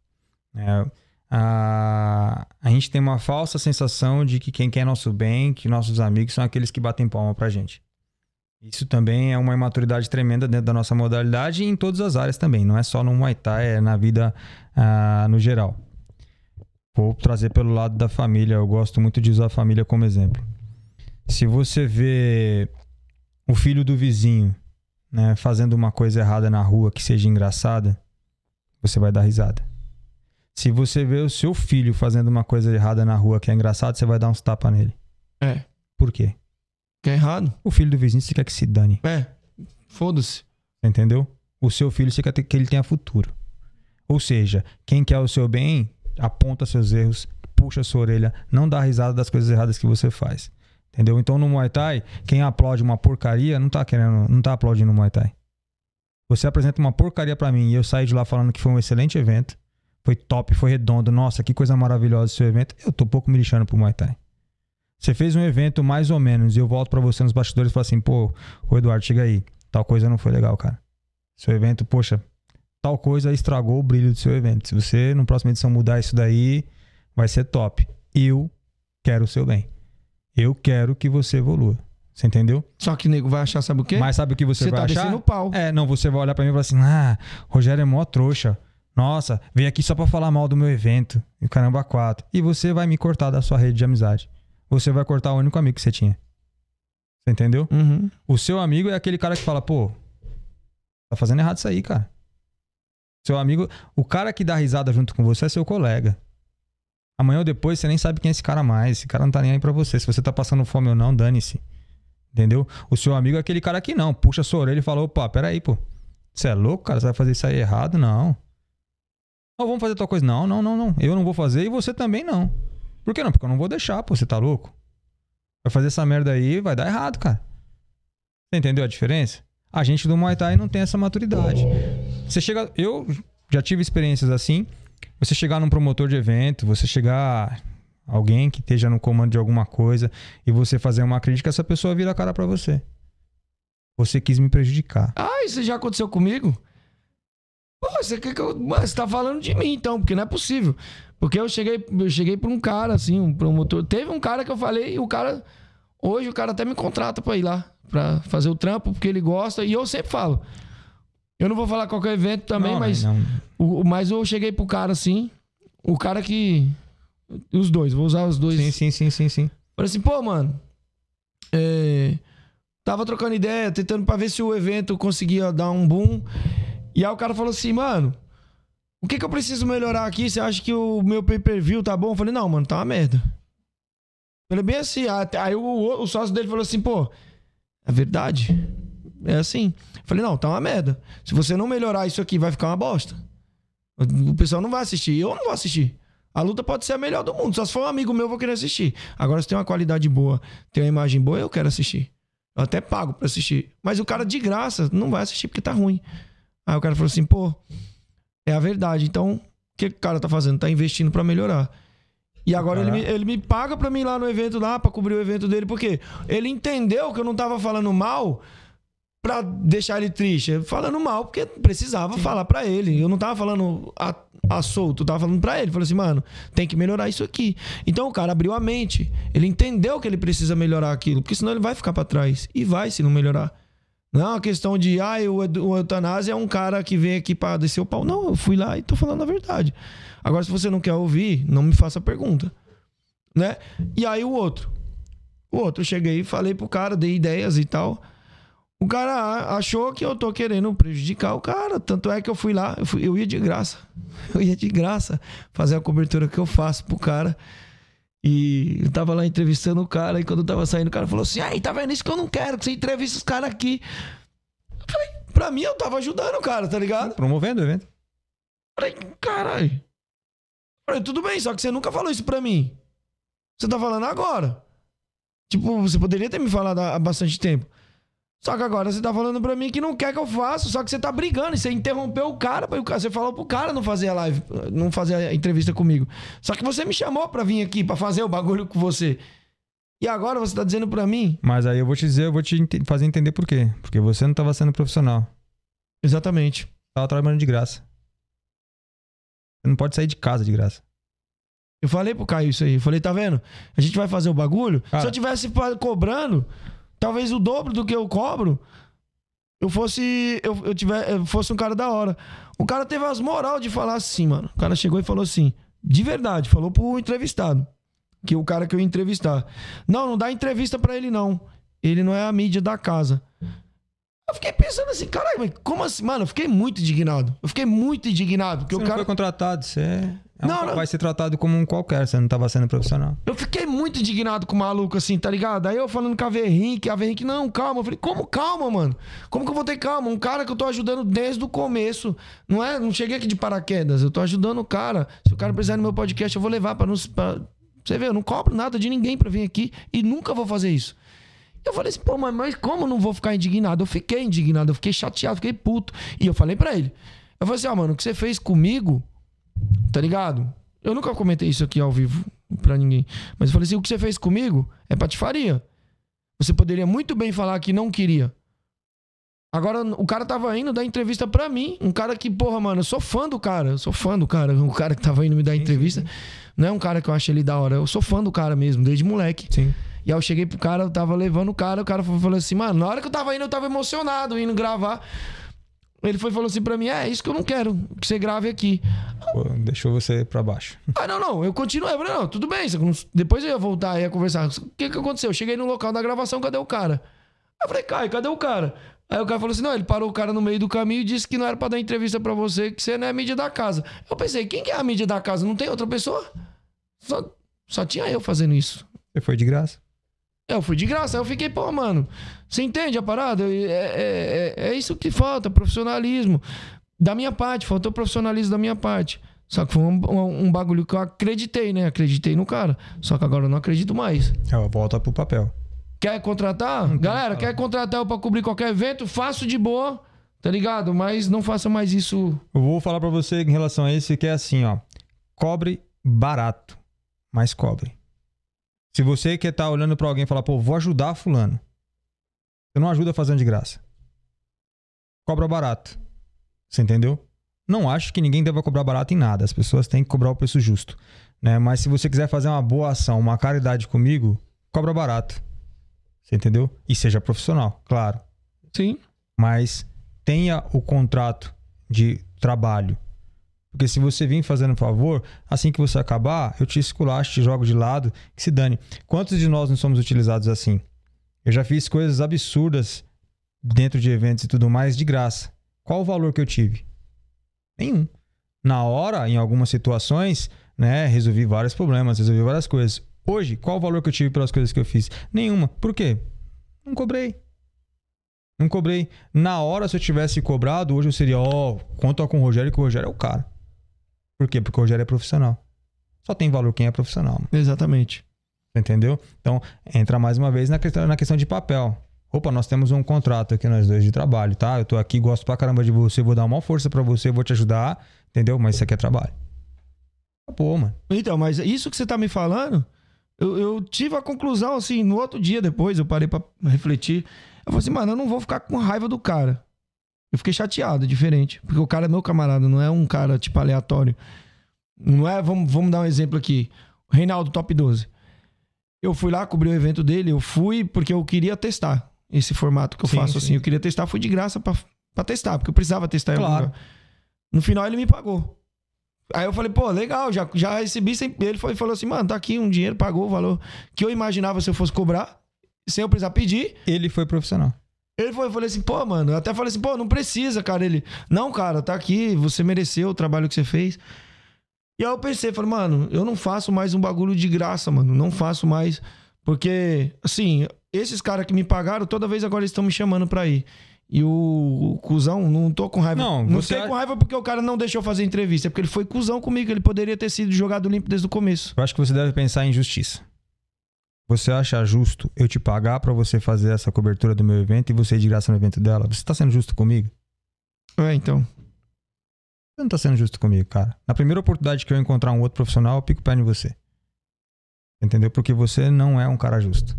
É, a, a gente tem uma falsa sensação de que quem quer nosso bem, que nossos amigos são aqueles que batem palma pra gente. Isso também é uma imaturidade tremenda dentro da nossa modalidade e em todas as áreas também. Não é só no Muay Thai, é na vida ah, no geral. Vou trazer pelo lado da família. Eu gosto muito de usar a família como exemplo. Se você vê o filho do vizinho né, fazendo uma coisa errada na rua que seja engraçada, você vai dar risada. Se você vê o seu filho fazendo uma coisa errada na rua que é engraçada, você vai dar uns tapas nele. É. Por quê? Que é errado. O filho do vizinho você quer que se dane. É. Foda-se. Entendeu? O seu filho você quer ter- que ele tenha futuro. Ou seja, quem quer o seu bem, aponta seus erros, puxa sua orelha, não dá risada das coisas erradas que você faz. Entendeu? Então no Muay Thai, quem aplaude uma porcaria não tá querendo, não tá aplaudindo o Muay Thai. Você apresenta uma porcaria pra mim e eu saio de lá falando que foi um excelente evento, foi top, foi redondo, nossa, que coisa maravilhosa seu evento. Eu tô pouco me lixando pro Muay Thai. Você fez um evento mais ou menos e eu volto pra você nos bastidores e falo assim, pô, ô Eduardo, chega aí. Tal coisa não foi legal, cara. Seu evento, poxa, tal coisa estragou o brilho do seu evento. Se você, no próximo edição, mudar isso daí, vai ser top. Eu quero o seu bem. Eu quero que você evolua. Você entendeu? Só que o nego vai achar, sabe o quê? Mas sabe o que você, Você vai tá achar? descendo o pau. É, não, você vai olhar pra mim e falar assim: ah, Rogério é mó trouxa. Nossa, veio aqui só pra falar mal do meu evento. E caramba, quatro. E você vai me cortar da sua rede de amizade. Você vai cortar o único amigo que você tinha. Você entendeu? Uhum. O seu amigo é aquele cara que fala, pô, tá fazendo errado isso aí, cara. Seu amigo, o cara que dá risada junto com você é seu colega. Amanhã ou depois você nem sabe quem é esse cara mais. Esse cara não tá nem aí pra você. Se você tá passando fome ou não, dane-se. Entendeu? O seu amigo é aquele cara que não. Puxa a sua orelha e fala, opa, peraí, pô. Você é louco, cara? Você vai fazer isso aí errado? Não. Não, vamos fazer tal coisa. Não, não, não, não. Eu não vou fazer e você também não. Por que não? Porque eu não vou deixar, pô. Você tá louco? Vai fazer essa merda aí, vai dar errado, cara. Você entendeu a diferença? A gente do Muay Thai não tem essa maturidade. Você chega. Eu já tive experiências assim. Você chegar num promotor de evento, você chegar. Alguém que esteja no comando de alguma coisa e você fazer uma crítica, essa pessoa vira a cara pra você. Você quis me prejudicar. Ah, isso já aconteceu comigo? Pô, você quer que eu. Você tá falando de mim, então, porque não é possível. Porque eu cheguei, eu cheguei pra um cara, assim, um promotor. Teve um cara que eu falei, e o cara. Hoje o cara até me contrata pra ir lá, pra fazer o trampo, porque ele gosta. E eu sempre falo. Eu não vou falar qualquer evento também, Não, mas. não- O, o- mas eu cheguei pro cara assim. O cara que. Os dois, vou usar os dois. Sim, sim, sim, sim, sim. Falei assim, pô, mano. é, tava trocando ideia, tentando pra ver se o evento conseguia dar um boom. E aí o cara falou assim, mano. O que que eu preciso melhorar aqui? Você acha que o meu pay-per-view tá bom? Eu falei, não, mano, tá uma merda. Falei bem assim. Aí o, o sócio dele falou assim, pô, é verdade. É assim. Eu falei, não, tá uma merda. Se você não melhorar isso aqui, vai ficar uma bosta. O pessoal não vai assistir. Eu não vou assistir. A luta pode ser a melhor do mundo. Só se for um amigo meu, eu vou querer assistir. Agora, se tem uma qualidade boa, tem uma imagem boa, eu quero assistir. Eu até pago pra assistir. Mas o cara de graça não vai assistir porque tá ruim. Aí o cara falou assim, pô, é a verdade. Então, o que o cara tá fazendo? Tá investindo pra melhorar. E agora ele me, ele me paga pra mim ir lá no evento lá, pra cobrir o evento dele, porque ele entendeu que eu não tava falando mal pra deixar ele triste. Falando mal, porque precisava falar pra ele. Eu não tava falando a, a solto, eu tava falando pra ele. Falei assim, mano, tem que melhorar isso aqui. Então o cara abriu a mente. Ele entendeu que ele precisa melhorar aquilo, porque senão ele vai ficar pra trás. E vai se não melhorar. Não é uma questão de, ah, o, o eutanásia é um cara que vem aqui pra descer o pau. Não, eu fui lá e tô falando a verdade. Agora, se você não quer ouvir, não me faça pergunta. Né? E aí o outro. O outro, cheguei e falei pro cara, dei ideias e tal. O cara achou que eu tô querendo prejudicar o cara. Tanto é que eu fui lá, eu, fui- eu ia de graça. [laughs] Eu ia de graça fazer a cobertura que eu faço pro cara. E eu tava lá entrevistando o cara, e quando eu tava saindo, o cara falou assim: aí, tá vendo isso que eu não quero, que você entrevista os caras aqui. Eu falei, pra mim, eu tava ajudando o cara, tá ligado? Promovendo o evento. Falei, caralho. Falei, tudo bem, só que você nunca falou isso pra mim. Você tá falando agora. Tipo, você poderia ter me falado há há bastante tempo. Só que agora você tá falando pra mim que não quer que eu faça, só que você tá brigando e você interrompeu o cara, você falou pro cara não fazer a live, não fazer a entrevista comigo. Só que você me chamou pra vir aqui, pra fazer o bagulho com você. E agora você tá dizendo pra mim? Mas aí eu vou te dizer, eu vou te fazer entender por quê. Porque você não tava sendo profissional. Exatamente. Tava trabalhando de graça. Você não pode sair de casa de graça. Eu falei pro Caio isso aí. Eu falei, tá vendo? A gente vai fazer o bagulho. Cara. Se eu tivesse cobrando, talvez o dobro do que eu cobro, eu fosse. Eu, eu, tiver, eu fosse um cara da hora. O cara teve as moral de falar assim, mano. O cara chegou e falou assim, de verdade, falou pro entrevistado. Que o cara que eu ia entrevistar. Não, não dá entrevista pra ele, não. Ele não é a mídia da casa. Eu fiquei pensando assim, caralho, como assim? Mano, eu fiquei muito indignado. Eu fiquei muito indignado. Porque Você o cara. foi contratado, você é um- Não, não. vai ser tratado como um qualquer, você não tava sendo profissional. Eu fiquei muito indignado com o maluco, assim, tá ligado? Aí eu falando com a Verrink, a Verrink, não, calma. Eu falei, como calma, mano? Como que eu vou ter calma? Um cara que eu tô ajudando desde o começo. Não é? Não cheguei aqui de paraquedas. Eu tô ajudando o cara. Se o cara precisar no meu podcast, eu vou levar pra não. Pra... Você vê, eu não cobro nada de ninguém pra vir aqui e nunca vou fazer isso. Eu falei assim, pô, mas, mas como eu não vou ficar indignado? Eu fiquei indignado, eu fiquei chateado, fiquei puto. E eu falei pra ele. Eu falei assim, ó, mano, o que você fez comigo, tá ligado? Eu nunca comentei isso aqui ao vivo pra ninguém. Mas eu falei assim, o que você fez comigo é patifaria. Você poderia muito bem falar que não queria. Agora, o cara tava indo dar entrevista pra mim. Um cara que, porra, mano, eu sou fã do cara. Eu sou fã do cara. O cara que tava indo me dar entrevista. Não é um cara que eu acho ele da hora. Eu sou fã do cara mesmo, desde moleque. Sim. E aí eu cheguei pro cara, eu tava levando o cara, o cara falou assim, mano, na hora que eu tava indo, eu tava emocionado, indo gravar. Ele foi e falou assim pra mim, é, isso que eu não quero, que você grave aqui. Pô, deixou você pra baixo. Ah, não, não, eu continuei. Eu falei, não, tudo bem. Depois eu ia voltar e ia conversar. O que que aconteceu? Eu cheguei no local da gravação, cadê o cara? Aí eu falei, Caio, cadê o cara? Aí o cara falou assim: não, ele parou o cara no meio do caminho e disse que não era pra dar entrevista pra você, que você não é a mídia da casa. Eu pensei, quem que é a mídia da casa? Não tem outra pessoa? Só, só tinha eu fazendo isso. Você foi de graça. Eu fui de graça, aí eu fiquei, pô, mano, você entende a parada? É, é, é, é isso que falta, profissionalismo. Da minha parte, faltou profissionalismo da minha parte. Só que foi um, um- um bagulho que eu acreditei, né? Acreditei no cara. Só que agora eu não acredito mais. É, volta pro papel. Quer contratar? Galera, quer contratar eu pra cobrir qualquer evento? Faço de boa, tá ligado? Mas não faça mais isso. Eu vou falar pra você em relação a isso que é assim, ó. Cobre barato, mas cobre. Se você quer estar olhando pra alguém e falar, pô, vou ajudar fulano. Você não ajuda fazendo de graça. Cobra barato. Você entendeu? Não acho que ninguém deva cobrar barato em nada. As pessoas têm que cobrar o preço justo. Né? Mas se você quiser fazer uma boa ação, uma caridade comigo, cobra barato. Você entendeu? E seja profissional, claro Sim. mas tenha o contrato de trabalho. Porque se você vir fazendo um favor, assim que você acabar, eu te esculacho, te jogo de lado, que se dane. Quantos de nós não somos utilizados assim? Eu já fiz coisas absurdas dentro de eventos e tudo mais de graça. Qual o valor que eu tive? Nenhum. Na hora, em algumas situações, né, resolvi vários problemas, resolvi várias coisas. Hoje, qual o valor que eu tive pelas coisas que eu fiz? Nenhuma. Por quê? Não cobrei. Não cobrei. Na hora, se eu tivesse cobrado, hoje eu seria, ó, conta com o Rogério, que o Rogério é o cara. Por quê? Porque o Rogério é profissional. Só tem valor quem é profissional, mano. Exatamente. Entendeu? Então, entra mais uma vez na questão, na questão de papel. Opa, nós temos um contrato aqui, nós dois, de trabalho, tá? Eu tô aqui, gosto pra caramba de você, vou dar uma força pra você, vou te ajudar, entendeu? Mas isso aqui é trabalho. Acabou, mano. Então, mas isso que você tá me falando, eu, eu tive a conclusão, assim, no outro dia depois, eu parei pra refletir. Eu falei assim, mano, eu não vou ficar com raiva do cara. Eu fiquei chateado, diferente. Porque o cara é meu camarada, não é um cara, tipo, aleatório. Não é, vamos, vamos dar um exemplo aqui. Reinaldo Top 12. Eu fui lá cobrir o evento dele, eu fui porque eu queria testar esse formato que eu Sim, faço, sim. assim. Eu queria testar, fui de graça pra, pra testar, porque eu precisava testar Claro. No final ele me pagou. Aí eu falei, pô, legal, já, já recebi sem. Ele foi, falou assim, mano, tá aqui um dinheiro, pagou o valor que eu imaginava se eu fosse cobrar, sem eu precisar pedir. Ele foi profissional. Ele foi, eu falei assim, pô, mano, eu até falei assim, pô, não precisa, cara. Ele, não, cara, tá aqui, você mereceu o trabalho que você fez. E aí eu pensei, falei, mano, eu não faço mais um bagulho de graça, mano, não faço mais. Porque, assim, esses caras que me pagaram, toda vez agora eles estão me chamando pra ir. E o, o cuzão, não tô com raiva. Não, Não, você fiquei a- com raiva porque o cara não deixou fazer entrevista. É porque ele foi cuzão comigo. Ele poderia ter sido jogado limpo desde o começo. Eu acho que você deve pensar em justiça. Você acha justo eu te pagar pra você fazer essa cobertura do meu evento e você ir de graça no evento dela? Você tá sendo justo comigo? É, então. Você não tá sendo justo comigo, cara. Na primeira oportunidade que eu encontrar um outro profissional, eu pico o pé em você. Entendeu? Porque você não é um cara justo.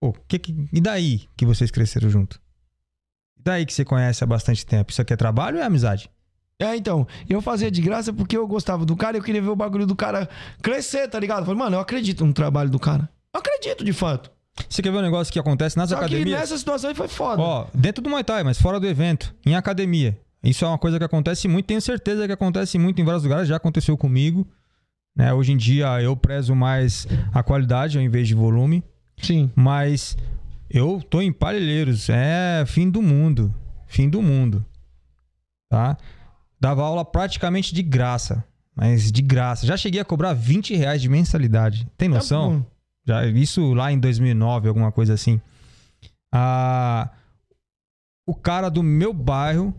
Pô, que, que- e daí que vocês cresceram junto? E daí que você conhece há bastante tempo? Isso aqui é trabalho ou é amizade? É, então, eu fazia de graça porque eu gostava do cara e eu queria ver o bagulho do cara crescer, tá ligado? Eu falei, mano, eu acredito no trabalho do cara. Eu acredito, de fato. Você quer ver um negócio que acontece nas Só que academias? nessa situação aí foi foda. Ó, dentro do Muay Thai, mas fora do evento, em academia. Isso é uma coisa que acontece muito, tenho certeza que acontece muito em vários lugares, já aconteceu comigo. Né? Hoje em dia eu prezo mais a qualidade ao invés de volume, Sim. mas eu tô em Parelheiros, é fim do mundo, fim do mundo. Tá? Dava aula praticamente de graça, mas de graça. Já cheguei a cobrar 20 reais de mensalidade. Tem noção? Tá. Já, isso lá em 2009, alguma coisa assim. Ah, o cara do meu bairro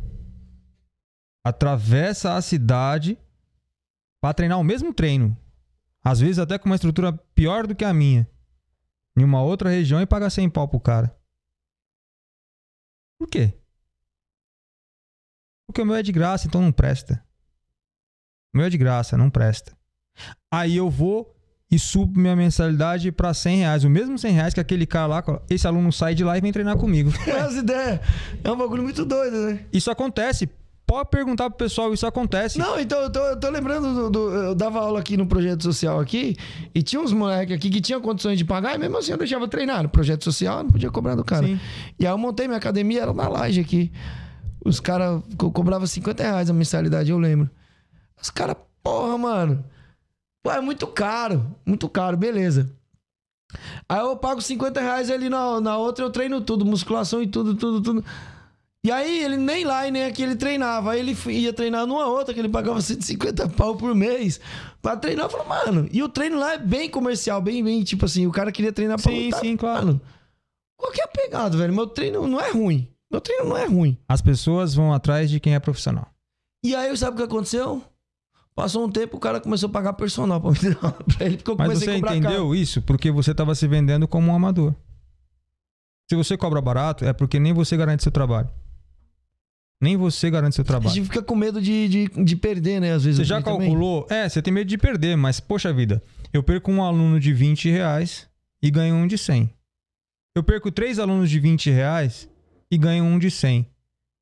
atravessa a cidade para treinar o mesmo treino. Às vezes até com uma estrutura pior do que a minha. Em uma outra região e paga 100 pau pro cara. Por quê? Porque o meu é de graça, então não presta. O meu é de graça, não presta. Aí eu vou e subo minha mensalidade para 100 reais. O mesmo 100 reais que aquele cara lá, esse aluno sai de lá e vem treinar comigo. É as ideias. É um bagulho muito doido, né? Isso acontece. Pode perguntar pro pessoal, isso acontece. Não, então eu tô, eu tô lembrando do, do- Eu dava aula aqui no projeto social aqui e tinha uns moleques aqui que tinham condições de pagar e mesmo assim eu deixava treinar. No projeto social eu não podia cobrar do cara. Sim. E aí eu montei minha academia, era na laje aqui. Os caras co cobravam 50 reais a mensalidade, eu lembro. Os caras, porra, mano. Pô, é muito caro. Muito caro, beleza. Aí eu pago 50 reais ali na, na outra, eu treino tudo, musculação e tudo, tudo, tudo. E aí ele nem lá e nem aqui ele treinava. Aí ele ia treinar numa outra, que ele pagava 150 pau por mês pra treinar. Eu falei, mano, e o treino lá é bem comercial, bem, bem, tipo assim, o cara queria treinar pra Sim, lutar. sim, claro. Mano, qual que é a pegada, velho? Meu treino não é ruim. Meu treino não é ruim. As pessoas vão atrás de quem é profissional. E aí, sabe o que aconteceu? Passou um tempo, o cara começou a pagar personal pra, me [laughs] dar aula pra ele, porque eu Mas comecei você a cobrar entendeu isso porque você estava se vendendo como um amador. Se você cobra barato, é porque nem você garante seu trabalho. Nem você garante seu trabalho. gente fica com medo de, de, de perder, né? Às vezes. Você já também. calculou? É, você tem medo de perder, mas poxa vida, eu perco um aluno de 20 reais e ganho um de 100. Eu perco três alunos de 20 reais e ganho um de 100.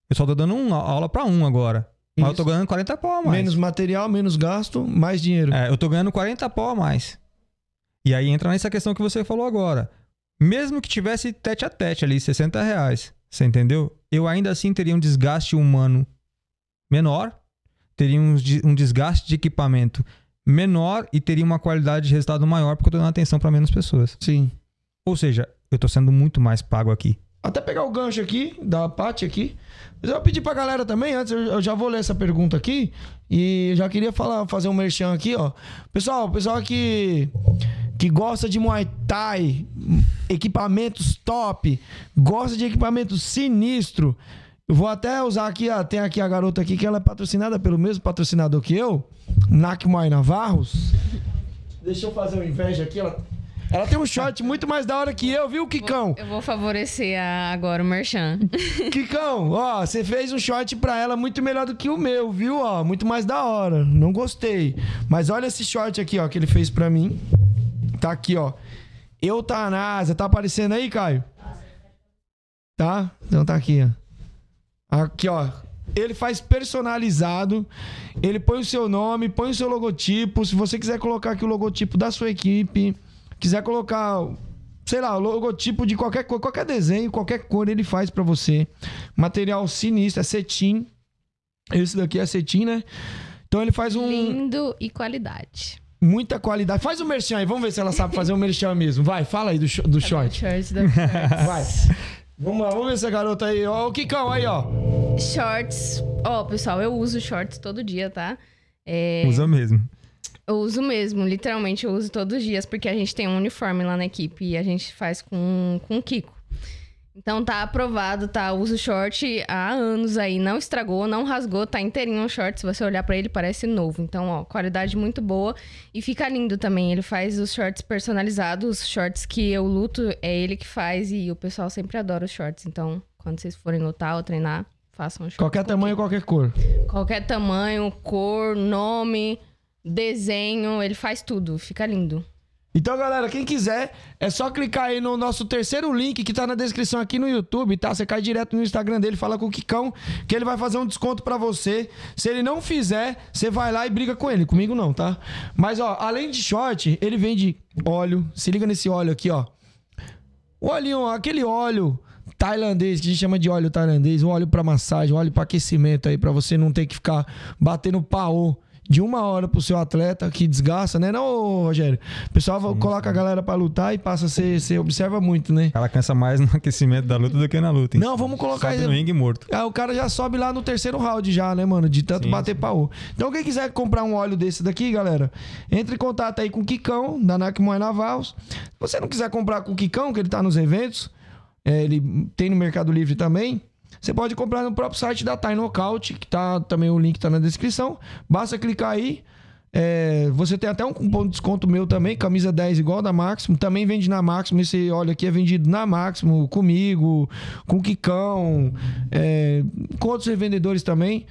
Eu só tô dando uma aula pra um agora. Mas eu tô ganhando 40 pau a mais. Menos material, menos gasto, mais dinheiro. É, eu tô ganhando 40 pau a mais. E aí entra nessa questão que você falou agora. Mesmo que tivesse tete a tete ali, 60 reais, você entendeu? Eu ainda assim teria um desgaste humano menor, teria um, um desgaste de equipamento menor e teria uma qualidade de resultado maior porque eu tô dando atenção para menos pessoas. Sim. Ou seja, eu tô sendo muito mais pago aqui. Até pegar o gancho aqui, da Paty aqui. Mas eu vou pedir pra galera também, antes eu já vou ler essa pergunta aqui. E já queria falar, fazer um merchan aqui, ó. Pessoal, pessoal que, que gosta de Muay Thai, equipamentos top, gosta de equipamento sinistro. Eu vou até usar aqui, ó, tem aqui a garota aqui que ela é patrocinada pelo mesmo patrocinador que eu, Nak Muay Navarros. Deixa eu fazer uma inveja aqui, ela, ela tem um short muito mais da hora que eu, viu, Kikão? Eu vou favorecer a- agora o Merchan. [laughs] Kikão, ó, você fez um short pra ela muito melhor do que o meu, viu? Ó, muito mais da hora. Não gostei. Mas olha esse short aqui, ó, que ele fez pra mim. Tá aqui, ó. Eutanásia. Tá aparecendo aí, Caio? Tá? Então tá aqui, ó. Aqui, ó. Ele faz personalizado. Ele põe o seu nome, põe o seu logotipo. Se você quiser colocar aqui o logotipo da sua equipe, quiser colocar sei lá, o logotipo de qualquer cor, qualquer desenho, qualquer cor ele faz pra você. Material sinistro, é cetim. Esse daqui é cetim, né? Então ele faz um Lindo e qualidade. Muita qualidade. Faz o merchan aí, vamos ver se ela sabe fazer o merchan mesmo. Vai, fala aí do, sh- do short. Shorts da Shorts. [laughs] Vai. Vamos lá, vamos ver essa garota aí. Ó, o Kikão aí, ó. Shorts. Ó, pessoal, eu uso shorts todo dia, tá? É, Usa mesmo. Eu uso mesmo, literalmente eu uso todos os dias, porque a gente tem um uniforme lá na equipe e a gente faz com, com o Kiko. Então tá aprovado, tá? Uso short há anos aí, não estragou, não rasgou, tá inteirinho o short. Se você olhar pra ele, parece novo. Então, ó, qualidade muito boa e fica lindo também. Ele faz os shorts personalizados, os shorts que eu luto, é ele que faz e o pessoal sempre adora os shorts. Então, quando vocês forem lutar ou treinar, façam um short. Qualquer tamanho, qualquer cor. Qualquer tamanho, cor, nome, desenho, ele faz tudo, fica lindo. Então, galera, quem quiser, é só clicar aí no nosso terceiro link que tá na descrição aqui no YouTube, tá? Você cai direto no Instagram dele, fala com o Kikão, que ele vai fazer um desconto pra você. Se ele não fizer, você vai lá e briga com ele. Comigo não, tá? Mas, ó, além de short, ele vende óleo. Se liga nesse óleo aqui, ó. O olhinho, aquele óleo tailandês, que a gente chama de óleo tailandês, o óleo pra massagem, o óleo pra aquecimento aí, pra você não ter que ficar batendo paô de uma hora pro seu atleta que desgasta, né? Não, Rogério. O pessoal coloca a galera pra lutar e passa a ser. Você observa muito, né? Ela cansa mais no [laughs] aquecimento da luta do que na luta. hein? Não, vamos colocar Sobe no ringue morto. Aí o cara já sobe lá no terceiro round já, né, mano? De tanto Sim, bater pau. Então quem quiser comprar um óleo desse daqui, galera, entre em contato aí com o Kikão, da Nakmoy Navals. Se você não quiser comprar com o Kikão, que ele tá nos eventos, é, ele tem no Mercado Livre também. Você pode comprar no próprio site da Thai Knockout, que tá também o link tá na descrição. Basta clicar aí. É, você tem até um cupom de desconto meu também, camisa 10 igual da Máximo. Também vende na Máximo. Esse óleo aqui é vendido na Máximo, comigo, com o Kikão, é, com outros revendedores também.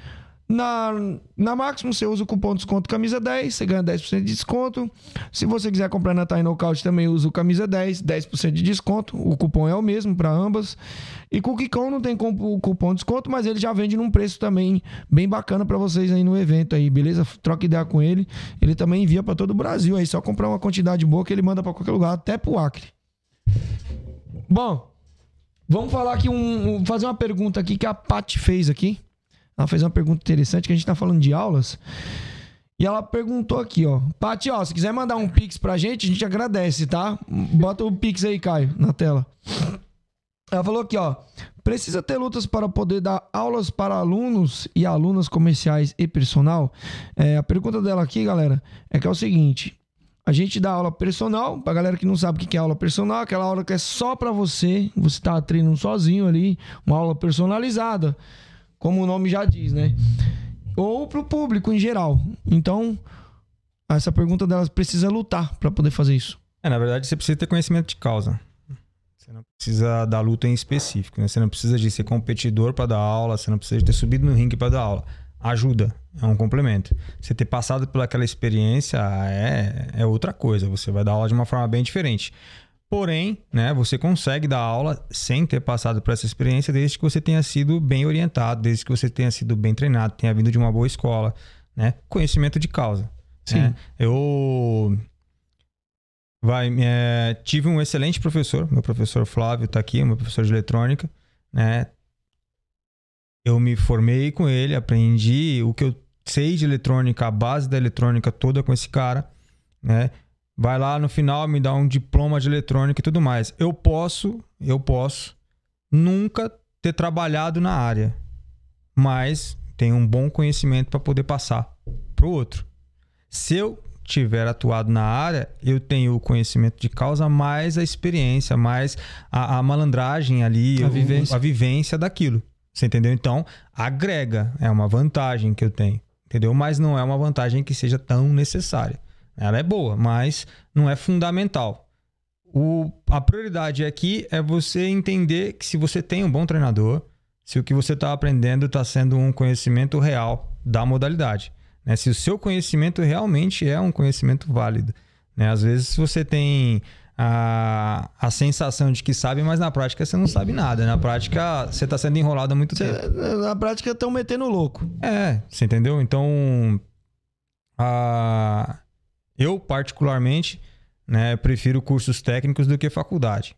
Na, na Máximo você usa o cupom de desconto camisa 10, você ganha 10% de desconto. Se você quiser comprar na Thai Knockout também usa o camisa 10, 10% de desconto. O cupom é o mesmo para ambas. E com o Kikão não tem cupom de desconto, mas ele já vende num preço também bem bacana para vocês aí no evento aí, beleza? Troca ideia com ele. Ele também envia para todo o Brasil aí, só comprar uma quantidade boa que ele manda para qualquer lugar, até pro Acre. Bom, vamos falar aqui um, fazer uma pergunta aqui que a Paty fez aqui. Ela fez uma pergunta interessante que a gente tá falando de aulas. E ela perguntou aqui, ó. Paty, ó, se quiser mandar um pix pra gente, a gente agradece, tá? Bota o pix aí, Caio, na tela. Ela falou aqui, ó. Precisa ter lutas para poder dar aulas para alunos e alunas comerciais e personal? É, a pergunta dela aqui, galera, é que é o seguinte. A gente dá aula personal, pra galera que não sabe o que é aula personal, aquela aula que é só pra você, você tá treinando sozinho ali, uma aula personalizada, como o nome já diz, né? Ou pro público em geral. Então, essa pergunta delas precisa lutar pra poder fazer isso. É, na verdade, você precisa ter conhecimento de causa. Você não precisa da luta em específico, né? Você não precisa de ser competidor para dar aula, você não precisa de ter subido no ringue para dar aula. Ajuda, é um complemento. Você ter passado por aquela experiência é, é outra coisa. Você vai dar aula de uma forma bem diferente. Porém, né, você consegue dar aula sem ter passado por essa experiência, desde que você tenha sido bem orientado, desde que você tenha sido bem treinado, tenha vindo de uma boa escola, né? Conhecimento de causa. Sim. né? Eu vai, é, tive um excelente professor, meu professor Flávio está aqui, meu professor de eletrônica, né? Eu me formei com ele, aprendi o que eu sei de eletrônica, a base da eletrônica toda com esse cara, né? Vai lá no final me dá um diploma de eletrônica e tudo mais. Eu posso, eu posso nunca ter trabalhado na área, mas tenho um bom conhecimento para poder passar pro outro. Se eu tiver atuado na área, eu tenho o conhecimento de causa, mais a experiência, mais a, a malandragem ali, A o- vivência. a vivência daquilo. Você entendeu? Então, agrega, é uma vantagem que eu tenho, entendeu? Mas não é uma vantagem que seja tão necessária. Ela é boa, mas não é fundamental. O, a prioridade aqui é você entender que se você tem um bom treinador, se o que você está aprendendo está sendo um conhecimento real da modalidade. né? Se o seu conhecimento realmente é um conhecimento válido. né? Às vezes você tem a, a sensação de que sabe, mas na prática você não sabe nada. Na prática você está sendo enrolado há muito tempo. Na prática, estão metendo louco. É, você entendeu? Então, a... eu particularmente, né, prefiro cursos técnicos do que faculdade.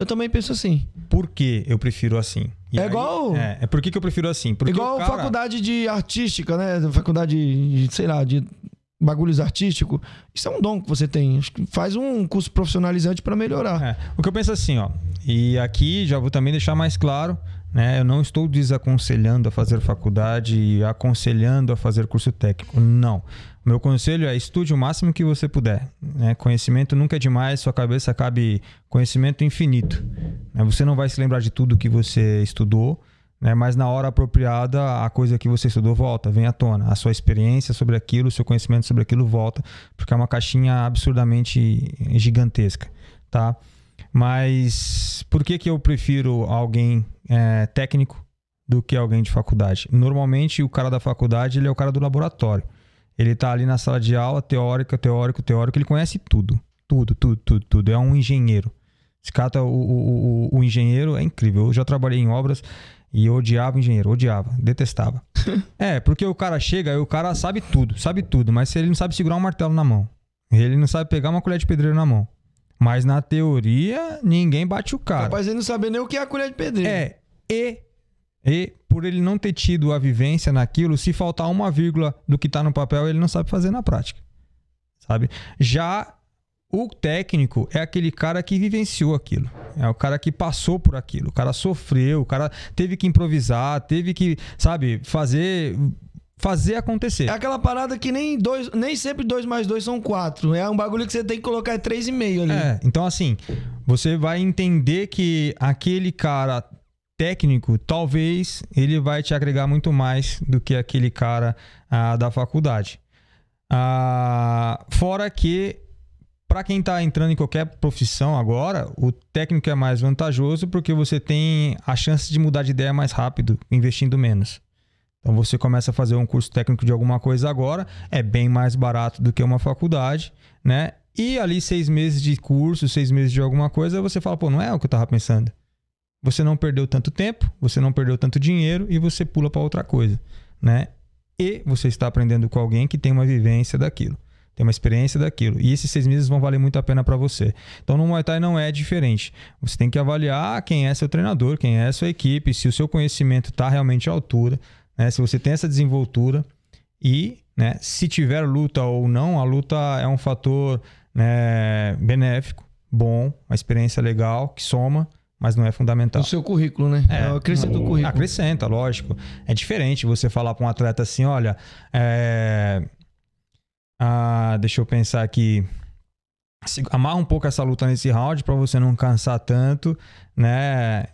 Eu também penso assim. Por que eu prefiro assim? E É igual- É, é por que, que eu prefiro assim? Porque Igual cara- faculdade de artística, né? Faculdade de, sei lá, de bagulhos artísticos. Isso é um dom que você tem. Faz um curso profissionalizante pra melhorar. É, o que eu penso assim, ó. E aqui já vou também deixar mais claro, né? Eu não estou desaconselhando a fazer faculdade e aconselhando a fazer curso técnico. Não. Meu conselho é estude o máximo que você puder. Né? Conhecimento nunca é demais, sua cabeça cabe conhecimento infinito. né? Você não vai se lembrar de tudo que você estudou, né? mas na hora apropriada a coisa que você estudou volta, vem à tona. A sua experiência sobre aquilo, o seu conhecimento sobre aquilo volta, porque é uma caixinha absurdamente gigantesca, tá? Mas por que, que eu prefiro alguém é, técnico do que alguém de faculdade? Normalmente o cara da faculdade ele é o cara do laboratório. Ele tá ali na sala de aula, teórica, teórico, teórico, ele conhece tudo. tudo, tudo, tudo, tudo. É um engenheiro. Esse cara, tá- o, o, o, o engenheiro é incrível. Eu já trabalhei em obras e eu odiava o engenheiro, odiava, detestava. [laughs] é, porque o cara chega e o cara sabe tudo, sabe tudo, mas se ele não sabe segurar um martelo na mão, ele não sabe pegar uma colher de pedreiro na mão. Mas na teoria, ninguém bate o cara. Capaz ele não saber nem o que é a colher de pedreiro. É, e, e por ele não ter tido a vivência naquilo, se faltar uma vírgula do que tá no papel, ele não sabe fazer na prática. Sabe? Já o técnico é aquele cara que vivenciou aquilo. É o cara que passou por aquilo. O cara sofreu, o cara teve que improvisar, teve que, sabe, fazer fazer acontecer. É aquela parada que nem dois, nem sempre dois mais dois são quatro. É um bagulho que você tem que colocar três e meio ali. É, então assim, você vai entender que aquele cara técnico, talvez ele vai te agregar muito mais do que aquele cara ah, da faculdade. Ah, fora que para quem está entrando em qualquer profissão agora, o técnico é mais vantajoso porque você tem a chance de mudar de ideia mais rápido, investindo menos. Então você começa a fazer um curso técnico de alguma coisa agora, é bem mais barato do que uma faculdade, né? E ali seis meses de curso, seis meses de alguma coisa, você fala, pô, não é o que eu tava pensando. Você não perdeu tanto tempo, você não perdeu tanto dinheiro e você pula para outra coisa, né? E você está aprendendo com alguém que tem uma vivência daquilo, tem uma experiência daquilo. E esses seis meses vão valer muito a pena para você. Então no Muay Thai não é diferente. Você tem que avaliar quem é seu treinador, quem é sua equipe, se o seu conhecimento está realmente à altura, né? Se você tem essa desenvoltura e, né, se tiver luta ou não, a luta é um fator né, benéfico, bom, uma experiência legal que soma, mas não é fundamental. O seu currículo, né? É, acrescenta o currículo. Acrescenta, lógico. É diferente você falar para um atleta assim, olha, é... ah, deixa eu pensar aqui. Amarra um pouco essa luta nesse round para você não cansar tanto, né?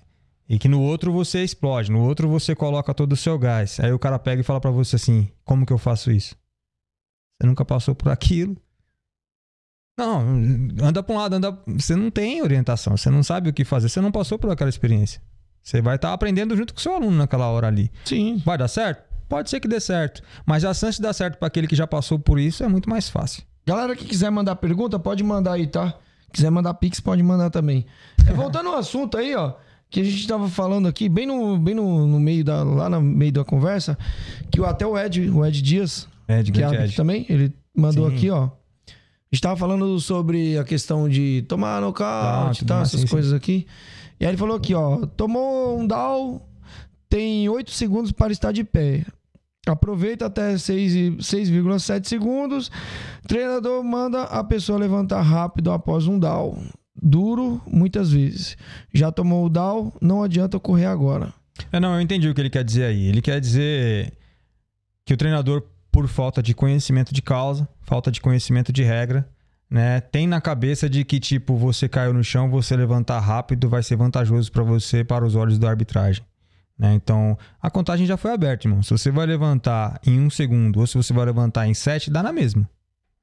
E que no outro você explode, no outro você coloca todo o seu gás. Aí o cara pega e fala para você assim: como que eu faço isso? Você nunca passou por aquilo? Não, anda para um lado, anda. Você não tem orientação, você não sabe o que fazer, você não passou por aquela experiência. Você vai estar aprendendo junto com o seu aluno naquela hora ali. Sim. Vai dar certo? Pode ser que dê certo. Mas a chance de dar certo para aquele que já passou por isso é muito mais fácil. Galera que quiser mandar pergunta, pode mandar aí, tá? Quiser mandar pix, pode mandar também. É, voltando ao assunto aí, ó, que a gente tava falando aqui, bem no, bem no, no meio da, lá no meio da conversa, que até o Ed, o Ed Dias, Ed, que é Ed. também, ele mandou Sim. aqui, ó. A gente tava falando sobre a questão de tomar nocaute e tudo tal, mais, essas sim, sim. coisas aqui. E aí ele falou aqui, ó, tomou um down, tem 8 segundos para estar de pé. Aproveita até 6 e- 6,7 segundos. Treinador manda a pessoa levantar rápido após um down. Duro, muitas vezes. Já tomou o down, não adianta correr agora. É, não, eu entendi o que ele quer dizer aí. Ele quer dizer que o treinador, por falta de conhecimento de causa, falta de conhecimento de regra, né, tem na cabeça de que, tipo, você caiu no chão, você levantar rápido vai ser vantajoso para você, para os olhos da arbitragem. Né? Então, a contagem já foi aberta, irmão. Se você vai levantar em um segundo ou se você vai levantar em sete, dá na mesma.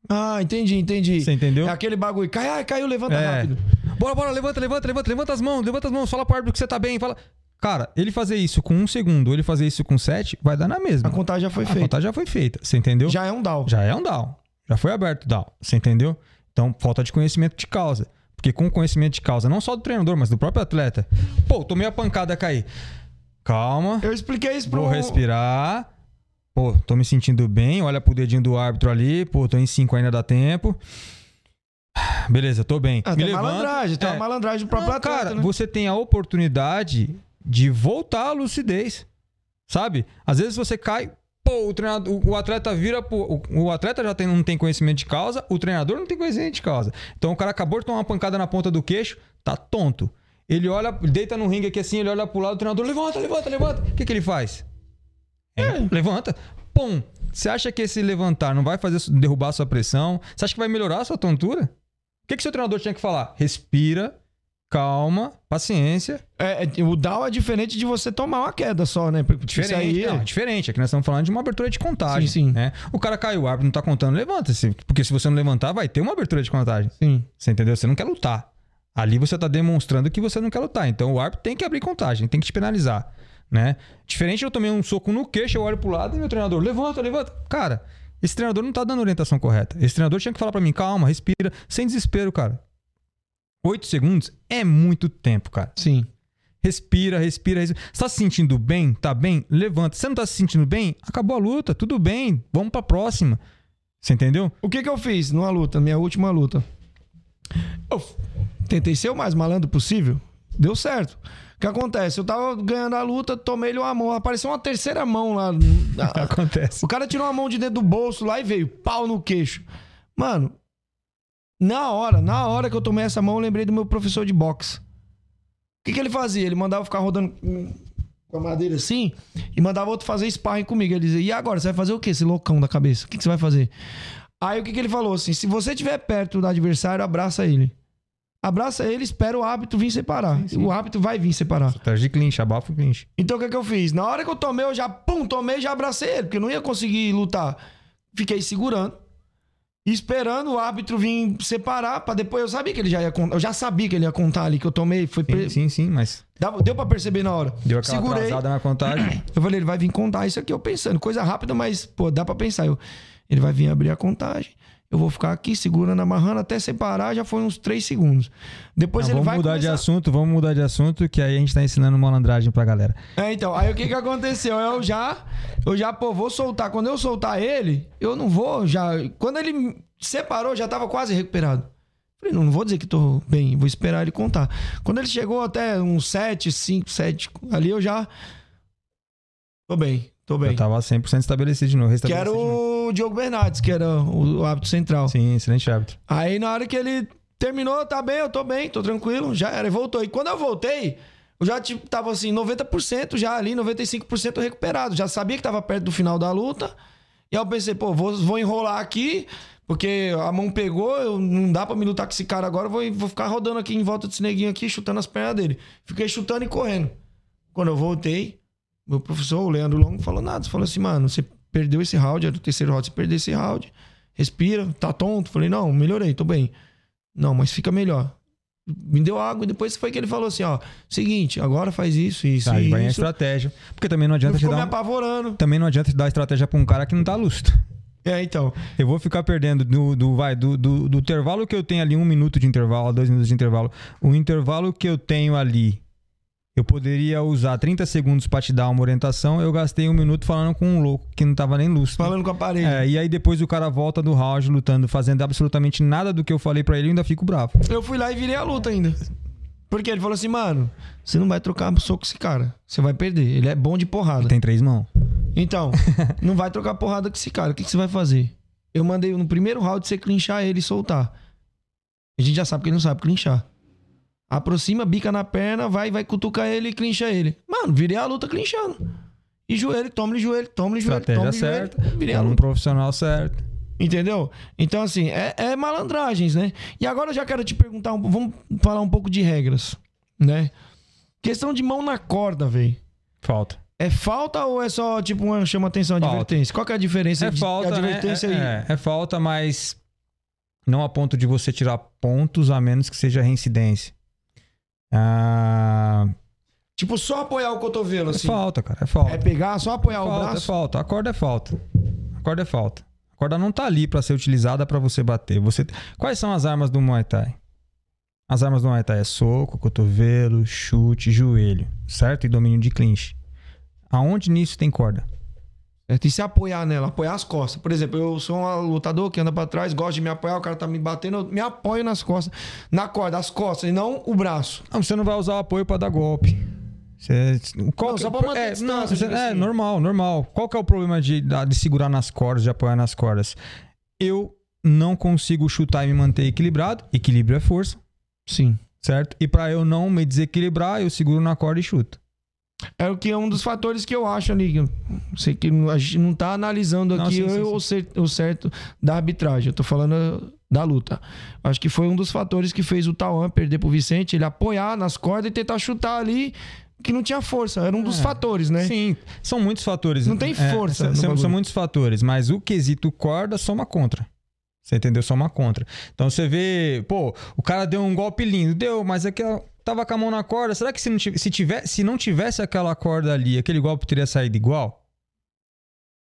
Ah, entendi, entendi. Você entendeu? É aquele bagulho. Cai, ai, caiu, levanta É. rápido. Bora, bora, levanta, levanta, levanta, levanta as mãos, levanta as mãos, fala pro árbitro que você tá bem, fala. Cara, ele fazer isso com um segundo ele fazer isso com sete, vai dar na mesma. A contagem já foi A feita. contagem já foi feita, você entendeu? Já é um down. Já é um down. Já foi aberto o down, você entendeu? Então, falta de conhecimento de causa. Porque com conhecimento de causa, não só do treinador, mas do próprio atleta. Pô, tomei a pancada, caí. Calma, Eu expliquei isso pro... vou respirar. Pô, tô me sentindo bem. Olha pro dedinho do árbitro ali. Pô, tô em cinco ainda dá tempo. Beleza, tô bem. Ah, me tem levanto. malandragem, tem É. uma malandragem do próprio Não, atleta, cara, né? você tem a oportunidade de voltar à lucidez. Sabe? Às vezes você cai, pô, o treinador, o- o atleta vira, o, o atleta já tem, não tem conhecimento de causa, o treinador não tem conhecimento de causa. Então o cara acabou de tomar uma pancada na ponta do queixo, tá tonto. Ele olha, deita no ringue aqui assim, ele olha pro lado do treinador, levanta, levanta, levanta. O que que ele faz? É, levanta. Pum. Você acha que esse levantar não vai fazer derrubar a sua pressão? Você acha que vai melhorar a sua tontura? O que, que seu treinador tinha que falar? Respira, calma, paciência. É, é, o down é diferente de você tomar uma queda só, né? Porque Diferente. Aí, não, é diferente. Aqui nós estamos falando de uma abertura de contagem. Sim, sim. Né? O cara caiu, o árbitro não tá contando, levanta-se. Porque se você não levantar, vai ter uma abertura de contagem. Sim. Você entendeu? Você não quer lutar. Ali você tá demonstrando que você não quer lutar. Então o árbitro tem que abrir contagem, tem que te penalizar. Né? Diferente, eu tomei um soco no queixo, eu olho pro lado e meu treinador, levanta, levanta. Cara, Esse treinador não tá dando orientação correta. Esse treinador tinha que falar pra mim, calma, respira, sem desespero, cara. Oito segundos é muito tempo, cara. Sim. Respira, respira, respira. Você tá se sentindo bem? Tá bem? Levanta. Você não tá se sentindo bem? Acabou a luta, tudo bem. Vamos pra próxima. Você entendeu? O que que eu fiz numa luta, minha última luta? Eu tentei ser o mais malandro possível. Deu certo. O que acontece? Eu tava ganhando a luta, tomei-lhe uma mão. Apareceu uma terceira mão lá. [laughs] Acontece. O cara tirou uma mão de dentro do bolso lá e veio, pau no queixo. Mano, na hora, na hora que eu tomei essa mão, eu lembrei do meu professor de boxe. O que, que ele fazia? Ele mandava ficar rodando com- a madeira assim e mandava outro fazer sparring comigo. Ele dizia, e agora? Você vai fazer o quê, esse loucão da cabeça? O que, que você vai fazer? Aí o que, que ele falou assim? Se você estiver perto do adversário, abraça ele. Abraça ele, espera o árbitro vir separar. O árbitro vai vir separar. Estratégia de clinch, abafa o clinch. Então o que, que eu fiz? Na hora que eu tomei, eu já, pum, tomei e já abracei ele, porque eu não ia conseguir lutar. Fiquei segurando, esperando o árbitro vir separar, pra depois eu sabia que ele já ia contar. Eu já sabia que ele ia contar ali que eu tomei. Foi Sim, pre... sim, sim, mas Dava- Deu pra perceber na hora. deu aquela Segurei. na contagem. Eu falei, ele vai vir contar isso aqui, eu pensando, coisa rápida, mas, pô, dá pra pensar. Eu, ele vai vir abrir a contagem. Eu vou ficar aqui segurando, amarrando até separar, já foi uns 3 segundos. Depois Não, ele vamos vai mudar de começar- assunto, vamos mudar de assunto, que aí a gente tá ensinando malandragem pra galera. É, então, aí o que que aconteceu? Eu já, eu já, pô, vou soltar. Quando eu soltar ele, eu não vou já. Quando ele separou, já tava quase recuperado. Falei, não, não vou dizer que tô bem, vou esperar ele contar. Quando ele chegou até uns 7, 5, 7, ali eu já. Tô bem, tô bem. Eu tava 100% estabelecido de novo. Restabelecido era de novo. O Diogo Bernardes, que era o, o árbitro central. Sim, excelente árbitro. Aí na hora que ele terminou, tá bem, eu tô bem, tô tranquilo, já era, e voltou. E quando eu voltei, eu já tipo, tava assim, 90% já ali, 95% recuperado. Já sabia que tava perto do final da luta. E aí eu pensei, pô, vou, vou enrolar aqui, porque a mão pegou, eu, não dá pra me lutar com esse cara agora, vou, vou ficar rodando aqui em volta desse neguinho aqui, chutando as pernas dele. Fiquei chutando e correndo. Quando eu voltei, meu professor, o Leandro Longo, não falou nada. Falou assim, mano, você perdeu esse round, era o terceiro round, você perdeu esse round, respira, tá tonto. Falei, não, melhorei, tô bem. Não, mas fica melhor. Me deu água e depois foi que ele falou assim, ó, seguinte, agora faz isso, isso Aí e vai a isso. estratégia. Porque também não adianta te ficou me dar um... apavorando. Também não adianta te dar estratégia pra um cara que não tá lustro. É, então. Eu vou ficar perdendo do, do, vai, do, do, do intervalo que eu tenho ali, um minuto de intervalo, dois minutos de intervalo. O intervalo que eu tenho ali, eu poderia usar 30 segundos pra te dar uma orientação. Eu gastei um minuto falando com um louco que não tava nem lustro. Falando com a parede. É, e aí depois o cara volta do round lutando, fazendo absolutamente nada do que eu falei pra ele, eu ainda fico bravo. Eu fui lá e virei a luta ainda. Porque ele falou assim, mano, você não vai trocar soco com esse cara. Você vai perder. Ele é bom de porrada. Tem três mãos. Então, [laughs] não vai trocar porrada com esse cara. O que, que você vai fazer? Eu mandei no primeiro round você clinchar ele e soltar. A gente já sabe que ele não sabe clinchar. Aproxima, bica na perna, vai, vai cutucar ele e clincha ele. Mano, virei a luta clinchando. E joelho, toma-lhe joelho, toma-lhe joelho, Estratégia certa. Virei a luta. profissional certo. Entendeu? Então, assim, é, é malandragens, né? E agora eu já quero te perguntar, um- vamos falar um pouco de regras, né? Questão de mão na corda, velho. Falta. É falta ou é só, tipo, uma chama atenção, Falta. advertência? Qual que é a diferença É de falta, né? advertência É, aí? é, é falta, mas não a ponto de você tirar pontos, a menos que seja reincidência. Ah, Tipo, só apoiar o cotovelo, é assim. falta, cara. É falta. É pegar, só apoiar o falta, é braço. falta. A corda é falta. A corda é falta. A corda não tá ali pra ser utilizada pra você bater. Você... Quais são as armas do Muay Thai? As armas do Muay Thai é soco, cotovelo, chute, joelho, certo? E domínio de clinch. Aonde nisso tem corda? Certo? E se apoiar nela, apoiar as costas. Por exemplo, eu sou um lutador que anda pra trás, gosto de me apoiar, o cara tá me batendo, eu me apoio nas costas. Na corda, as costas, e não o braço. Não, você não vai usar o apoio pra dar golpe. Você, qual Não, que- só pra manter é, não, você- tipo é, assim. normal, normal. Qual que é o problema de, de segurar nas cordas, de apoiar nas cordas? Eu não consigo chutar e me manter equilibrado. Equilíbrio é força, Sim. certo? E pra eu não me desequilibrar, eu seguro na corda e chuto. É o que é um dos fatores que eu acho ali. Sei que a gente não tá analisando Não, aqui sim, sim, o, cer- o certo da arbitragem. Eu tô falando da luta. Acho que foi um dos fatores que fez o Tauan perder pro Vicente, ele apoiar nas cordas e tentar chutar ali que não tinha força. Era um dos É. fatores, né? Sim, são muitos fatores. Não tem força são- no são, bagulho. são muitos fatores, mas o quesito corda soma contra. Você entendeu? Soma contra. Então você vê, pô, o cara deu um golpe lindo, deu, mas aquela tava com a mão na corda. Será que se não, se tiver, se não tivesse aquela corda ali, aquele golpe teria saído igual?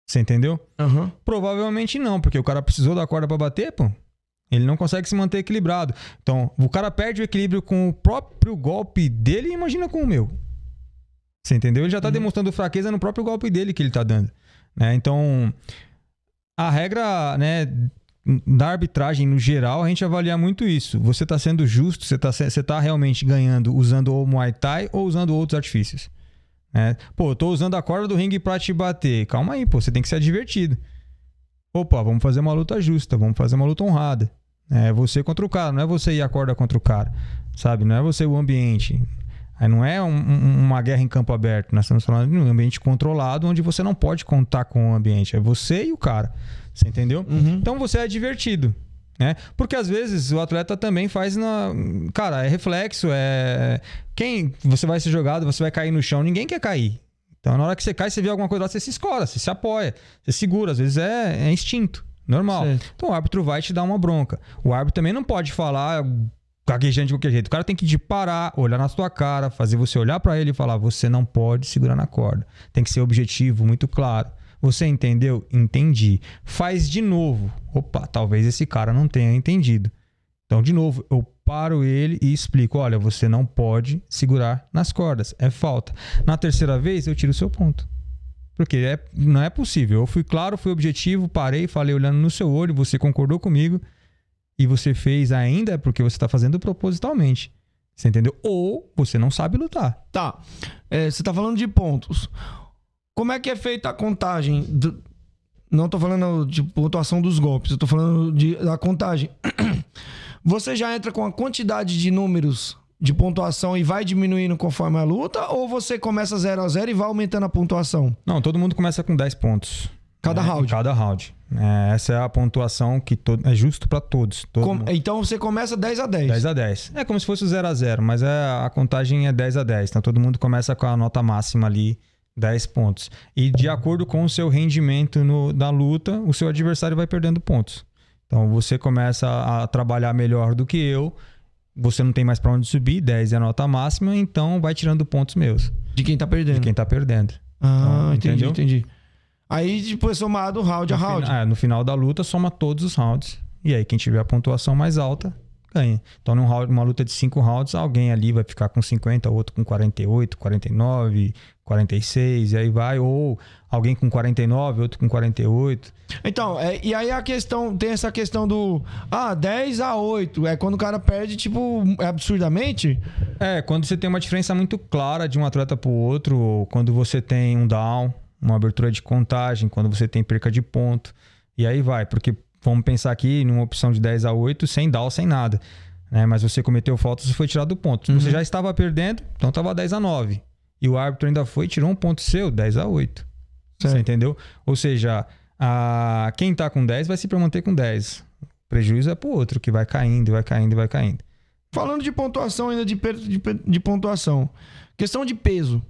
Você entendeu? Aham. Provavelmente não, porque o cara precisou da corda pra bater, pô. Ele não consegue se manter equilibrado. Então, o cara perde o equilíbrio com o próprio golpe dele, imagina com o meu. Você entendeu? Ele já tá demonstrando fraqueza no próprio golpe dele que ele tá dando. Né? Então, a regra, né, da arbitragem no geral, a gente avalia muito isso. Você tá sendo justo, você tá, se- você tá realmente ganhando usando o Muay Thai ou usando outros artifícios. Né? Pô, eu tô usando a corda do ringue pra te bater. Calma aí, pô, você tem que ser divertido. Opa, vamos fazer uma luta justa, vamos fazer uma luta honrada. É você contra o cara, não é você ir a corda contra o cara, sabe? Não é você o ambiente. Aí não é um- um- uma guerra em campo aberto, nós estamos falando de um ambiente controlado onde você não pode contar com o ambiente. É você e o cara, você entendeu? Então você é divertido. Né? Porque às vezes o atleta também faz na. Cara, é reflexo, é. Quem você vai ser jogado, você vai cair no chão, ninguém quer cair. Então, na hora que você cai, você vê alguma coisa lá, você se escora, você se apoia, você segura. Às vezes é, é instinto, normal. Certo. Então, o árbitro vai te dar uma bronca. O árbitro também não pode falar gaguejando de qualquer jeito. O cara tem que te parar, olhar na sua cara, fazer você olhar pra ele e falar: você não pode segurar na corda. Tem que ser objetivo, muito claro. Você entendeu? Entendi. Faz de novo. Opa, talvez esse cara não tenha entendido. Então, de novo, eu paro ele e explico: olha, você não pode segurar nas cordas, é falta. Na terceira vez, eu tiro o seu ponto. Porque é, não é possível. Eu fui claro, fui objetivo, parei, falei olhando no seu olho, você concordou comigo e você fez ainda porque você está fazendo propositalmente. Você entendeu? Ou você não sabe lutar. Tá. É, você tá falando de pontos. Como é que é feita a contagem? do- Não tô falando de pontuação dos golpes, eu tô falando de, da contagem. [clears throat] Você já entra com a quantidade de números de pontuação e vai diminuindo conforme a luta? Ou você começa 0 a 0 e vai aumentando a pontuação? Não, todo mundo começa com 10 pontos. Cada né? round. Cada round. É, essa é a pontuação que todo, é justo para todos. Todo Com-. Então você começa 10 a 10. 10 a 10. É como se fosse o 0 a 0, mas é, a contagem é 10 a 10. Então todo mundo começa com a nota máxima ali, 10 pontos. E de acordo com o seu rendimento no, da luta, o seu adversário vai perdendo pontos. Então você começa a trabalhar melhor do que eu, você não tem mais para onde subir, 10 é a nota máxima, então vai tirando pontos meus, De quem tá perdendo. de quem tá perdendo. Ah, Então, entendi, entendi. Aí depois somado round a No round. fina- é, no final da luta, soma todos os rounds. E aí, quem tiver a pontuação mais alta, ganha. Então, numa luta de 5 rounds, alguém ali vai ficar com 50, outro com 48, 49, 46, e aí vai. Ou alguém com 49, outro com 48. Então, é, e aí a questão, tem essa questão do ah, 10 a 8, é quando o cara perde tipo é absurdamente? É, quando você tem uma diferença muito clara de um atleta pro outro, ou quando você tem um down, uma abertura de contagem, quando você tem perca de ponto. E aí vai, porque vamos pensar aqui numa opção de 10 a 8, sem down, sem nada. Né? Mas você cometeu falta, você foi tirado do ponto. Você já estava perdendo, então estava 10 a 9. E o árbitro ainda foi e tirou um ponto seu, 10 a 8. Você Certo. entendeu? Ou seja, a... quem tá com 10 vai se manter com 10. O prejuízo é pro outro, que vai caindo, vai caindo, vai caindo. Falando de pontuação ainda de, de, de pontuação. Questão de peso.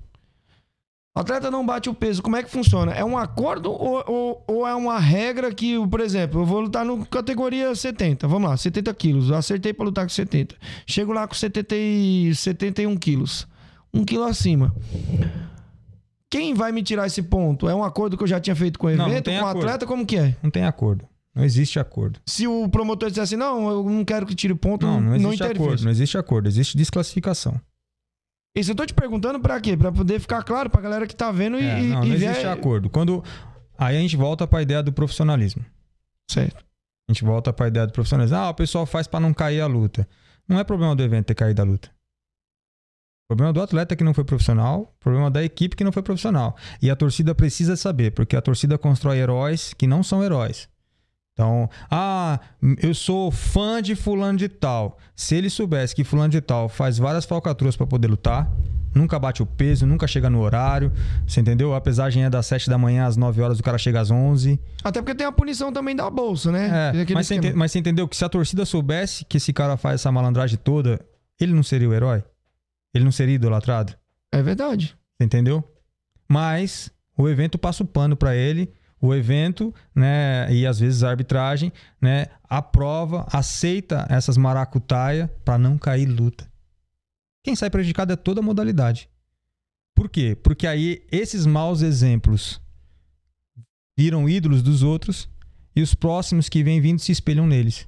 O atleta não bate o peso, como é que funciona? É um acordo ou, ou- ou é uma regra que, por exemplo, eu vou lutar no categoria 70, vamos lá, 70 quilos, eu acertei pra lutar com 70. Chego lá com 70 e 71 quilos, um quilo acima. Quem vai me tirar esse ponto? É um acordo que eu já tinha feito com o Não, não evento, tem com o atleta, como que é? Não tem acordo. Não existe acordo. Se o promotor disser assim, não, eu não quero que tire ponto, Não, não existe interfere. acordo. Não existe acordo. Existe desclassificação. Isso eu tô te perguntando pra quê? Pra poder ficar claro pra galera que tá vendo e, É, não, e não existe acordo. Quando aí a gente volta para a ideia do profissionalismo. Certo. A gente volta para a ideia do profissionalismo. Ah, o pessoal faz para não cair a luta. Não é problema do evento ter caído a luta. Problema do atleta que não foi profissional, problema da equipe que não foi profissional. E a torcida precisa saber, porque a torcida constrói heróis que não são heróis. Então, ah, eu sou fã de fulano de tal. Se ele soubesse que fulano de tal faz várias falcatruas para poder lutar, nunca bate o peso, nunca chega no horário, você entendeu? A pesagem é das 7 da manhã às 9 horas, o cara chega às 11. Até porque tem a punição também da bolsa, né? É, mas, você mas você entendeu que se a torcida soubesse que esse cara faz essa malandragem toda, ele não seria o herói? Ele não seria idolatrado? É verdade. Você entendeu? Mas o evento passa o pano pra ele, o evento, né, e às vezes a arbitragem, né, aprova, aceita essas maracutaia pra não cair luta. Quem sai prejudicado é toda a modalidade. Por quê? Porque aí esses maus exemplos viram ídolos dos outros e os próximos que vêm vindo se espelham neles.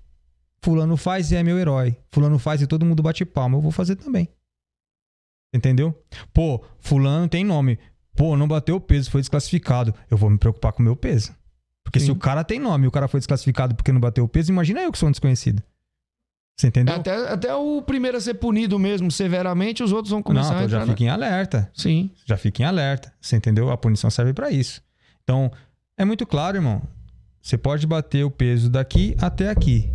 Fulano faz e é meu herói. Fulano faz e todo mundo bate palma. Eu vou fazer também. Entendeu? Pô, fulano tem nome. Pô, não bateu o peso, foi desclassificado. Eu vou me preocupar com o meu peso. Porque se Sim. o cara tem nome e o cara foi desclassificado porque não bateu o peso, imagina eu que sou um desconhecido. Você entendeu? Até, até o primeiro a ser punido mesmo severamente, os outros vão começar não, a então já entrar. na- fica em alerta. Sim. Já fica em alerta. Você entendeu? A punição serve pra isso. Então, é muito claro, irmão. Você pode bater o peso daqui até aqui.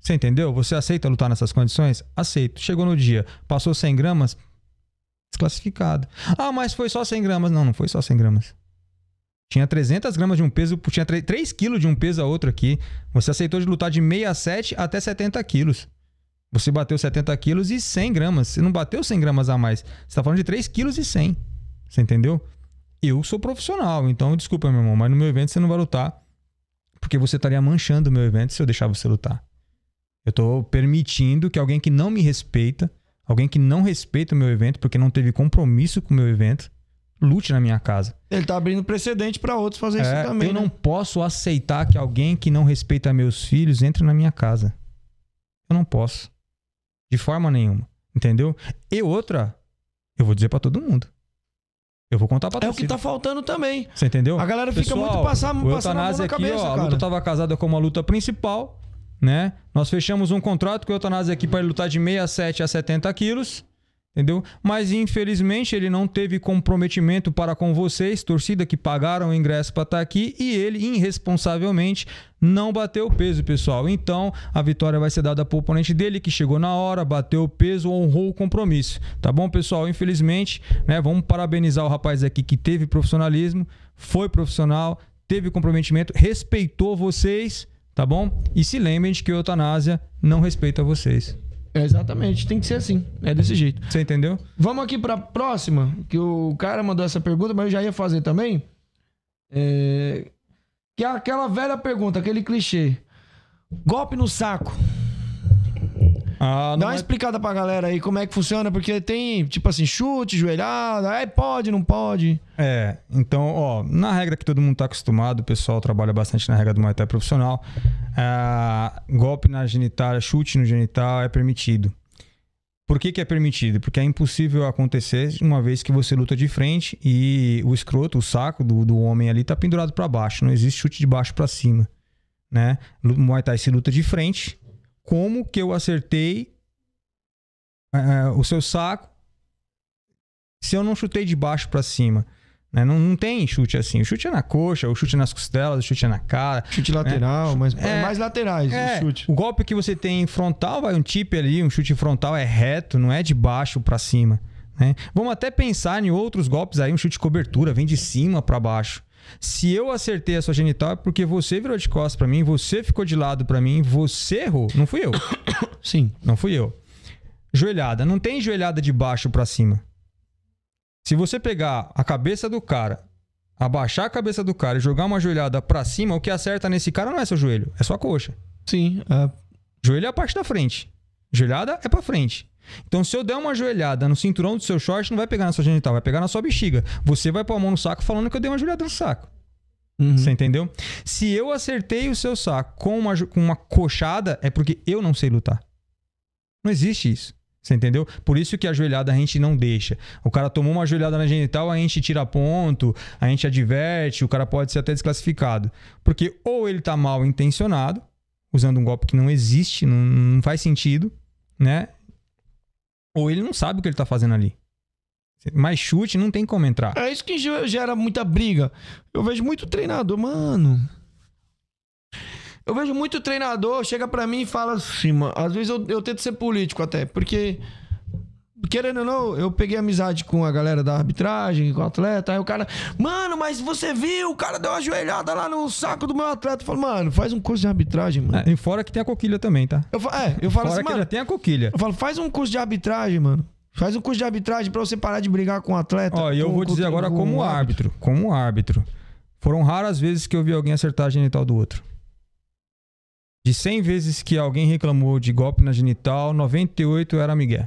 Você entendeu? Você aceita lutar nessas condições? Aceito. Chegou no dia, passou 100 gramas, desclassificado. Ah, mas foi só 100 gramas. Não, não foi só 100 gramas. Tinha 300 gramas de um peso, tinha 3 quilos de um peso a outro aqui. Você aceitou de lutar de 67 até 70 quilos. Você bateu 70 quilos e 100 gramas. Você não bateu 100 gramas a mais. Você tá falando de 3 quilos e 100. Você entendeu? Eu sou profissional, então desculpa, meu irmão, mas no meu evento você não vai lutar. Porque você estaria manchando o meu evento se eu deixar você lutar. Eu tô permitindo que alguém que não me respeita, alguém que não respeita o meu evento, porque não teve compromisso com o meu evento, lute na minha casa. Ele tá abrindo precedente pra outros fazer É, isso também. eu né? não posso aceitar que alguém que não respeita meus filhos entre na minha casa. Eu não posso. De forma nenhuma. Entendeu? E outra, eu vou dizer pra todo mundo. Eu vou contar pra É o que tá faltando também. Você entendeu? A galera fica Pessoal, muito passar, o passando a mão na aqui, cabeça, ó, a luta tava casada como a luta principal, né? Nós fechamos um contrato com o Eutanásia aqui para ele lutar de 67 a 70 quilos, entendeu? Mas infelizmente ele não teve comprometimento para com vocês, torcida que pagaram o ingresso para estar aqui, e ele irresponsavelmente não bateu o peso, pessoal. Então a vitória vai ser dada para o oponente dele que chegou na hora, bateu o peso, honrou o compromisso, tá bom, pessoal? Infelizmente, né? Vamos parabenizar o rapaz aqui que teve profissionalismo, foi profissional, teve comprometimento, respeitou vocês, tá bom? E se lembrem de que a eutanásia não respeita vocês. É, exatamente, tem que ser assim. É desse jeito. Você entendeu? Vamos aqui pra próxima, que o cara mandou essa pergunta, mas eu já ia fazer também. É, Que é aquela velha pergunta, aquele clichê. Golpe no saco. Ah, Dá uma é- explicada pra galera aí como é que funciona, porque tem, tipo assim, chute, joelhada, aí pode, não pode. É, então, ó, na regra que todo mundo tá acostumado, o pessoal trabalha bastante na regra do Muay Thai profissional, ah, golpe na genitália, chute no genital é permitido. Por que, que é permitido? Porque é impossível acontecer uma vez que você luta de frente e o escroto, o saco do, do homem ali tá pendurado para baixo. Não existe chute de baixo para cima, né? Muay Thai se luta de frente. Como que eu acertei ah, o seu saco se eu não chutei de baixo para cima? né? Não, não tem chute assim. O chute é na coxa, o chute é nas costelas, o chute é na cara. Chute lateral, mas É. mais laterais É, o chute. o golpe que você tem em frontal, vai um tip ali, um chute frontal é reto, não é de baixo para cima. né? Vamos até pensar em outros golpes aí, um chute de cobertura, vem de cima para baixo. Se eu acertei a sua genital é porque você virou de costas para mim, você ficou de lado para mim, você errou, não fui eu. [coughs] Sim. Não fui eu. Joelhada. Não tem joelhada de baixo pra cima. Se você pegar a cabeça do cara, abaixar a cabeça do cara e jogar uma joelhada pra cima, o que acerta nesse cara não é seu joelho, é sua coxa. Sim. é. Joelho é a parte da frente. Joelhada é pra frente. Então, se eu der uma joelhada no cinturão do seu short, não vai pegar na sua genital, vai pegar na sua bexiga. Você vai pôr a mão no saco falando que eu dei uma joelhada no saco. Uhum. Você entendeu? Se eu acertei o seu saco com uma, com uma coxada, é porque eu não sei lutar. Não existe isso. Você entendeu? Por isso que a joelhada a gente não deixa. O cara tomou uma joelhada na genital, a gente tira ponto, a gente adverte, o cara pode ser até desclassificado. Porque ou ele tá mal intencionado, usando um golpe que não existe, não, não faz sentido, né? Ou ele não sabe o que ele tá fazendo ali. Mas chute não tem como entrar. É isso que ge- gera muita briga. Eu vejo muito treinador, mano. Eu vejo muito treinador, chega pra mim e fala assim, mano. Às vezes eu, eu tento ser político até, porque. Querendo ou não, eu peguei amizade com a galera da arbitragem, com o atleta. Aí o cara, mano, mas você viu? O cara deu uma joelhada lá no saco do meu atleta. Eu falo, mano, faz um curso de arbitragem, mano. É, e fora que tem a coquilha também, tá? Eu falo, é, eu falo Fora assim, que mano. tem a coquilha. Eu falo, faz um curso de arbitragem, mano. Faz um curso de arbitragem pra você parar de brigar com o atleta. Ó, e eu vou dizer agora com como o árbitro. Como árbitro. Foram raras vezes que eu vi alguém acertar a genital do outro. De 100 vezes que alguém reclamou de golpe na genital, 98 era Miguel.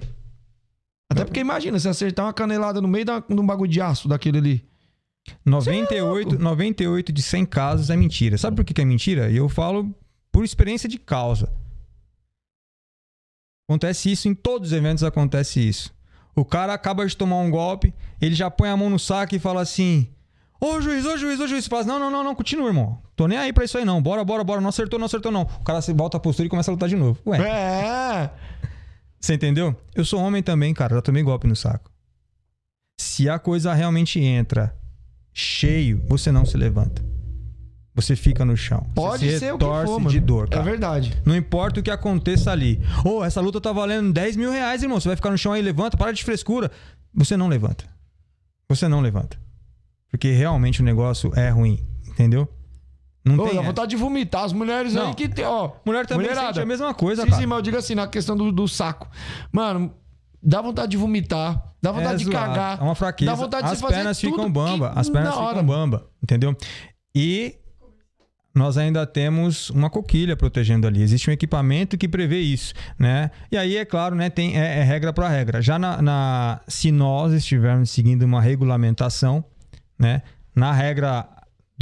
Até porque imagina, se acertar uma canelada no meio da, de um bagulho de aço daquele ali. 98, 98 de 100 casos é mentira. Sabe por que que é mentira? E eu falo por experiência de causa. Acontece isso em todos os eventos, acontece isso. O cara acaba de tomar um golpe, ele já põe a mão no saco e fala assim: Ô juiz, ô juiz, ô juiz. Fala, assim, não, não, não, não, continua, irmão. Tô nem aí pra isso aí, não. Bora, bora, bora. Não acertou, não acertou, não. O cara se volta a postura e começa a lutar de novo. Ué, É. você entendeu? Eu sou homem também, cara. Já tomei golpe no saco. Se a coisa realmente entra cheio, você não se levanta. Você fica no chão. Pode você se ser o que for, de dor, É cara. verdade. Não importa o que aconteça ali. Ô, essa luta tá valendo 10 mil reais, irmão. Você vai ficar no chão aí, levanta, para de frescura. Você não levanta. Você não levanta. Porque realmente o negócio é ruim, entendeu? Não Ô, tem. dá essa. vontade de vomitar. As mulheres Não. aí que tem, ó. Mulher também mulherada. sente a mesma coisa, Sim, cara. sim, mas eu digo assim, na questão do, do saco. Mano, dá vontade de vomitar, dá vontade é de zoado, cagar. É uma fraqueza. Dá vontade de as você fazer pernas ficam bamba. As pernas hora. ficam bamba, entendeu? E nós ainda temos uma coquilha protegendo ali. Existe um equipamento que prevê isso, né? E aí, é claro, né, tem, é, é regra para regra. Já na, na- se nós estivermos seguindo uma regulamentação, né? Na regra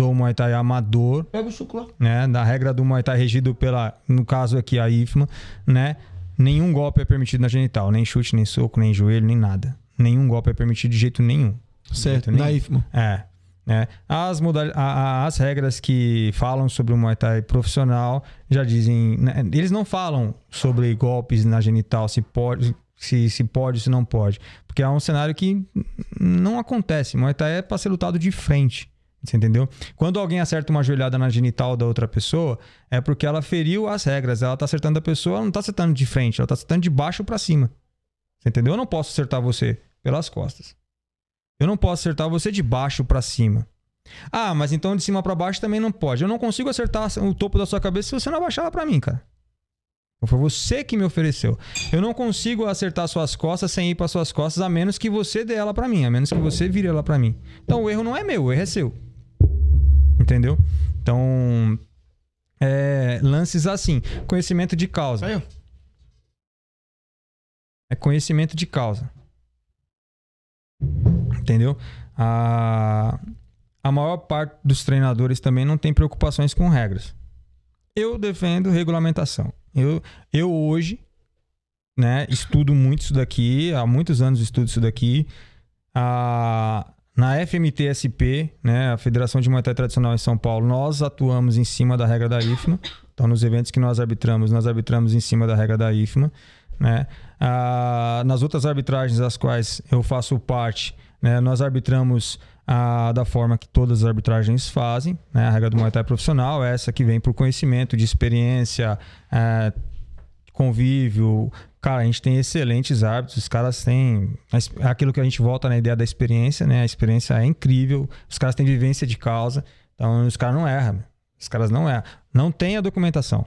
do Muay Thai amador, Pega o suco lá. né? Da regra do Muay Thai regido pela, no caso aqui, a IFMA, né? Nenhum golpe é permitido na genital, nem chute, nem soco, nem joelho, nem nada. Nenhum golpe é permitido de jeito nenhum. Certo, jeito nenhum. na IFMA. É. Né? As, modal... a- a- as regras que falam sobre o Muay Thai profissional já dizem. né? Eles não falam sobre golpes na genital, se pode, se, se pode, se não pode. Porque é um cenário que não acontece. Muay Thai é para ser lutado de frente. Você entendeu? Quando alguém acerta uma joelhada na genital da outra pessoa, é porque ela feriu as regras. Ela tá acertando a pessoa, ela não tá acertando de frente, ela tá acertando de baixo para cima. Você entendeu? Eu não posso acertar você pelas costas. Eu não posso acertar você de baixo para cima. Ah, mas então de cima para baixo também não pode. Eu não consigo acertar o topo da sua cabeça se você não abaixar ela para mim, cara. Foi você que me ofereceu. Eu não consigo acertar suas costas sem ir para suas costas, a menos que você dê ela para mim, a menos que você vire ela para mim. Então o erro não é meu, o erro é seu. Entendeu? Então, é, lances assim, conhecimento de causa. Ó. É conhecimento de causa. Entendeu? A, a maior parte dos treinadores também não tem preocupações com regras. Eu defendo regulamentação. Eu, eu hoje né, estudo muito isso daqui, há muitos anos estudo isso daqui. A, na FMTSP, né, a Federação de Muay Tradicional em São Paulo, nós atuamos em cima da regra da IFMA. Então, nos eventos que nós arbitramos, nós arbitramos em cima da regra da IFMA. Né? Ah, nas outras arbitragens das quais eu faço parte, né, nós arbitramos ah, da forma que todas as arbitragens fazem. Né? A regra do Muay profissional é essa que vem por conhecimento, de experiência, eh, convívio. Cara, a gente tem excelentes árbitros, os caras têm é aquilo que a gente volta na ideia da experiência, né? A experiência é incrível, os caras têm vivência de causa, então os caras não erram. Os caras não erram. Não tem a documentação,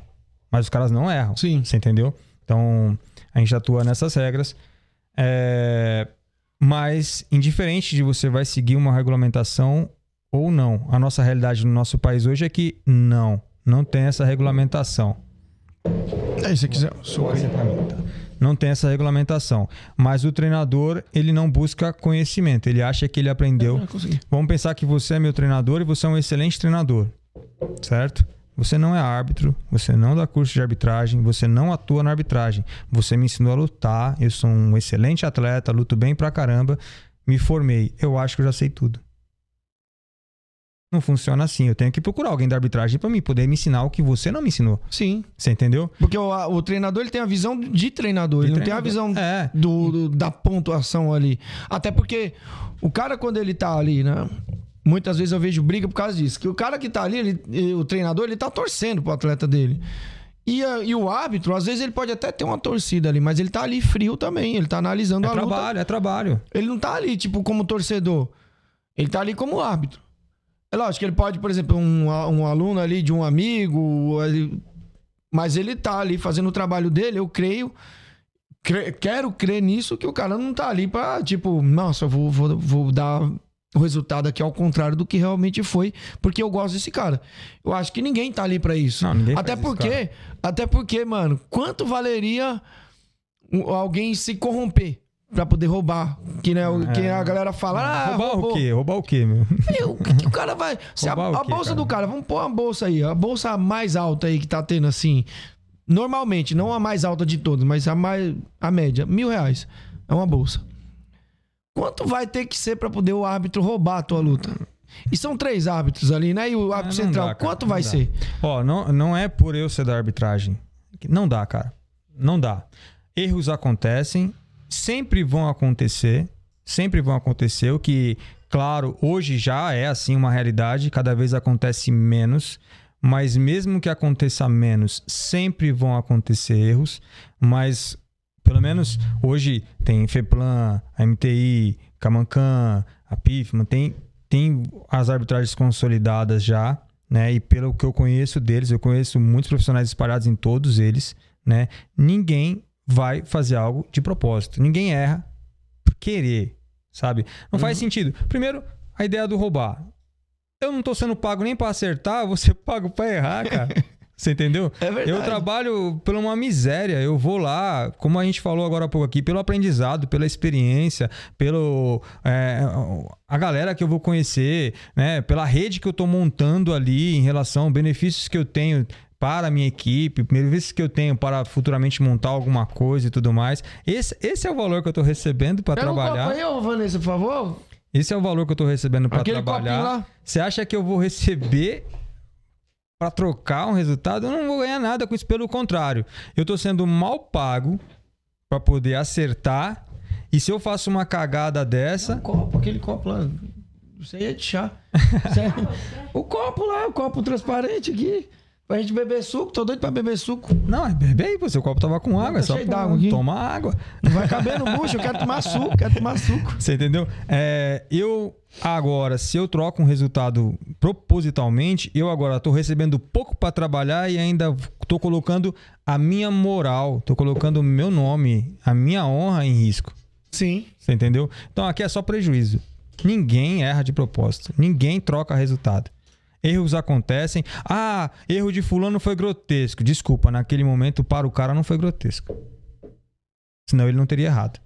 mas os caras não erram. Sim. Você entendeu? Então, a gente atua nessas regras. É, Mas, indiferente de você vai seguir uma regulamentação ou não, a nossa realidade no nosso país hoje é que não, não tem essa regulamentação. Aí, se quiser. Suco aí. Não tem essa regulamentação. Mas o treinador, ele não busca conhecimento. Ele acha que ele aprendeu. Consegui. Vamos pensar que você é meu treinador e você é um excelente treinador. Certo? Você não é árbitro, você não dá curso de arbitragem, você não atua na arbitragem. Você me ensinou a lutar, eu sou um excelente atleta, luto bem pra caramba, me formei. Eu acho que eu já sei tudo. Não funciona assim. Eu tenho que procurar alguém da arbitragem pra mim poder me ensinar o que você não me ensinou. Sim. Você entendeu? Porque o, a- o treinador ele tem a visão de treinador, De ele não tem a treinador. visão É. do, do- da pontuação ali. Até porque o cara, quando ele tá ali, né? Muitas vezes eu vejo briga por causa disso. Que o cara que tá ali, ele- o treinador, ele tá torcendo pro atleta dele. E, e o árbitro, às vezes ele pode até ter uma torcida ali, mas ele tá ali frio também. Ele tá analisando É a luta. trabalho, é trabalho. Ele não tá ali, tipo, como torcedor. Ele tá ali como árbitro. É lógico que ele pode, por exemplo, um, um aluno ali de um amigo, ele- mas ele tá ali fazendo o trabalho dele, eu creio. cre- quero crer nisso que o cara não tá ali pra, tipo, nossa, eu vou, vou, vou dar o resultado aqui ao contrário do que realmente foi, porque eu gosto desse cara. Eu acho que ninguém tá ali pra isso. Não, até faz isso, porque, até porque, mano, quanto valeria alguém se corromper pra poder roubar. Que, né, o- que a galera fala, ah, Roubar roubou. o quê? Roubar o quê, meu? O que, que o cara vai. [laughs] Se a, a quê, bolsa cara? do cara, vamos pôr uma bolsa aí, a bolsa mais alta aí que tá tendo assim. Normalmente, não a mais alta de todas, mas a mais. A média, mil reais. É uma bolsa. Quanto vai ter que ser pra poder o árbitro roubar a tua luta? E são três árbitros ali, né? E o árbitro Ah, não central, dá, cara, quanto vai dá. ser? Ó, não, não é por eu ser da arbitragem. Não dá, cara. Não dá. Erros acontecem, sempre vão acontecer, sempre vão acontecer. O que, claro, hoje já é assim uma realidade, cada vez acontece menos. Mas mesmo que aconteça menos, sempre vão acontecer erros. Mas pelo menos hoje tem FEPLAN, a MTI, Camancan, a PIFMA, tem, tem as arbitragens consolidadas já, né? E pelo que eu conheço deles, eu conheço muitos profissionais espalhados em todos eles, né? Ninguém vai fazer algo de propósito. Ninguém erra por querer, sabe? Não faz sentido. Primeiro, a ideia do roubar. Eu não tô sendo pago nem pra acertar, [laughs] você pago pra errar, cara. Você entendeu? É verdade. Eu trabalho por uma miséria. Eu vou lá, como a gente falou agora há pouco aqui, pelo aprendizado, pela experiência, pelo é, a galera que eu vou conhecer, né? Pela rede que eu tô montando ali em relação benefícios que eu tenho para a minha equipe, benefícios que eu tenho para futuramente montar alguma coisa e tudo mais. Esse, esse é o valor que eu tô recebendo para Pega um trabalhar. copo aí, ô Vanessa, por favor. Esse é o valor que eu tô recebendo para trabalhar. Você acha que eu vou receber para trocar um resultado? Eu não vou ganhar nada com isso, pelo contrário. Eu tô sendo mal pago para poder acertar. E se eu faço uma cagada dessa, Copo, aquele copo lá. Isso aí é de chá. [laughs] Aí- o copo lá, o copo transparente aqui. Pra gente beber suco, tô doido pra beber suco. não, é bebe aí, pô, seu copo tava com água, é tá só cheio pô, d'água aqui. toma água. Não vai caber no bucho, eu quero tomar suco, quero tomar suco. Você entendeu? É, eu agora, se eu troco um resultado propositalmente, eu agora tô recebendo pouco para trabalhar e ainda tô colocando a minha moral, tô colocando o meu nome, a minha honra em risco. Sim. Você entendeu? Então aqui é só prejuízo. Ninguém erra de propósito. Ninguém troca resultado. Erros acontecem. Ah, erro de fulano foi grotesco. Desculpa, naquele momento para o cara não foi grotesco. Senão ele não teria errado.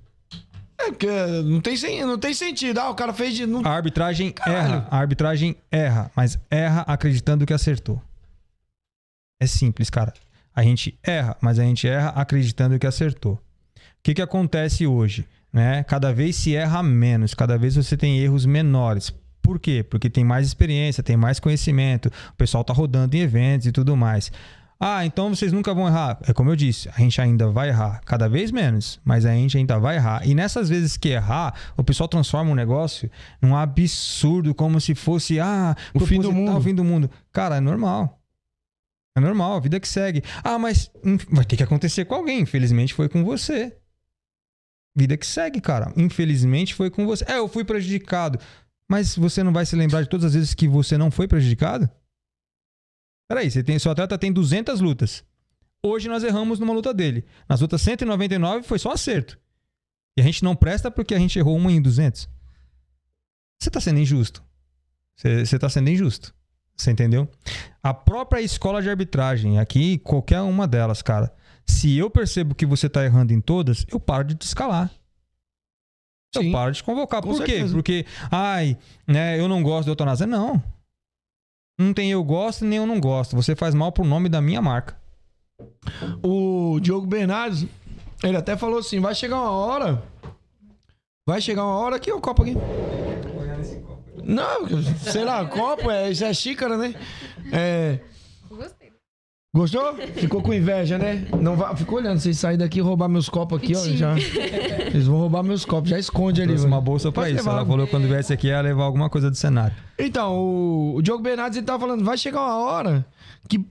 É porque não tem, não tem sentido. Ah, o cara fez de. Não... A arbitragem Caralho. erra. A arbitragem erra, mas erra acreditando que acertou. É simples, cara. A gente erra, mas a gente erra acreditando que acertou. O que, que acontece hoje? Né? Cada vez se erra menos, cada vez você tem erros menores. Por quê? Porque tem mais experiência, tem mais conhecimento, o pessoal tá rodando em eventos e tudo mais. Ah, então vocês nunca vão errar. É como eu disse, a gente ainda vai errar, cada vez menos, mas a gente ainda vai errar. E nessas vezes que errar, o pessoal transforma um negócio num absurdo, como se fosse, ah, O fim do mundo. o fim do mundo. Cara, é normal. É normal, a vida que segue. Ah, mas hum, vai ter que acontecer com alguém. Infelizmente foi com você. Vida que segue, cara. Infelizmente foi com você. É, eu fui prejudicado. Mas você não vai se lembrar de todas as vezes que você não foi prejudicado? Peraí, você tem, seu atleta tem 200 lutas. Hoje nós erramos numa luta dele. Nas outras 199 foi só acerto. E a gente não presta porque a gente errou uma em 200. Você tá sendo injusto. Você, você tá sendo injusto. Você entendeu? A própria escola de arbitragem, aqui, qualquer uma delas, cara. Se eu percebo que você tá errando em todas, eu paro de te escalar. Eu Sim. paro de convocar. Com Por quê? certeza. Porque, ai, né, eu não gosto de eutanásia. Não. Não tem eu gosto nem eu não gosto. Você faz mal pro nome da minha marca. O Diogo Bernardes, ele até falou assim: vai chegar uma hora. Vai chegar uma hora aqui, o copo aqui. Não, sei lá, copo, é, isso é xícara, né? É. gostou? Ficou com inveja, né? Não vai, ficou olhando, vocês saírem daqui e roubar meus copos aqui, ó. Sim. Já, eles vão roubar meus copos, já esconde ali. Uma bolsa pra Pode isso. levar. Ela falou que quando viesse aqui ia levar alguma coisa do cenário. Então, o, o Diogo Bernardes ele tava falando, vai chegar uma hora que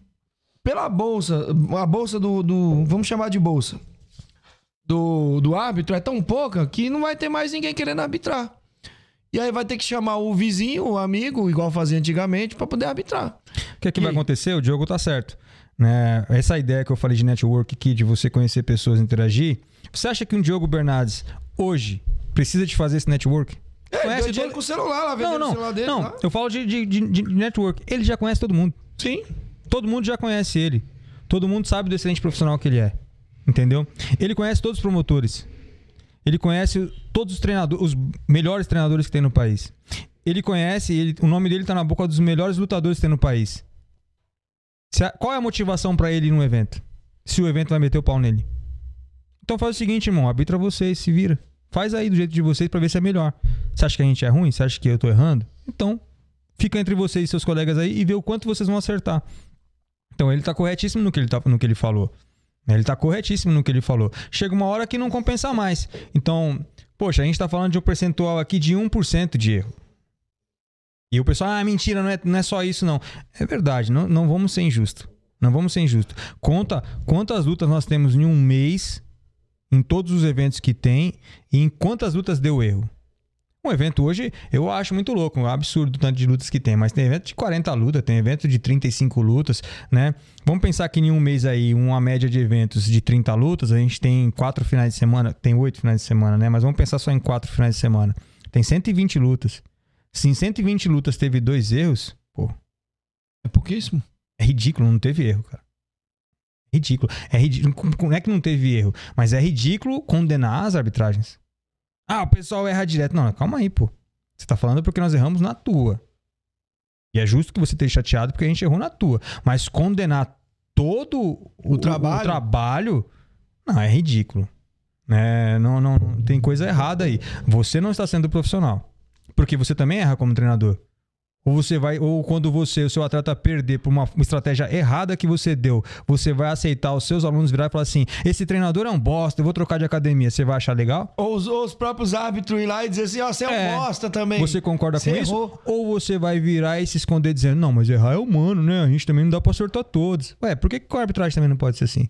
pela bolsa, a bolsa do, do- vamos chamar de bolsa, do, do árbitro é tão pouca que não vai ter mais ninguém querendo arbitrar. E aí vai ter que chamar o vizinho, o amigo, igual fazia antigamente, pra poder arbitrar. O que, é que E vai acontecer? O Diogo tá certo. Né? Essa ideia que eu falei de network aqui, de você conhecer pessoas, interagir. Você acha que um Diogo Bernardes, hoje, precisa de fazer esse network? É, Conhece todo- com o celular lá, Não, vendendo o não. celular dele. não, lá. eu falo de, de, de- network. Ele já conhece todo mundo. Sim. Todo mundo já conhece ele. Todo mundo sabe do excelente profissional que ele é. Entendeu? Ele conhece todos os promotores. Ele conhece todos os treinadores, os melhores treinadores que tem no país. Ele conhece, ele- o nome dele tá na boca dos melhores lutadores que tem no país. A- qual é a motivação pra ele ir num evento? Se o evento vai meter o pau nele. Então faz o seguinte, irmão, arbitra vocês, se vira. Faz aí do jeito de vocês pra ver se é melhor. Você acha que a gente é ruim? Você acha que eu tô errando? Então, fica entre vocês e seus colegas aí e vê o quanto vocês vão acertar. Então ele tá corretíssimo no que ele, tá, no que ele falou. Ele tá corretíssimo no que ele falou. Chega uma hora que não compensa mais. Então, poxa, a gente tá falando de um percentual aqui de 1% de erro. E o pessoal, ah, mentira, não é, não é só isso, não. É verdade, não, não vamos ser injusto. Não vamos ser injusto. Conta quantas lutas nós temos em um mês, em todos os eventos que tem, e em quantas lutas deu erro. Um evento hoje, eu acho muito louco, um absurdo o tanto de lutas que tem, mas tem evento de 40 lutas, tem evento de 35 lutas, né? Vamos pensar que em um mês aí, uma média de eventos de 30 lutas, a gente tem quatro finais de semana, tem oito finais de semana, né? Mas vamos pensar só em quatro finais de semana. Tem 120 lutas. Se em 120 lutas teve dois erros, pô, É pouquíssimo. é ridículo, não teve erro, cara. Ridículo. É ridículo. Não é que não teve erro, mas é ridículo condenar as arbitragens. Ah, o pessoal erra direto. Não, calma aí, pô. Você tá falando porque nós erramos na tua. E é justo que você esteja chateado porque a gente errou na tua. Mas condenar todo o, O trabalho? o trabalho, não, é ridículo. É, não, não, não- tem coisa errada aí. Você não está sendo profissional. Porque você também erra como treinador. Ou você vai, ou quando você, o seu atleta perder por uma, uma estratégia errada que você deu, você vai aceitar os seus alunos virar e falar assim: esse treinador é um bosta, eu vou trocar de academia. Você vai achar legal? Ou os, ou os próprios árbitros ir lá e dizer assim, ó, você é um É. bosta também. Você concorda Você com isso? errou. Ou você vai virar e se esconder dizendo, não, mas errar é humano, né? A gente também não dá pra acertar todos. Ué, por que, que a arbitragem também não pode ser assim?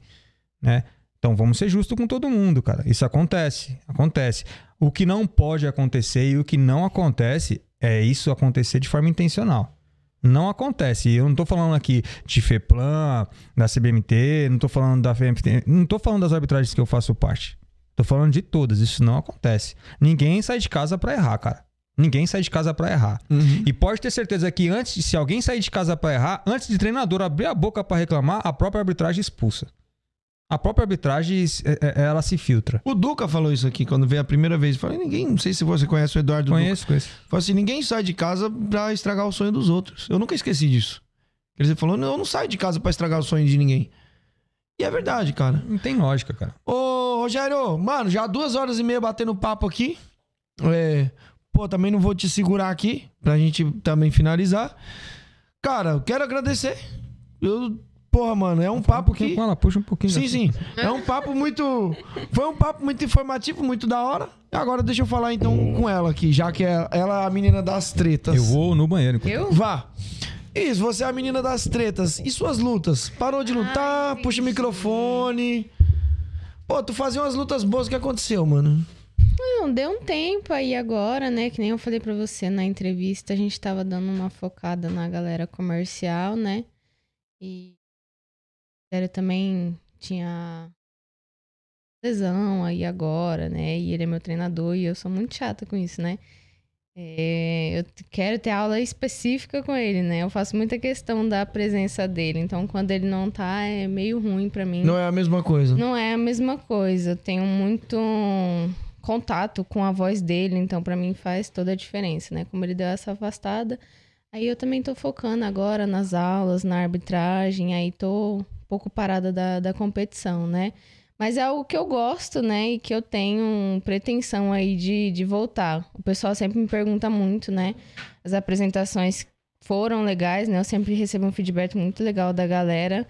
Né? Então vamos ser justos com todo mundo, cara. Isso acontece, acontece. O que não pode acontecer e o que não acontece é isso acontecer de forma intencional. Não acontece. Eu não tô falando aqui de FEPLAN, da CBMT, não tô falando da FMT, não tô falando das arbitragens que eu faço parte. Tô falando de todas. Isso não acontece. Ninguém sai de casa pra errar, cara. Ninguém sai de casa pra errar. Uhum. E pode ter certeza que antes, se alguém sair de casa pra errar, antes de treinador abrir a boca pra reclamar, a própria arbitragem expulsa. A própria arbitragem, é- é- ela se filtra. O Duca falou isso aqui quando veio a primeira vez. Falei, ninguém, não sei se você conhece o Eduardo Duca. Conheço, conheço. Falou assim, ninguém sai de casa pra estragar o sonho dos outros. Eu nunca esqueci disso. Ele falou, não, eu não saio de casa pra estragar o sonho de ninguém. E é verdade, cara. Não tem lógica, cara. Ô, Rogério, mano, já duas horas e meia batendo papo aqui. É, pô, também não vou te segurar aqui pra gente também finalizar. Cara, eu quero agradecer. Eu, porra, mano, é um papo que... Com ela, puxa um pouquinho. Sim, sim. [laughs] É um papo muito. Foi um papo muito informativo, muito da hora. Agora deixa eu falar então com ela aqui, já que é- ela é a menina das tretas. Eu vou no banheiro. enquanto- Eu? Vá. Isso, você é a menina das tretas. E suas lutas? Parou de lutar, Ai, puxa o microfone. Pô, tu fazia umas lutas boas, o que aconteceu, mano? Não, deu um tempo aí agora, né? Que nem eu falei pra você na entrevista, a gente tava dando uma focada na galera comercial, né? E ele também tinha lesão aí agora, né? E ele é meu treinador e eu sou muito chata com isso, né? É, eu quero ter aula específica com ele, né? Eu faço muita questão da presença dele. Então, quando ele não tá, é meio ruim pra mim. Não é a mesma coisa. Não é a mesma coisa. Eu tenho muito contato com a voz dele, então pra mim faz toda a diferença, né? Como ele deu essa afastada, aí eu também tô focando agora nas aulas, na arbitragem, aí tô pouco parada da, da competição, né? Mas é algo que eu gosto, né? E que eu tenho pretensão aí de, de voltar. O pessoal sempre me pergunta muito, né? As apresentações foram legais, né? Eu sempre recebo um feedback muito legal da galera.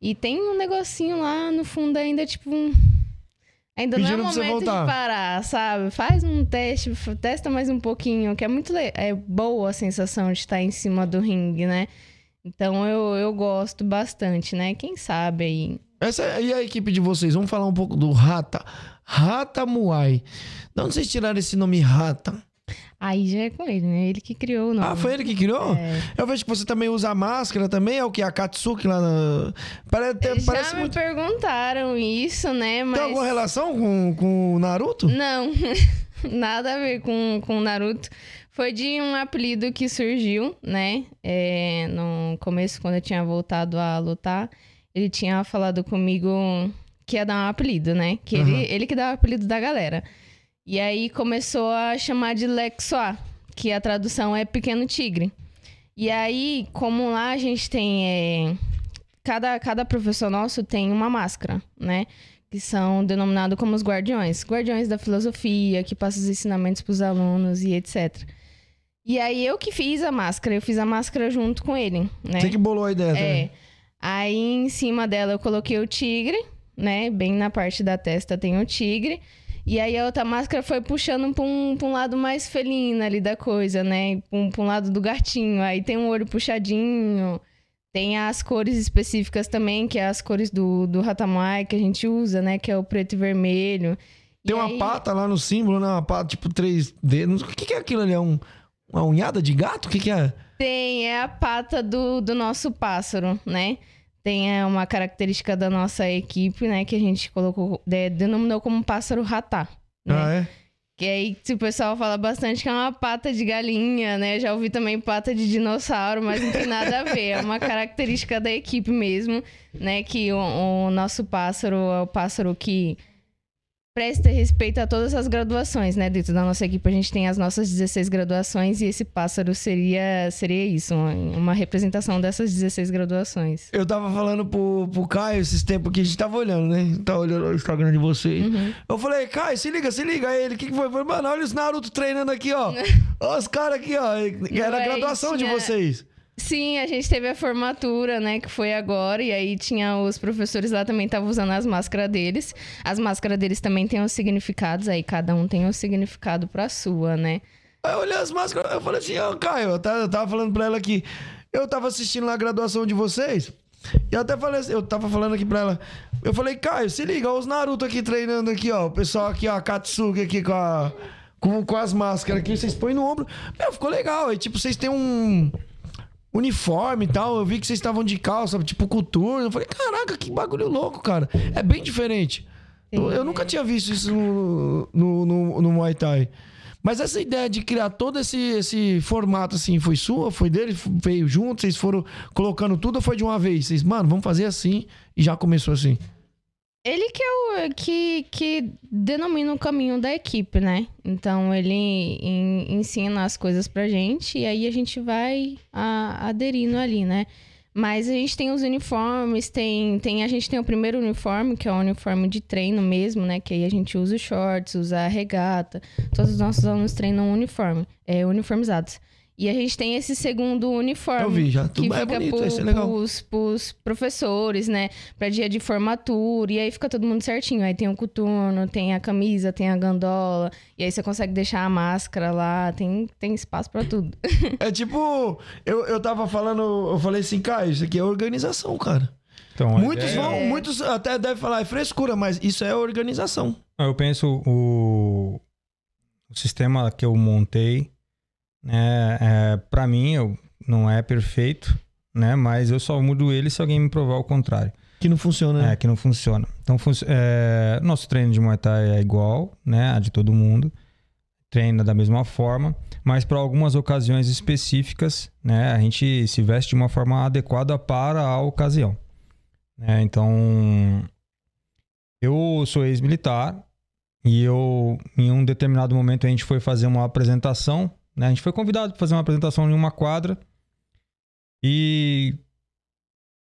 E tem um negocinho lá no fundo ainda, tipo, um... Ainda Pedindo não é momento de parar, sabe? Faz um teste, testa mais um pouquinho, que é muito le... é boa a sensação de estar em cima do ringue, né? Então eu, eu gosto bastante, né? Quem sabe aí. Essa, e a equipe de vocês? Vamos falar um pouco do Rata. Rata Muay. De onde vocês tiraram esse nome Rata? Aí já é com ele, né? Ele que criou o nome. Ah, foi ele que criou? É. Eu vejo que você também usa a máscara também, é o que? A Katsuki lá na... Parece, Já parece me muito... perguntaram isso, né? Mas. Tem alguma relação com, o Naruto? Não, [laughs] nada a ver com o Naruto. Foi de um apelido que surgiu, né? É, no começo, quando eu tinha voltado a lutar, ele tinha falado comigo que ia dar um apelido, né? Que Uhum. ele, ele que dá o apelido da galera. E aí começou a chamar de Lexois, que a tradução é pequeno tigre. E aí, como lá a gente tem. é, cada, cada professor nosso tem uma máscara, né? Que são denominados como os guardiões. Guardiões da filosofia, que passam os ensinamentos para os alunos e etc. E aí eu que fiz a máscara, eu fiz a máscara junto com ele, né? Você que bolou a ideia É. também. Aí em cima dela eu coloquei o tigre, né? Bem na parte da testa tem o tigre. E aí a outra máscara foi puxando pra um, pra um lado mais felino ali da coisa, né? Pra um, pra um lado do gatinho. Aí tem um olho puxadinho. Tem as cores específicas também, que é as cores do, do Ratamai que a gente usa, né? Que é o preto e vermelho. Tem E uma aí- pata lá no símbolo, né? Uma pata tipo três dedos. O que, que é aquilo ali? É um, uma unhada de gato? O que, que é? Tem, é a pata do, do nosso pássaro, né? Tem é, uma característica da nossa equipe, né? Que a gente colocou, de- denominou como pássaro ratá. Né? Ah, é? Que aí se o pessoal fala bastante que é uma pata de galinha, né? Já ouvi também pata de dinossauro, mas não tem nada a ver. É uma característica da equipe mesmo, né? Que o, o nosso pássaro é o pássaro que presta respeito a todas as graduações, né? Dentro da nossa equipe a gente tem as nossas 16 graduações e esse pássaro seria, seria isso, uma, uma representação dessas 16 graduações. Eu tava falando pro, pro Caio esses tempos que a gente tava olhando, né? Tá olhando o Instagram de vocês. Uhum. Eu falei, Caio, se liga, se liga. Aí ele, o que, que foi? Eu falei, mano, olha os Naruto treinando aqui, ó. [laughs] Olha os caras aqui, ó. Era a Aí graduação de tinha- vocês. Sim, a gente teve a formatura, né, que foi agora, e aí tinha os professores lá também estavam usando as máscaras deles. As máscaras deles também têm os significados, aí cada um tem um significado pra sua, né? Aí eu olhei as máscaras, eu falei assim, ó, Caio, eu tava, eu tava falando pra ela que eu tava assistindo lá a graduação de vocês. E eu até falei assim, eu tava falando aqui pra ela. Eu falei, Caio, se liga, ó, os Naruto aqui treinando aqui, ó. O pessoal aqui, ó, a Katsuki aqui com, a, com, com as máscaras aqui, vocês põem no ombro. Meu, ficou legal. Aí, tipo, vocês têm um uniforme e tal. Eu vi que vocês estavam de calça, tipo, coturno. Eu falei, caraca, que bagulho louco, cara. É bem diferente. Eu, eu nunca tinha visto isso no, no, no, no Muay Thai. Mas essa ideia de criar todo esse, esse formato assim, foi sua? Foi dele? Veio junto? Vocês foram colocando tudo ou foi de uma vez? Vocês, mano, vamos fazer assim e já começou assim. Ele que é o que, que denomina o caminho da equipe, né? Então ele en- ensina as coisas pra gente e aí a gente vai a- aderindo ali, né? Mas a gente tem os uniformes, tem, tem a gente tem o primeiro uniforme, que é o uniforme de treino mesmo, né? Que aí a gente usa os shorts, usa a regata. Todos os nossos alunos treinam uniforme, é, uniformizados. E a gente tem esse segundo uniforme. Eu vi já. Que Tudo é fica bonito, pro- esse é legal. pros, pros professores, né? Pra dia de formatura. E aí fica todo mundo certinho. Aí tem o coturno, tem a camisa, tem a gandola. E aí você consegue deixar a máscara lá. Tem, tem espaço pra tudo. [laughs] É tipo, eu, eu tava falando, eu falei assim, Caio, isso aqui é organização, cara. Então, Muitos ideia- vão, muitos até devem falar, é frescura, mas isso é organização. Eu penso o, o sistema que eu montei, né, é, para mim eu, não é perfeito, né, mas eu só mudo ele se alguém me provar o contrário. Que não funciona, né? É, que não funciona. Então, fun- é, nosso treino de Muay Thai é igual, né, a de todo mundo. Treina da mesma forma, mas para algumas ocasiões específicas, né, a gente se veste de uma forma adequada para a ocasião. né? Então, eu sou ex-militar e eu, em um determinado momento, a gente foi fazer uma apresentação, né? A gente foi convidado para fazer uma apresentação em uma quadra e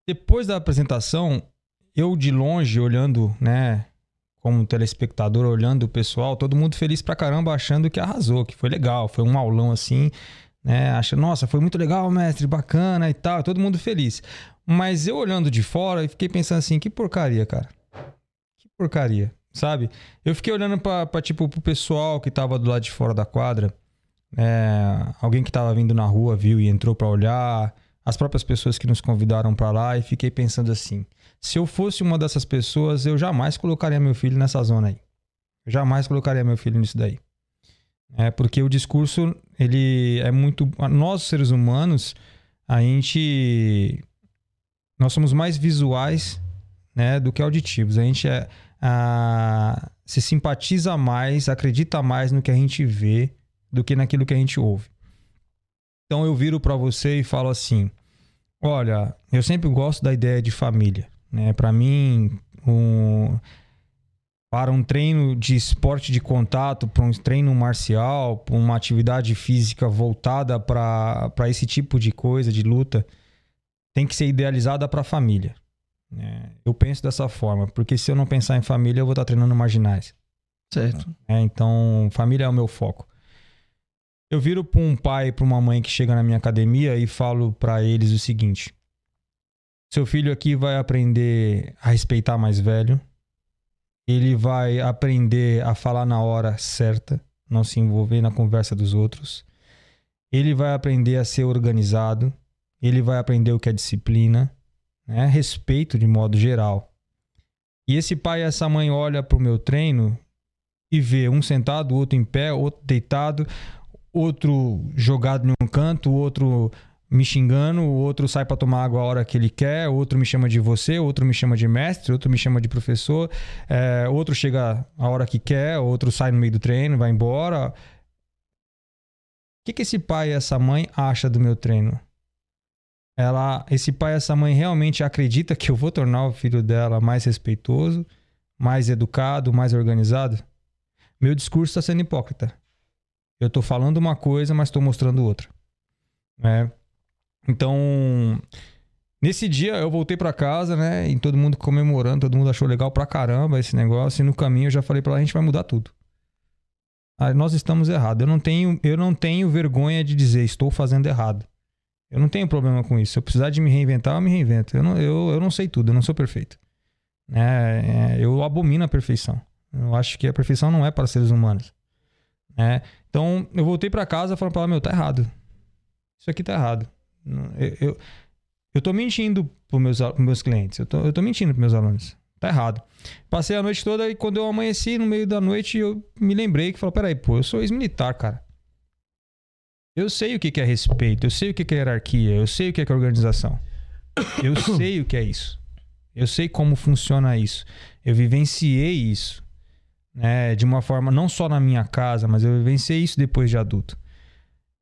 depois da apresentação, eu de longe olhando, né, como telespectador olhando o pessoal, todo mundo feliz pra caramba, achando que arrasou, que foi legal, foi um aulão assim, né? Acha, nossa, foi muito legal, mestre, bacana e tal, todo mundo feliz. Mas eu olhando de fora e fiquei pensando assim, que porcaria, cara. Que porcaria, sabe? Eu fiquei olhando pra, tipo pro pessoal que tava do lado de fora da quadra, é, alguém que tava vindo na rua viu e entrou pra olhar, as próprias pessoas que nos convidaram pra lá e fiquei pensando assim: se eu fosse uma dessas pessoas, eu jamais colocaria meu filho nessa zona aí. Eu jamais colocaria meu filho nisso daí. É porque o discurso, ele é muito. Nós, seres humanos, a gente. Nós somos mais visuais né, do que auditivos. A gente é, a- se simpatiza mais, acredita mais no que a gente vê do que naquilo que a gente ouve. Então eu viro para você e falo assim: olha, eu sempre gosto da ideia de família. Né? Para mim, um- para um treino de esporte de contato, para um treino marcial, para uma atividade física voltada para esse tipo de coisa, de luta, tem que ser idealizada para a família. né? eu penso dessa forma, porque se eu não pensar em família, eu vou estar treinando marginais. Certo. É, então, família é o meu foco. Eu viro para um pai, para uma mãe que chega na minha academia e falo para eles o seguinte: seu filho aqui vai aprender a respeitar mais velho, ele vai aprender a falar na hora certa, não se envolver na conversa dos outros, ele vai aprender a ser organizado, ele vai aprender o que é disciplina, né? respeito de modo geral. E esse pai e essa mãe olha para o meu treino e vê um sentado, outro em pé, outro deitado, outro jogado em um canto, outro me xingando, outro sai para tomar água a hora que ele quer, outro me chama de você, outro me chama de mestre, outro me chama de professor, é, outro chega a hora que quer, outro sai no meio do treino, vai embora. O que, que esse pai e essa mãe acha do meu treino? Ela, esse pai e essa mãe realmente acredita que eu vou tornar o filho dela mais respeitoso, mais educado, mais organizado? Meu discurso está sendo hipócrita. Eu estou falando uma coisa, mas estou mostrando outra. né? Então, nesse dia eu voltei para casa, né? E todo mundo comemorando, todo mundo achou legal pra caramba esse negócio. E no caminho eu já falei para ela, a gente vai mudar tudo. Aí nós estamos errados. Eu não tenho, eu não tenho vergonha de dizer estou fazendo errado. Eu não tenho problema com isso. Se eu precisar de me reinventar, eu me reinvento. Eu não, eu, eu não sei tudo, eu não sou perfeito. né? É, eu abomino a perfeição. Eu acho que a perfeição não é para seres humanos. Né? Então, eu voltei para casa falando para ela, meu, tá errado. Isso aqui tá errado. Eu, eu, eu tô mentindo pros meus, pros meus clientes. Eu tô, eu tô mentindo pros meus alunos. Tá errado. Passei a noite toda e quando eu amanheci, no meio da noite, eu me lembrei que falou, peraí, pô, eu sou ex-militar, cara. Eu sei o que é respeito, eu sei o que é hierarquia, eu sei o que é organização. Eu sei o que é isso. Eu sei como funciona isso. Eu vivenciei isso. Né, de uma forma, não só na minha casa, mas eu vivenciei isso depois de adulto.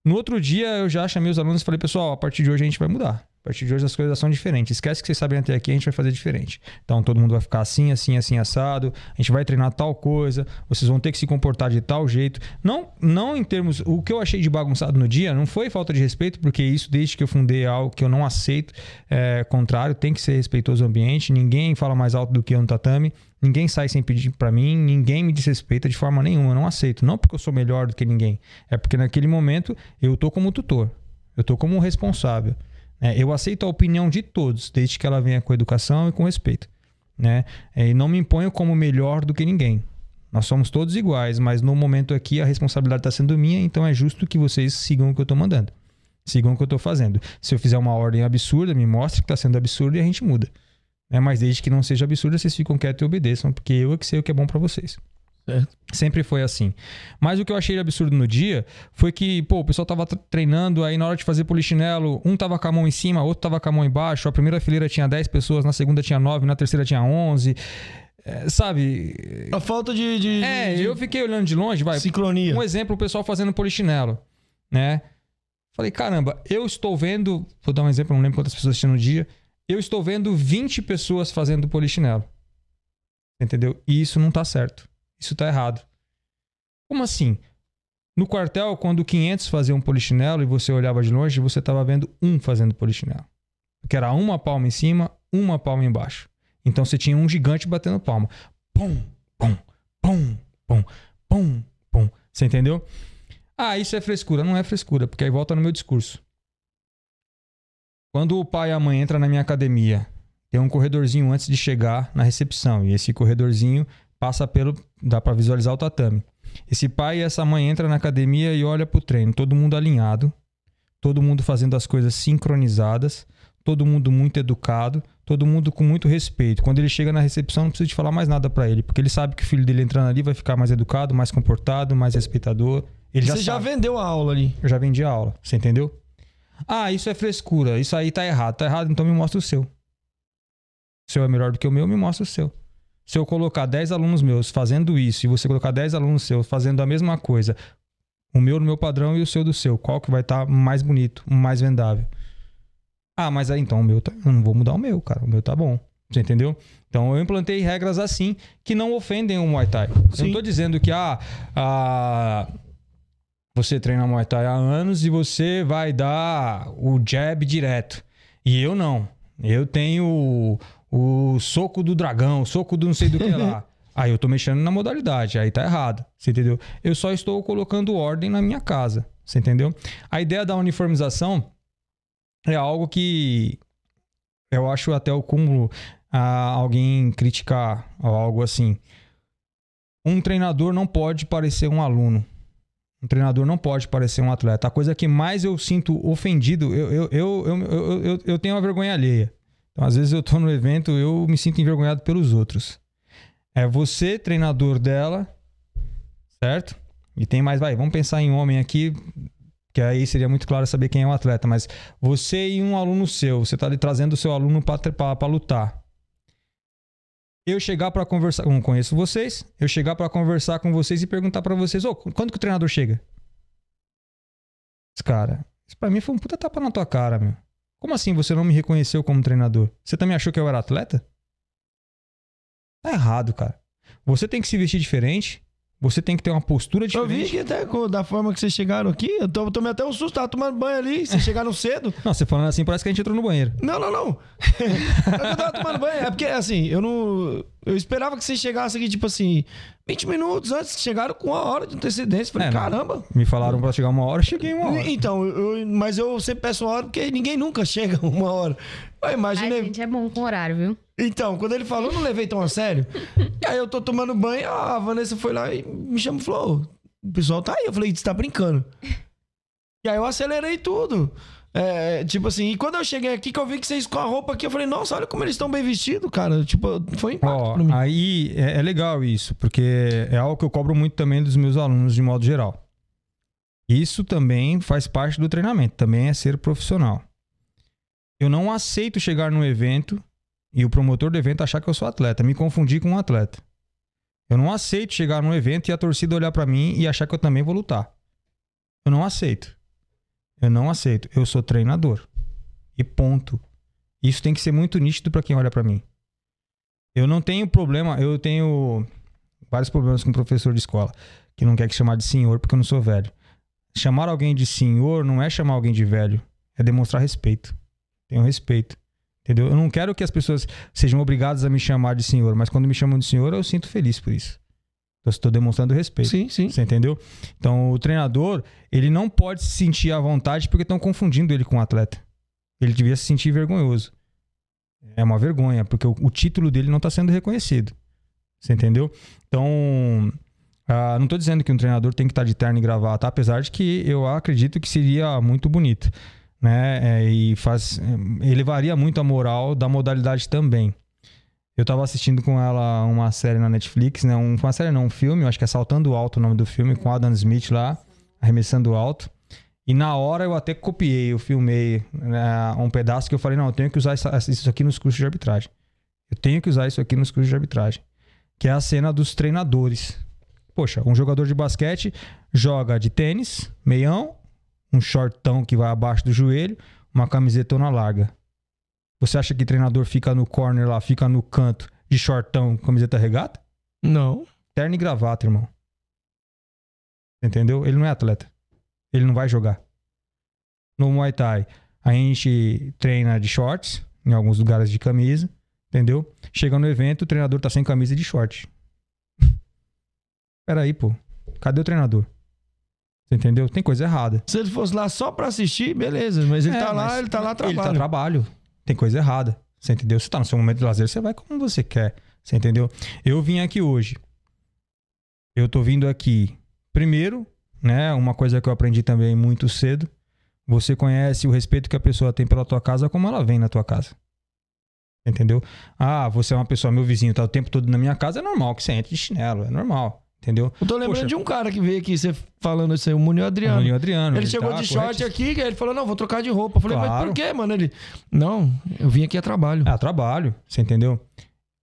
No outro dia, eu já chamei os alunos e falei, pessoal, a partir de hoje a gente vai mudar. A partir de hoje as coisas são diferentes. Esquece que vocês sabem até aqui, a gente vai fazer diferente. Então todo mundo vai ficar assim, assim, assim, assado. A gente vai treinar tal coisa. Vocês vão ter que se comportar de tal jeito. Não, não em termos. O que eu achei de bagunçado no dia não foi falta de respeito, porque isso, desde que eu fundei, é algo que eu não aceito. É contrário, tem que ser respeitoso ao ambiente. Ninguém fala mais alto do que eu no tatame. Ninguém sai sem pedir para mim, ninguém me desrespeita de forma nenhuma, eu não aceito. Não porque eu sou melhor do que ninguém, é porque naquele momento eu tô como tutor, eu tô como responsável. Né? eu aceito a opinião de todos, desde que ela venha com educação e com respeito. Né? É, E não me imponho como melhor do que ninguém. Nós somos todos iguais, mas no momento aqui a responsabilidade está sendo minha, então é justo que vocês sigam o que eu estou mandando. Sigam o que eu estou fazendo. Se eu fizer uma ordem absurda, me mostre que está sendo absurdo e a gente muda. né? Mas desde que não seja absurdo, vocês ficam quietos e obedeçam, porque eu é que sei o que é bom para vocês. Certo. Sempre foi assim. Mas o que eu achei absurdo no dia foi que, pô, o pessoal tava tre- treinando, aí na hora de fazer polichinelo, um tava com a mão em cima, outro tava com a mão embaixo, a primeira fileira tinha 10 pessoas, na segunda tinha 9, na terceira tinha 11. É, sabe? A falta de, de, É, de eu fiquei olhando de longe, vai. sincronia. Um exemplo, o pessoal fazendo polichinelo, né? Falei, caramba, eu estou vendo, vou dar um exemplo, não lembro quantas pessoas tinha no dia, eu estou vendo 20 pessoas fazendo polichinelo. Entendeu? E isso não tá certo. Isso tá errado. Como assim? No quartel, quando 500 faziam polichinelo e você olhava de longe, você estava vendo um fazendo polichinelo. Porque era uma palma em cima, uma palma embaixo. Então você tinha um gigante batendo palma. Pum, pum, pum, pum, pum, pum. Você entendeu? Ah, isso é frescura. Não é frescura, porque aí volta no meu discurso. Quando o pai e a mãe entram na minha academia, tem um corredorzinho antes de chegar na recepção. E esse corredorzinho passa pelo. Dá para visualizar o tatame. Esse pai e essa mãe entram na academia e olha pro treino. Todo mundo alinhado, todo mundo fazendo as coisas sincronizadas, todo mundo muito educado, todo mundo com muito respeito. Quando ele chega na recepção, não precisa de falar mais nada para ele, porque ele sabe que o filho dele entrando ali vai ficar mais educado, mais comportado, mais respeitador. Ele já Você já sabe. vendeu a aula ali. Eu já vendi a aula, você entendeu? Ah, isso é frescura, isso aí tá errado. Tá errado, então me mostra o seu. O seu é melhor do que o meu, me mostra o seu. Se eu colocar 10 alunos meus fazendo isso e você colocar 10 alunos seus fazendo a mesma coisa, o meu no meu padrão e o seu do seu, qual que vai estar mais bonito, mais vendável? Ah, mas aí então o meu tá, eu não vou mudar o meu, cara. O meu tá bom. Você entendeu? Então eu implantei regras assim que não ofendem o Muay Thai. Eu Sim. não tô dizendo que ah, ah, você treina Muay Thai há anos e você vai dar o jab direto. E eu não. Eu tenho o, soco do dragão, o soco do não sei do que lá. [laughs] Aí eu tô mexendo na modalidade, aí tá errado. Você entendeu? Eu só estou colocando ordem na minha casa. Você entendeu? A ideia da uniformização é algo que eu acho até o cúmulo a alguém criticar ou algo assim. Um treinador não pode parecer um aluno. Um treinador não pode parecer um atleta. A coisa que mais eu sinto ofendido, eu, eu, eu, eu, eu, eu, eu tenho uma vergonha alheia. Então, às vezes eu tô no evento, eu me sinto envergonhado pelos outros. É você, treinador dela, certo? E tem mais, vai, vamos pensar em homem aqui, que aí seria muito claro saber quem é o atleta, mas você e um aluno seu, você tá ali trazendo o seu aluno para lutar. Eu chegar para conversar, não conheço vocês, eu chegar para conversar com vocês e perguntar para vocês, ô, quando que o treinador chega? Cara, isso pra mim foi um puta tapa na tua cara, meu. Como assim você não me reconheceu como treinador? Você também achou que eu era atleta? Tá errado, cara. Você tem que se vestir diferente. Você tem que ter uma postura Eu vi diferente. que até da forma que vocês chegaram aqui, eu tô- tomei até um susto, tava tomando banho ali, vocês [laughs] chegaram cedo. Não, você falando assim, parece que a gente entrou no banheiro. Não, não, não. [laughs] Eu tava tomando banho. É porque, assim, eu não. Eu esperava que vocês chegassem aqui, tipo assim, 20 minutos antes. Chegaram com uma hora de antecedência. Falei, É, caramba. Me falaram pra chegar uma hora, eu cheguei uma hora. Então, eu, mas eu sempre peço uma hora porque ninguém nunca [laughs] chega uma hora. Eu imaginei. gente, é bom com horário, viu? Então, quando ele falou, eu não levei tão a sério. [laughs] E aí eu tô tomando banho, a Vanessa foi lá e me chamou e falou: "Ô, o pessoal tá aí. Eu falei, você tá brincando. [laughs] E aí eu acelerei tudo. É, tipo assim, e quando eu cheguei aqui, que eu vi que vocês com a roupa aqui, eu falei, nossa, olha como eles estão bem vestidos, cara. Tipo, foi um impacto mim. aí é, é legal isso, porque é algo que eu cobro muito também dos meus alunos de modo geral. Isso também faz parte do treinamento, também é ser profissional. Eu não aceito chegar num evento e o promotor do evento achar que eu sou atleta, me confundir com um atleta. Eu não aceito chegar num evento e a torcida olhar pra mim e achar que eu também vou lutar. Eu não aceito. Eu não aceito. Eu sou treinador. E ponto. Isso tem que ser muito nítido pra quem olha pra mim. Eu não tenho problema, eu tenho vários problemas com professor de escola que não quer que chamar de senhor porque eu não sou velho. Chamar alguém de senhor não é chamar alguém de velho, é demonstrar respeito. Tenho respeito. Entendeu? Eu não quero que as pessoas sejam obrigadas a me chamar de senhor, mas quando me chamam de senhor, eu sinto feliz por isso. Eu estou demonstrando respeito. Sim, sim. Você entendeu? Então, o treinador, ele não pode se sentir à vontade porque estão confundindo ele com o atleta. Ele devia se sentir vergonhoso. É uma vergonha, porque o, o título dele não está sendo reconhecido. Você entendeu? Então, ah, não estou dizendo que um treinador tem que estar de terno e gravata, apesar de que eu acredito que seria muito bonito. Né? É, e faz, elevaria muito a moral da modalidade também. Eu tava assistindo com ela uma série na Netflix, né? Um, uma série não, um filme, eu acho que é Saltando Alto o nome do filme, com Adam Smith lá, arremessando alto. E na hora eu até copiei, eu filmei né, um pedaço que eu falei, não, eu tenho que usar isso aqui nos cursos de arbitragem. Eu tenho que usar isso aqui nos cursos de arbitragem. Que é a cena dos treinadores. Poxa, um jogador de basquete joga de tênis, meião, um shortão que vai abaixo do joelho, uma camisetona larga. Você acha que treinador fica no corner lá, fica no canto de shortão, camiseta regata? Não. Terno e gravata, irmão. Entendeu? Ele não é atleta. Ele não vai jogar. No Muay Thai, a gente treina de shorts, em alguns lugares de camisa, entendeu? Chega no evento, o treinador tá sem camisa e de short. [laughs] Peraí, pô. Cadê o treinador? Você entendeu? Tem coisa errada. Se ele fosse lá só pra assistir, beleza. Mas ele É, tá lá, ele tá lá a Ele tá trabalho. Tem coisa errada. Você entendeu? Você tá no seu momento de lazer, você vai como você quer. Você entendeu? Eu vim aqui hoje. Eu tô vindo aqui. Primeiro, né? Uma coisa que eu aprendi também muito cedo. Você conhece o respeito que a pessoa tem pela tua casa como ela vem na tua casa. Entendeu? Ah, você é uma pessoa, meu vizinho, tá o tempo todo na minha casa, é normal que você entre de chinelo, é normal. Entendeu? Eu tô lembrando Poxa. de um cara que veio aqui, você falando isso aí, o Munio Adriano. Manuel Adriano. Ele chegou tá de short aqui, ele falou: não, vou trocar de roupa. Eu falei, mas Claro. por quê, mano? Ele. Não, eu vim aqui a trabalho. É, trabalho, você entendeu?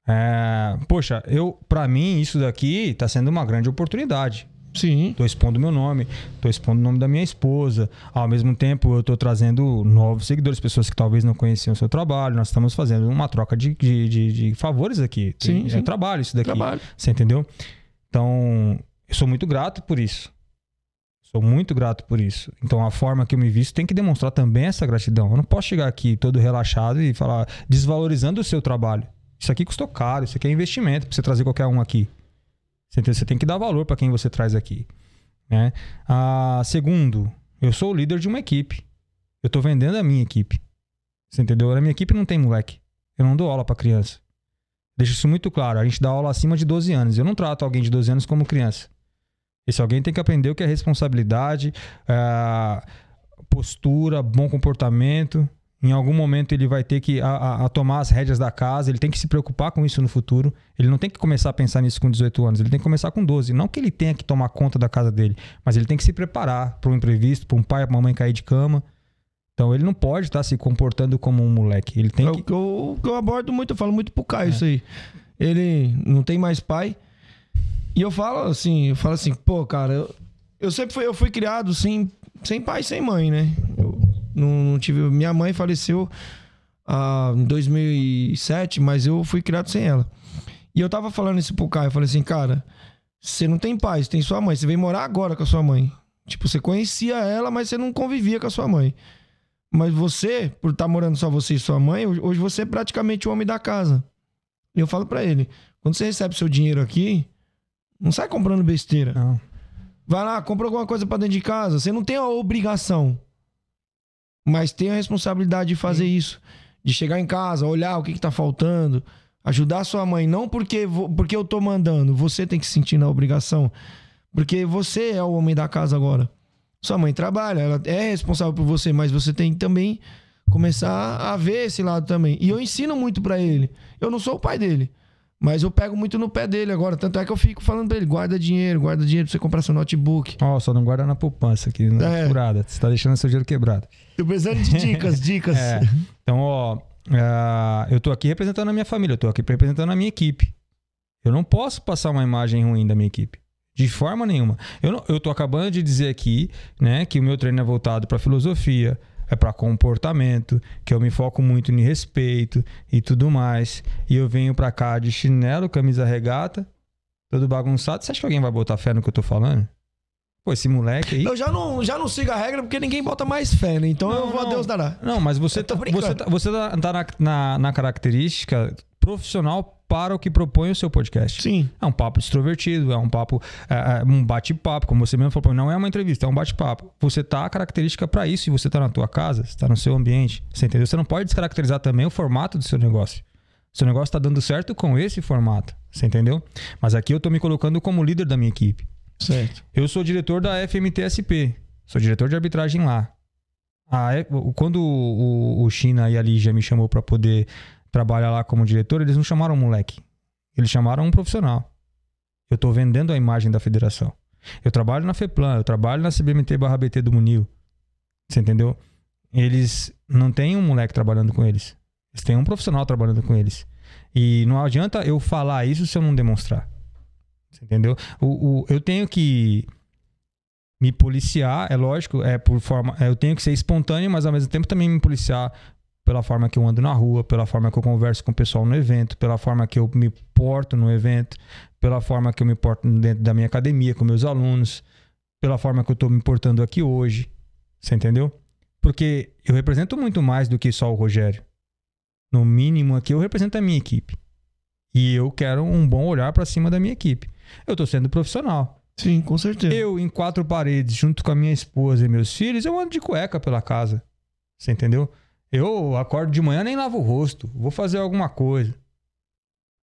É, poxa, eu, para mim, isso daqui tá sendo uma grande oportunidade. Sim. Tô expondo meu nome, tô expondo o nome da minha esposa. Ao mesmo tempo, eu tô trazendo novos seguidores, pessoas que talvez não conheciam o seu trabalho. Nós estamos fazendo uma troca de, de, de- de favores aqui. Sim, é sim. trabalho isso daqui. Trabalho. Você entendeu? Então, eu sou muito grato por isso. Sou muito grato por isso. Então, a forma que eu me visto tem que demonstrar também essa gratidão. Eu não posso chegar aqui todo relaxado e falar desvalorizando o seu trabalho. Isso aqui custou caro, isso aqui é investimento pra você trazer qualquer um aqui. Você, tem que dar valor para quem você traz aqui. Né? Ah, segundo, eu sou o líder de uma equipe. Eu tô vendendo a minha equipe. Você entendeu? A minha equipe não tem moleque. Eu não dou aula para criança. Deixa isso muito claro. A gente dá aula acima de 12 anos. Eu não trato alguém de 12 anos como criança. Esse alguém tem que aprender o que é responsabilidade, ah, postura, bom comportamento. Em algum momento ele vai ter que a, a- a tomar as rédeas da casa, ele tem que se preocupar com isso no futuro. Ele não tem que começar a pensar nisso com 18 anos, ele tem que começar com 12. Não que ele tenha que tomar conta da casa dele, mas ele tem que se preparar para um imprevisto, para um pai, para uma mãe cair de cama. Então ele não pode estar se comportando como um moleque. Ele tem É que. o que eu, o que eu abordo muito, eu falo muito pro Caio isso aí. Ele não tem mais pai. E eu falo assim, eu falo assim, pô, cara, eu, eu sempre fui, eu fui criado sem, sem pai sem mãe, né? Eu não, não tive. Minha mãe faleceu ah, em 2007, mas eu fui criado sem ela. E eu tava falando isso pro Caio, eu falei assim, cara, você não tem pai, você tem sua mãe, você veio morar agora com a sua mãe. Tipo, você conhecia ela, mas você não convivia com a sua mãe. Mas você, por estar morando só você e sua mãe, hoje você é praticamente o homem da casa. E eu falo pra ele, quando você recebe seu dinheiro aqui, não sai comprando besteira. Não. Vai lá, compra alguma coisa pra dentro de casa. Você não tem a obrigação, mas tem a responsabilidade de fazer isso. De chegar em casa, olhar o que, que tá faltando, ajudar sua mãe. Não porque, porque eu tô mandando, você tem que se sentir na obrigação. Porque você é o homem da casa agora. Sua mãe trabalha, ela é responsável por você, mas você tem que também começar a ver esse lado também. E eu ensino muito pra ele. Eu não sou o pai dele, mas eu pego muito no pé dele agora. Tanto é que eu fico falando pra ele: guarda dinheiro, guarda dinheiro pra você comprar seu notebook. Ó, só não guarda na poupança aqui, na É. furada. Você tá deixando seu dinheiro quebrado. Tô precisando de dicas, [laughs] dicas. É. Então, ó, ah, eu tô aqui representando a minha família, eu tô aqui representando a minha equipe. Eu não posso passar uma imagem ruim da minha equipe. De forma nenhuma. Eu, não, eu tô acabando de dizer aqui, né, que o meu treino é voltado para filosofia, é para comportamento, que eu me foco muito em respeito e tudo mais. E eu venho pra cá de chinelo, camisa regata, todo bagunçado. Você acha que alguém vai botar fé no que eu tô falando? Pô, esse moleque aí. Eu já não, já não sigo a regra porque ninguém bota mais fé, né? Então eu Não, vou a não. Deus dará. Não, mas você Eu tá, brincando. você tá, você tá- tá na, na, na característica profissional para o que propõe o seu podcast. Sim. É um papo extrovertido, é um papo, é, é um bate-papo, como você mesmo falou, não é uma entrevista, é um bate-papo. Você tá a característica para isso e você tá na tua casa, você tá no seu ambiente, você entendeu? Você não pode descaracterizar também o formato do seu negócio. Seu negócio tá dando certo com esse formato, você entendeu? Mas aqui eu tô me colocando como líder da minha equipe. Certo. Eu sou diretor da FMTSP. Sou diretor de arbitragem lá. A F- quando o, o China e a Lígia me chamou para poder trabalhar lá como diretor, eles não chamaram um moleque. Eles chamaram um profissional. Eu tô vendendo a imagem da federação. Eu trabalho na FEPLAN, eu trabalho na CBMT barra BT do Munil. Você entendeu? Eles não têm um moleque trabalhando com eles. Eles têm um profissional trabalhando com eles. E não adianta eu falar isso se eu não demonstrar. Você entendeu? O, o- eu tenho que me policiar, é lógico, é por forma, é, eu tenho que ser espontâneo, mas ao mesmo tempo também me policiar pela forma que eu ando na rua, pela forma que eu converso com o pessoal no evento, pela forma que eu me porto no evento, pela forma que eu me porto dentro da minha academia com meus alunos, pela forma que eu tô me portando aqui hoje. Você entendeu? Porque eu represento muito mais do que só o Rogério. No mínimo aqui eu represento a minha equipe. E eu quero um bom olhar para cima da minha equipe. Eu tô sendo profissional. Sim, com certeza. Eu, em quatro paredes, junto com a minha esposa e meus filhos, eu ando de cueca pela casa. Você entendeu? Eu acordo de manhã nem lavo o rosto. Vou fazer alguma coisa.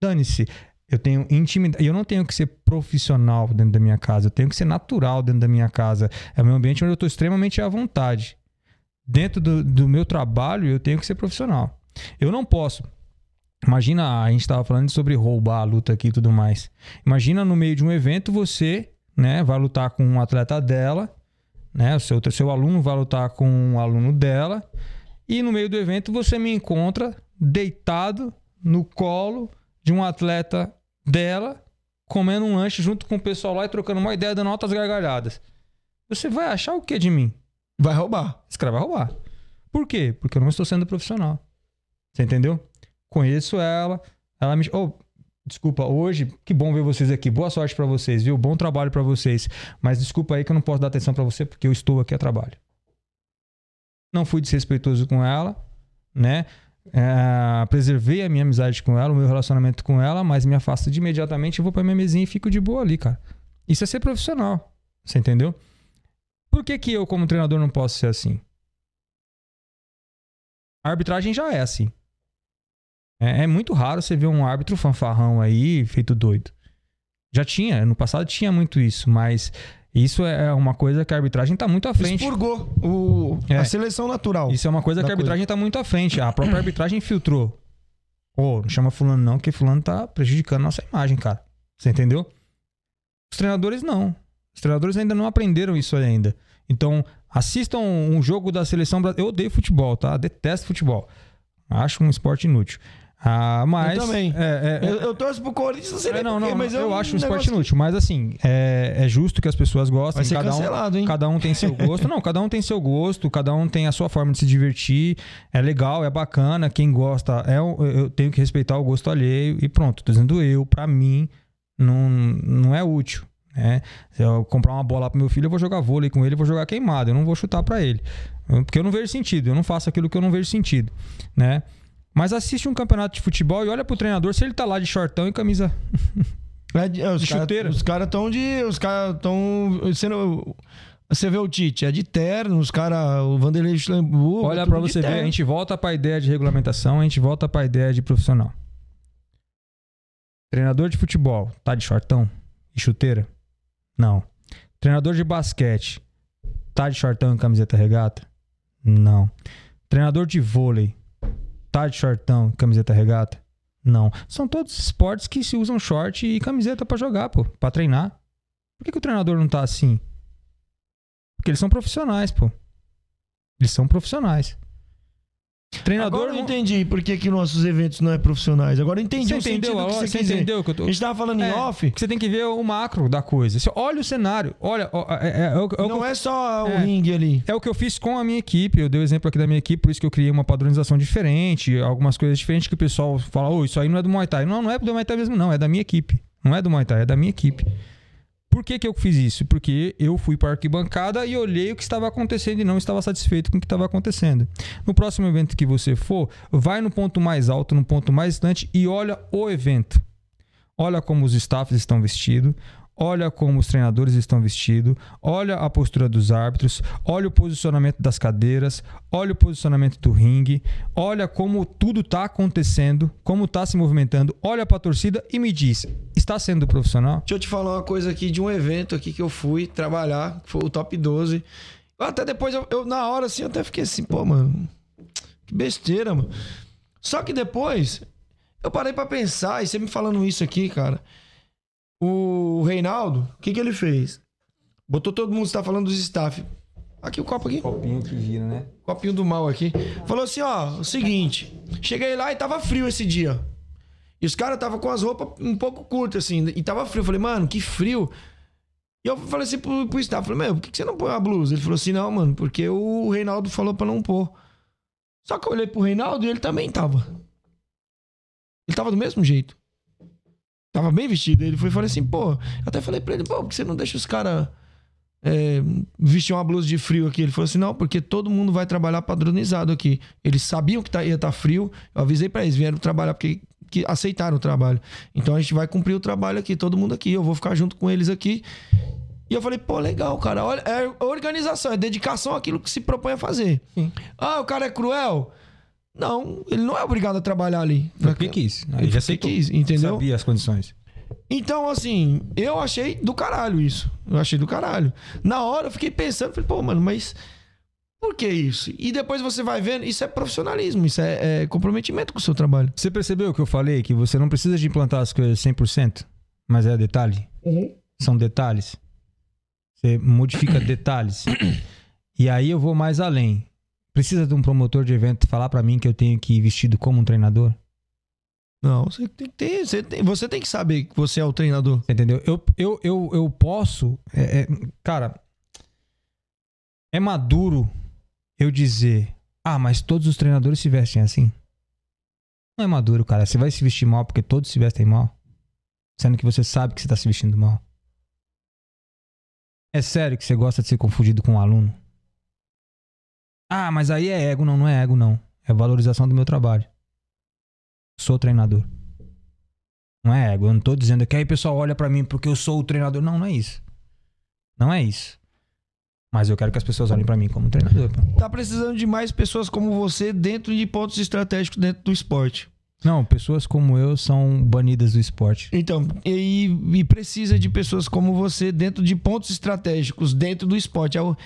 Dane-se. Eu tenho intimidade. Eu não tenho que ser profissional dentro da minha casa. Eu tenho que ser natural dentro da minha casa. É o meu ambiente onde eu estou extremamente à vontade. Dentro do, do meu trabalho, eu tenho que ser profissional. Eu não posso. Imagina, a gente estava falando sobre roubar a luta aqui e tudo mais. Imagina no meio de um evento você, né, vai lutar com um atleta dela, né, o seu, seu aluno vai lutar com um aluno dela, e no meio do evento você me encontra deitado no colo de um atleta dela comendo um lanche junto com o pessoal lá e trocando uma ideia, dando altas gargalhadas. Você vai achar o que de mim? Vai roubar. Esse cara vai roubar. Por quê? Porque eu não estou sendo profissional. Você entendeu? Conheço ela, ela me. Oh, desculpa, hoje, que bom ver vocês aqui. Boa sorte pra vocês, viu? Bom trabalho pra vocês. Mas desculpa aí que eu não posso dar atenção pra você porque eu estou aqui a trabalho. Não fui desrespeitoso com ela, né? É, preservei a minha amizade com ela, o meu relacionamento com ela, mas me afasto de imediatamente, vou pra minha mesinha e fico de boa ali, cara. Isso é ser profissional. Você entendeu? Por que, que eu, como treinador, não posso ser assim? A arbitragem já é assim. É, é muito raro você ver um árbitro fanfarrão aí, feito doido. Já tinha, no passado tinha muito isso, mas isso é uma coisa que a arbitragem tá muito à frente. Expurgou o, É. a seleção natural. Isso é uma coisa que a arbitragem tá muito à frente. A própria [clears throat] arbitragem filtrou. Ô, não chama fulano não, porque fulano tá prejudicando nossa imagem, cara. Você entendeu? Os treinadores não. Os treinadores ainda não aprenderam isso ainda. Então, assistam um jogo da seleção brasileira. Eu odeio futebol, tá? Detesto futebol. Acho um esporte inútil. Ah, mas. Eu também. É, é, é- Eu, eu torço pro Corinthians, não sei é, não, não, mas eu, eu acho um negócio- esporte inútil. Mas assim, é, é justo que as pessoas gostem. Vai ser cada um, hein? Cada um tem seu gosto. Não, cada um tem seu gosto, cada um tem a sua forma de se divertir. É legal, é bacana. Quem gosta, é, eu tenho que respeitar o gosto alheio. E pronto, tô dizendo eu, pra mim, não, não é útil. Né? Se eu comprar uma bola pro meu filho, eu vou jogar vôlei com ele, eu vou jogar queimado. Eu não vou chutar pra ele. Porque eu não vejo sentido. Eu não faço aquilo que eu não vejo sentido. Né? Mas assiste um campeonato de futebol e olha pro treinador se ele tá lá de shortão e camisa. [laughs] É é, os De cara- caras estão de. Os caras estão. Sendo, você vê o Tite, é de terno, os caras. O Vanderlei Schlemburgo. Olha é de você ver, a gente volta pra ideia de regulamentação, a gente volta pra ideia de profissional. Treinador de futebol, tá de shortão e chuteira? Não. Treinador de basquete, tá de shortão e camiseta regata? Não. Treinador de vôlei, tá de shortão camiseta regata? Não. São todos esportes que se usam short e camiseta pra jogar, pô, pra treinar. Por que, que o treinador não tá assim? Porque eles são profissionais, pô. Eles são profissionais. Treinador Agora eu não- entendi por que, que nossos eventos não é profissionais. Agora eu entendi Você o entendeu? a que você Você entendeu que eu tô... A gente tava falando É, em off. que Você tem que ver o macro da coisa. Você olha o cenário. Olha, é, é- é o- é não eu- é só o É. ringue ali. é o que eu fiz com a minha equipe. Eu dei o exemplo aqui da minha equipe, por isso que eu criei uma padronização diferente, algumas coisas diferentes que o pessoal fala, ô, isso aí não é do Muay Thai. Não, não é do Muay Thai mesmo, não. É da minha equipe. Não é do Muay Thai, é da minha equipe. Por que, que eu fiz isso? Porque eu fui para a arquibancada e olhei o que estava acontecendo e não estava satisfeito com o que estava acontecendo. No próximo evento que você for, vai no ponto mais alto, no ponto mais distante e olha o evento. Olha como os staffs estão vestidos, olha como os treinadores estão vestidos, olha a postura dos árbitros, olha o posicionamento das cadeiras, olha o posicionamento do ringue, olha como tudo está acontecendo, como está se movimentando, olha para a torcida e me diz: está sendo profissional? Deixa eu te falar uma coisa aqui de um evento aqui que eu fui trabalhar, foi o Top 12. Até depois, eu, eu, na hora assim, eu até fiquei assim, pô, mano, que besteira, mano. Só que depois, eu parei pra pensar, e você me falando isso aqui, cara, o Reinaldo, o que que ele fez? Botou todo mundo, você tá falando dos staff. Aqui o copo aqui. Copinho que vira, né? Copinho do mal aqui. Falou assim, ó, o seguinte. Cheguei lá e tava frio esse dia. E os caras tava com as roupas um pouco curtas, assim. E tava frio. Eu falei, mano, que frio. E eu falei assim pro, pro staff. Falei, meu, por que que você não põe uma blusa? Ele falou assim, não, mano, porque o Reinaldo falou pra não pôr. Só que eu olhei pro Reinaldo e ele também tava. Ele tava do mesmo jeito. Tava bem vestido. Ele foi e falei assim, pô. Eu até falei pra ele, pô, por que você não deixa os caras é, vestir uma blusa de frio aqui? Ele falou assim, não, porque todo mundo vai trabalhar padronizado aqui. Eles sabiam que tá- ia estar frio. Eu avisei pra eles, vieram trabalhar porque que aceitaram o trabalho. Então a gente vai cumprir o trabalho aqui, todo mundo aqui. Eu vou ficar junto com eles aqui. E eu falei, pô, legal, cara. Olha, é organização, é dedicação àquilo que se propõe a fazer. Ah, o cara é cruel? Não, ele não é obrigado a trabalhar ali. Foi porque quis. Aí Ele já aceitou. quis, entendeu? Sabia as condições. Então, assim, eu achei do caralho isso. Eu achei do caralho. Na hora eu fiquei pensando, falei, pô, mano, mas por que isso? E depois você vai vendo, isso é profissionalismo, isso é, é comprometimento com o seu trabalho. Você percebeu que eu falei que você não precisa de implantar as coisas 100%, mas é detalhe? São detalhes. Você modifica [coughs] detalhes. E aí eu vou mais além. Precisa de um promotor de evento falar pra mim que eu tenho que ir vestido como um treinador? Não, você tem que ter. Você tem, você tem que saber que você é o treinador. Você entendeu? Eu, eu, eu, eu posso. é- é- cara, é maduro eu dizer: ah, mas todos os treinadores se vestem assim. Não é maduro, cara. Você vai se vestir mal porque todos se vestem mal. Sendo que você sabe que você tá se vestindo mal. É sério que você gosta de ser confundido com um aluno? Ah, mas aí é ego. Não, não é ego, não. É valorização do meu trabalho. Sou treinador. Não é ego. Eu não tô dizendo que aí o pessoal olha pra mim porque eu sou o treinador. Não, não é isso. Não é isso. Mas eu quero que as pessoas olhem pra mim como treinador. Tá precisando de mais pessoas como você dentro de pontos estratégicos dentro do esporte. Não, pessoas como eu são banidas do esporte. Então, e, e precisa de pessoas como você dentro de pontos estratégicos dentro do esporte. É o,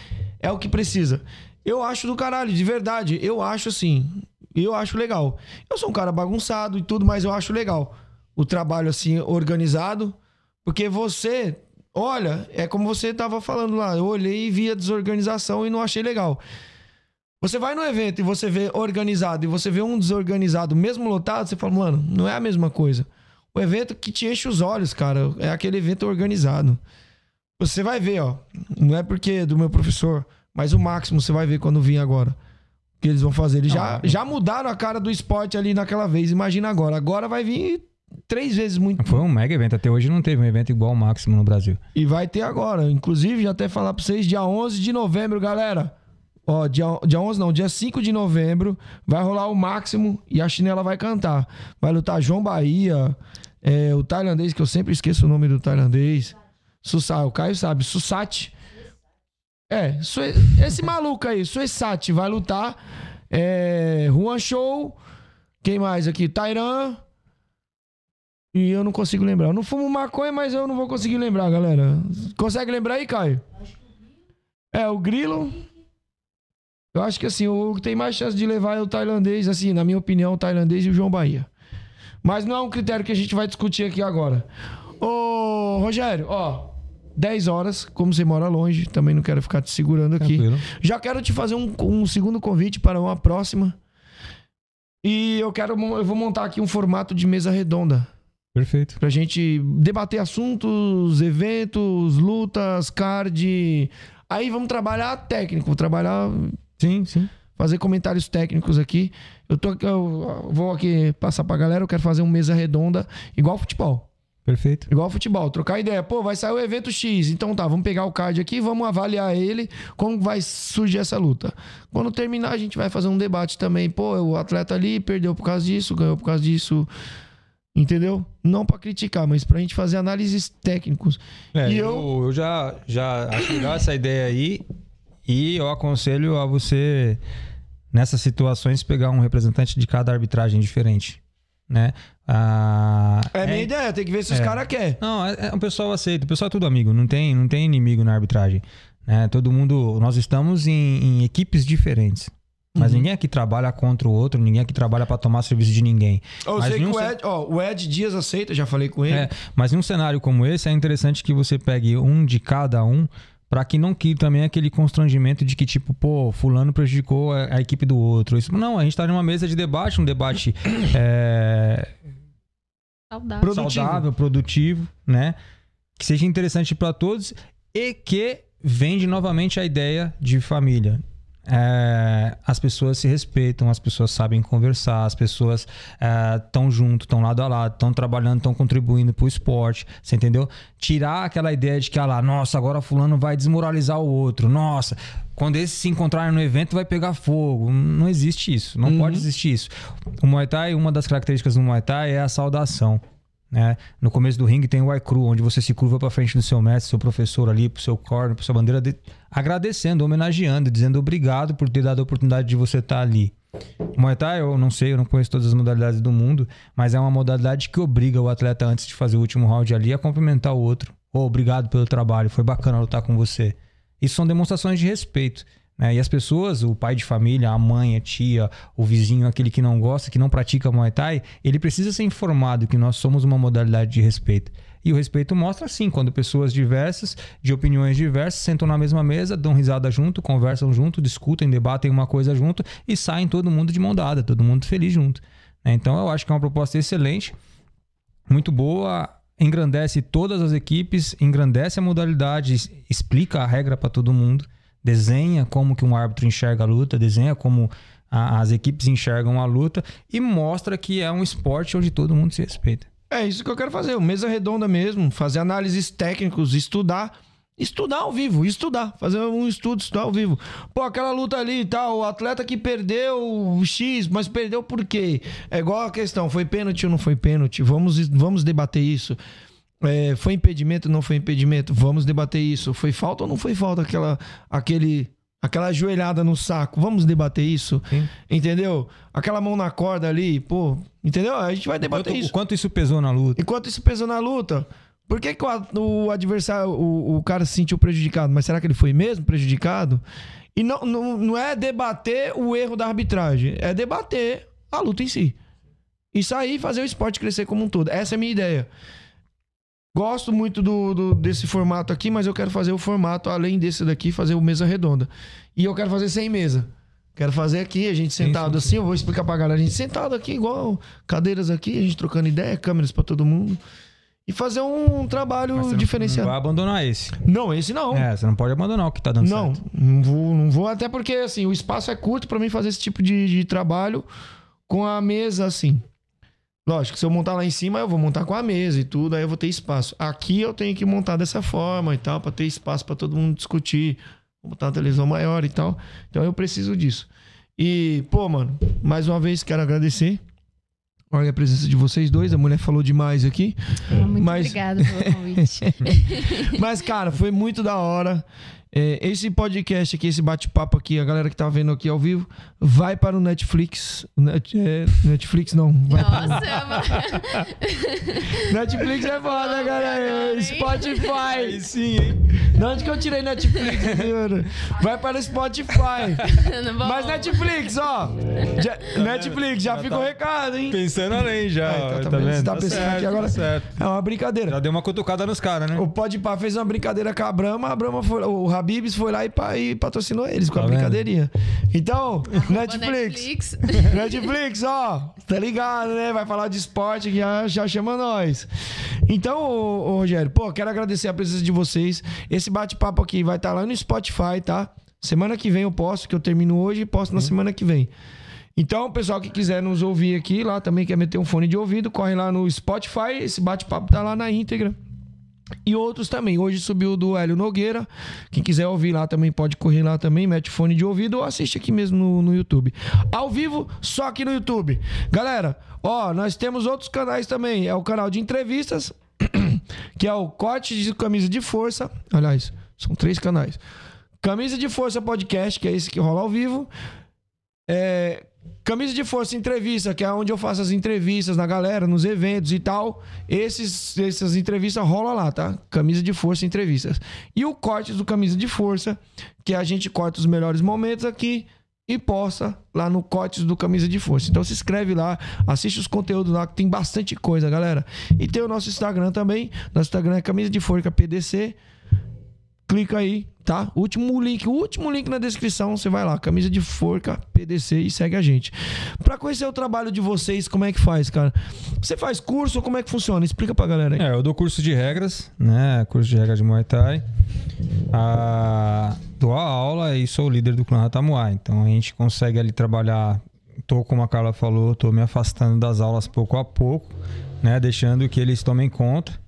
é o que precisa. Eu acho do caralho, de verdade. Eu acho assim. Eu acho legal. Eu sou um cara bagunçado e tudo, mas eu acho legal. O trabalho assim, organizado. Porque você, olha, é como você tava falando lá. Eu olhei e vi a desorganização e não achei legal. Você vai no evento e você vê organizado e você vê um desorganizado, mesmo lotado, você fala, mano, não é a mesma coisa. O evento que te enche os olhos, cara, é aquele evento organizado. Você vai ver, ó. Não é porque é do meu professor, mas o máximo você vai ver quando vir agora. O que eles vão fazer. Eles já, já mudaram a cara do esporte ali naquela vez. Imagina agora. Agora vai vir três vezes muito. Foi um mega evento. Até hoje não teve um evento igual ao máximo no Brasil. E vai ter agora. Inclusive, já até falar pra vocês, dia 11 de novembro, galera. Ó, dia, dia 11 não, dia 5 de novembro vai rolar o máximo e a chinela vai cantar. Vai lutar João Bahia, é, o tailandês, que eu sempre esqueço o nome do tailandês. Susa, o Caio sabe, Susat. É, esse maluco aí, Suesat, vai lutar. É, Juan Show. Quem mais aqui? Tairan. E eu não consigo lembrar. Eu não fumo maconha, mas eu não vou conseguir lembrar, galera. Consegue lembrar aí, Caio? É, o Grilo. Eu acho que assim, o que tem mais chance de levar é o tailandês, assim, na minha opinião, o tailandês e o João Bahia. Mas não é um critério que a gente vai discutir aqui agora. Ô, Rogério, ó, 10 horas, como você mora longe, também não quero ficar te segurando aqui. Tranquilo. Já quero te fazer um, um segundo convite para uma próxima. E eu quero, eu vou montar aqui um formato de mesa redonda Perfeito. pra gente debater assuntos, eventos, lutas, card. Aí vamos trabalhar técnico, trabalhar, Sim, sim. fazer comentários técnicos aqui. Eu tô eu vou aqui passar pra galera, eu quero fazer uma mesa redonda igual futebol. Perfeito. Igual futebol, trocar ideia. Pô, vai sair o evento X. Então tá, vamos pegar o card aqui, vamos avaliar ele, como vai surgir essa luta. Quando terminar, a gente vai fazer um debate também. Pô, o atleta ali perdeu por causa disso, ganhou por causa disso. Entendeu? Não pra criticar, mas pra gente fazer análises técnicos. É, E eu, eu- eu já, já acho legal essa ideia aí. E eu aconselho a você, nessas situações, pegar um representante de cada arbitragem diferente. Né? Ah, É, minha ideia, tem que ver se os É. caras querem. Não, é, é, o pessoal aceita. O pessoal é tudo amigo. Não tem, não tem inimigo na arbitragem. Né? Todo mundo. Nós estamos em, em equipes diferentes. Mas Uhum. ninguém aqui trabalha contra o outro, ninguém aqui trabalha pra tomar serviço de ninguém. Eu Mas sei que o Ed, ó, o Ed Dias aceita, já falei com ele. É, mas em um cenário como esse, é interessante que você pegue um de cada um, pra que não crie também aquele constrangimento de que, tipo, pô, fulano prejudicou a, a equipe do outro. Isso, não, a gente tá numa mesa de debate, um debate [coughs] é, Saudável. Produtivo. saudável, produtivo, né? Que seja interessante pra todos e que vende novamente a ideia de família. É, as pessoas se respeitam, as pessoas sabem conversar, as pessoas estão junto, estão lado a lado, estão trabalhando, estão contribuindo pro esporte, você entendeu? Tirar aquela ideia de que, ah lá, nossa, agora fulano vai desmoralizar o outro, nossa, quando esses se encontrarem no evento vai pegar fogo. Não existe isso, não pode existir isso. O Muay Thai, uma das características do Muay Thai é a saudação. Né? No começo do ringue tem o Cru, onde você se curva para frente do seu mestre, seu professor ali, pro seu corner, pro sua bandeira, de- agradecendo, homenageando, dizendo obrigado por ter dado a oportunidade de você estar ali. O Muay Thai, eu não sei, eu não conheço todas as modalidades do mundo, mas é uma modalidade que obriga o atleta antes de fazer o último round ali a cumprimentar o outro. Ô, obrigado pelo trabalho, foi bacana lutar com você. Isso são demonstrações de respeito. Né? E as pessoas, o pai de família, a mãe, a tia, o vizinho, aquele que não gosta, que não pratica Muay Thai, ele precisa ser informado que nós somos uma modalidade de respeito. E o respeito mostra assim, quando pessoas diversas, de opiniões diversas, sentam na mesma mesa, dão risada junto, conversam junto, discutem, debatem uma coisa junto e saem todo mundo de mão dada, todo mundo feliz junto. né? Então eu acho que é uma proposta excelente, muito boa, engrandece todas as equipes, engrandece a modalidade, explica a regra para todo mundo, desenha como que um árbitro enxerga a luta, desenha como a- as equipes enxergam a luta e mostra que é um esporte onde todo mundo se respeita. É isso que eu quero fazer, mesa redonda mesmo, fazer análises técnicos, estudar, estudar ao vivo, estudar, fazer um estudo, estudar ao vivo. Pô, aquela luta ali e tal, o atleta que perdeu o X, mas perdeu por quê? É igual a questão, foi pênalti ou não foi pênalti? Vamos, vamos debater isso. É, foi impedimento ou não foi impedimento? Vamos debater isso. Foi falta ou não foi falta aquela, aquele, aquela ajoelhada no saco? Vamos debater isso. Sim. Entendeu? Aquela mão na corda ali, pô, entendeu? A gente vai debater Quanto- isso. o quanto isso pesou na luta? Enquanto isso pesou na luta, por que, que o, o adversário, o, o cara se sentiu prejudicado? Mas será que ele foi mesmo prejudicado? E não, não, não é debater o erro da arbitragem, é debater a luta em si. Isso aí fazer o esporte crescer como um todo. Essa é a minha ideia. Gosto muito do, do- desse formato aqui, mas eu quero fazer o formato, além desse daqui, fazer o mesa redonda. E eu quero fazer sem mesa. Quero fazer aqui, a gente sentado assim, eu vou explicar pra galera, a gente sentado aqui, igual cadeiras aqui, a gente trocando ideia, câmeras pra todo mundo. E fazer um trabalho Mas você não- diferenciado. Não vai abandonar esse. Não, esse não. É, você não pode abandonar o que tá dando Não, certo. não vou, não vou, até porque assim, o espaço é curto pra mim fazer esse tipo de, de trabalho com a mesa assim. Lógico, se eu montar lá em cima, eu vou montar com a mesa e tudo, aí eu vou ter espaço. Aqui eu tenho que montar dessa forma e tal, pra ter espaço pra todo mundo discutir. Vou botar uma televisão maior e tal. Então eu preciso disso. E, pô, mano, mais uma vez quero agradecer. Olha a presença de vocês dois. A mulher falou demais aqui. Muito Mas- obrigada pelo convite. [laughs] Mas, cara, foi muito da hora. É, esse podcast aqui, esse bate-papo aqui, a galera que tá vendo aqui ao vivo, vai para o Netflix. Net- é, Netflix não. Vai para... Nossa, mano. [laughs] Netflix é foda, galera. Spotify. sim, hein? De onde que eu tirei Netflix, senhora? Vai para o Spotify. [laughs] Mas Netflix, ó. Já- Netflix, já fica o recado, hein? Pensando além já. Ah, então ó, tá vendo? Você tá Tá pensando certo, aqui agora? tá certo. É uma brincadeira. Já deu uma cutucada nos caras, né? O Podpah fez uma brincadeira com a Brahma, a Brahma foi, o Habibs foi lá e, e patrocinou eles com a Tá vendo? brincadeirinha. Então, [laughs] Arroba Netflix. [laughs] Netflix, ó, tá ligado, né? Vai falar de esporte que já, já chama nós. Então, ô, ô, Rogério, pô, quero agradecer a presença de vocês. Esse bate-papo aqui vai estar lá no Spotify, tá? Semana que vem eu posto, que eu termino hoje e posto na semana que vem. Então, o pessoal que quiser nos ouvir aqui, lá também quer meter um fone de ouvido, corre lá no Spotify, esse bate-papo tá lá na íntegra. E outros também. Hoje subiu do Hélio Nogueira. Quem quiser ouvir lá também pode correr lá também, mete fone de ouvido ou assiste aqui mesmo no, no YouTube. Ao vivo, só aqui no YouTube. Galera, ó, nós temos outros canais também. É o canal de entrevistas, [clears throat] que é o Corte de Camisa de Força. Aliás, são três canais. Camisa de Força Podcast, que é esse que rola ao vivo. É, Camisa de Força Entrevista, que é onde eu faço as entrevistas na galera, nos eventos e tal. Esses, essas entrevistas rolam lá, tá? Camisa de Força Entrevistas. E o Cortes do Camisa de Força, que a gente corta os melhores momentos aqui e posta lá no Cortes do Camisa de Força. Então se inscreve lá, assiste os conteúdos lá, que tem bastante coisa, galera. E tem o nosso Instagram também. Nosso Instagram é Camisa de Forca PDC clica aí, tá? Último link, último link na descrição, você vai lá, camisa de forca, PDC e segue a gente. Pra conhecer o trabalho de vocês, como é que faz, cara? Você faz curso ou como é que funciona? Explica pra galera aí. É, eu dou curso de regras, né? Curso de regras de Muay Thai. Ah, dou a aula e sou o líder do clã Ratamuá. Então a gente consegue ali trabalhar. Tô, como a Carla falou, tô me afastando das aulas pouco a pouco, né? Deixando que eles tomem conta.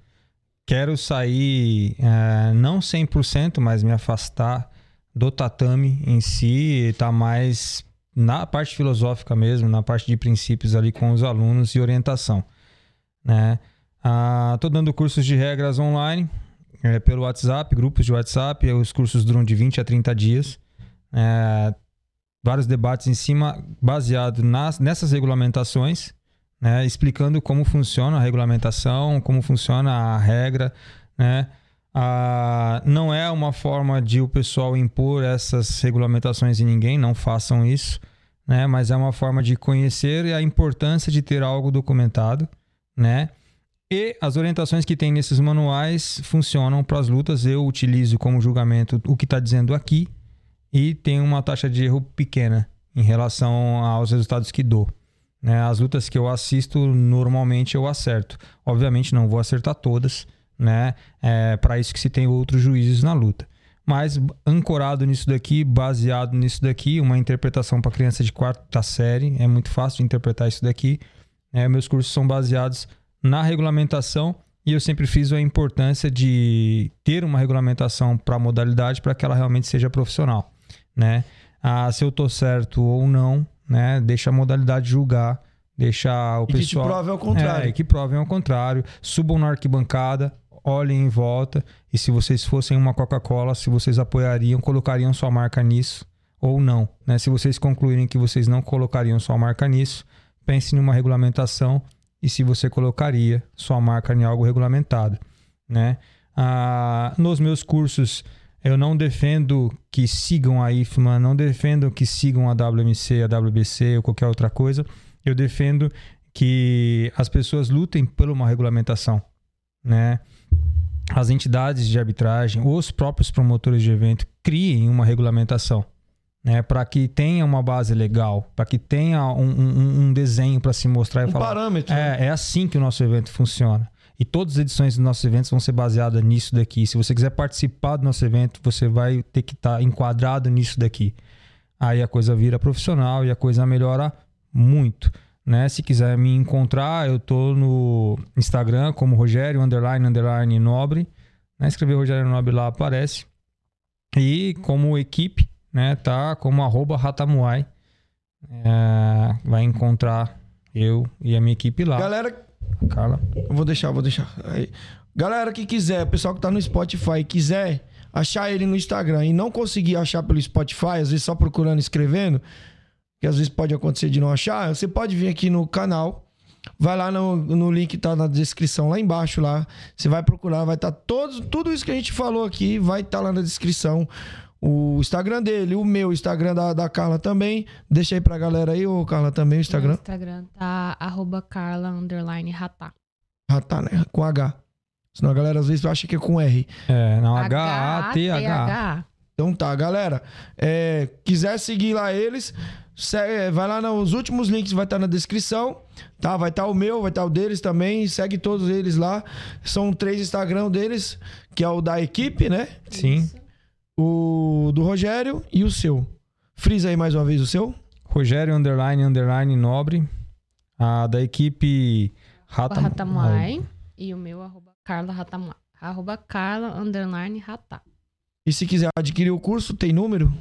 Quero sair, eh, não 100%, mas me afastar do tatame em si, tá mais na parte filosófica mesmo, na parte de princípios ali com os alunos e orientação, né? Ah, tô dando cursos de regras online é, pelo WhatsApp, grupos de WhatsApp. Os cursos duram de 20 a 30 dias. É, vários debates em cima, baseado nas, nessas regulamentações, né, explicando como funciona a regulamentação, como funciona a regra. Né? Ah, não é uma forma de o pessoal impor essas regulamentações em ninguém, não façam isso. Né? Mas é uma forma de conhecer a importância de ter algo documentado. Né? E as orientações que tem nesses manuais funcionam para as lutas. Eu utilizo como julgamento o que está dizendo aqui e tem uma taxa de erro pequena em relação aos resultados que dou. Né? As lutas que eu assisto, normalmente eu acerto. Obviamente não vou acertar todas, né? É para isso que se tem outros juízes na luta. Mas ancorado nisso daqui, baseado nisso daqui, uma interpretação para criança de quarta série, é muito fácil de interpretar isso daqui. É, meus cursos são baseados na regulamentação e eu sempre fiz a importância de ter uma regulamentação para a modalidade para que ela realmente seja profissional, né? Ah, se eu tô certo ou não, né? Deixa a modalidade julgar, deixa o E que pessoal prove ao contrário. É, que provem ao contrário. Subam na arquibancada, olhem em volta e se vocês fossem uma Coca-Cola, se vocês apoiariam, colocariam sua marca nisso ou não, né? Se vocês concluírem que vocês não colocariam sua marca nisso, pense numa regulamentação e se você colocaria sua marca em algo regulamentado, né? Ah, nos meus cursos eu não defendo que sigam a IFMA, não defendo que sigam a WMC, a WBC ou qualquer outra coisa. Eu defendo que as pessoas lutem por uma regulamentação, né? As entidades de arbitragem, os próprios promotores de evento criem uma regulamentação, né? Para que tenha uma base legal, para que tenha um, um- um desenho para se mostrar e Um falar. parâmetro. né? É, é assim que o nosso evento funciona. E todas as edições dos nossos eventos vão ser baseadas nisso daqui. Se você quiser participar do nosso evento, você vai ter que estar enquadrado nisso daqui. Aí a coisa vira profissional e a coisa melhora muito. Né? Se quiser me encontrar, eu tô no Instagram como Rogério underline underline Nobre. Né? Escrever Rogério Nobre lá aparece. E como equipe, né? Tá como arroba Ratamuai. É, vai encontrar eu e a minha equipe lá. Galera, Carla. eu vou deixar, vou deixar. Aí. Galera que quiser, pessoal que tá no Spotify, quiser achar ele no Instagram e não conseguir achar pelo Spotify, às vezes só procurando escrevendo, que às vezes pode acontecer de não achar, você pode vir aqui no canal, vai lá no, no link que tá na descrição lá embaixo lá, você vai procurar, vai estar todos, tudo isso que a gente falou aqui, vai estar lá na descrição. O Instagram dele, o meu, o Instagram da, da Carla também. Deixa aí pra galera aí, ô Carla, também o Instagram. Instagram tá arroba carla underline ratá. Ah, tá, né? Com H. Senão a galera às vezes acha que é com R. É, não, H-A-T-H. Então tá, galera. É, quiser seguir lá eles, se- é, vai lá nos últimos links, vai estar na descrição. Tá? Vai estar o meu, vai estar o deles também. Segue todos eles lá. São três Instagram deles, que é o da equipe, né? Sim. O do Rogério e o seu. Frisa aí mais uma vez o seu. Rogério underline underline Nobre. A da equipe Rata... Ratamuai. E o meu arroba carla ratamuai. Arroba carla underline ratá. E se quiser adquirir o curso, tem número?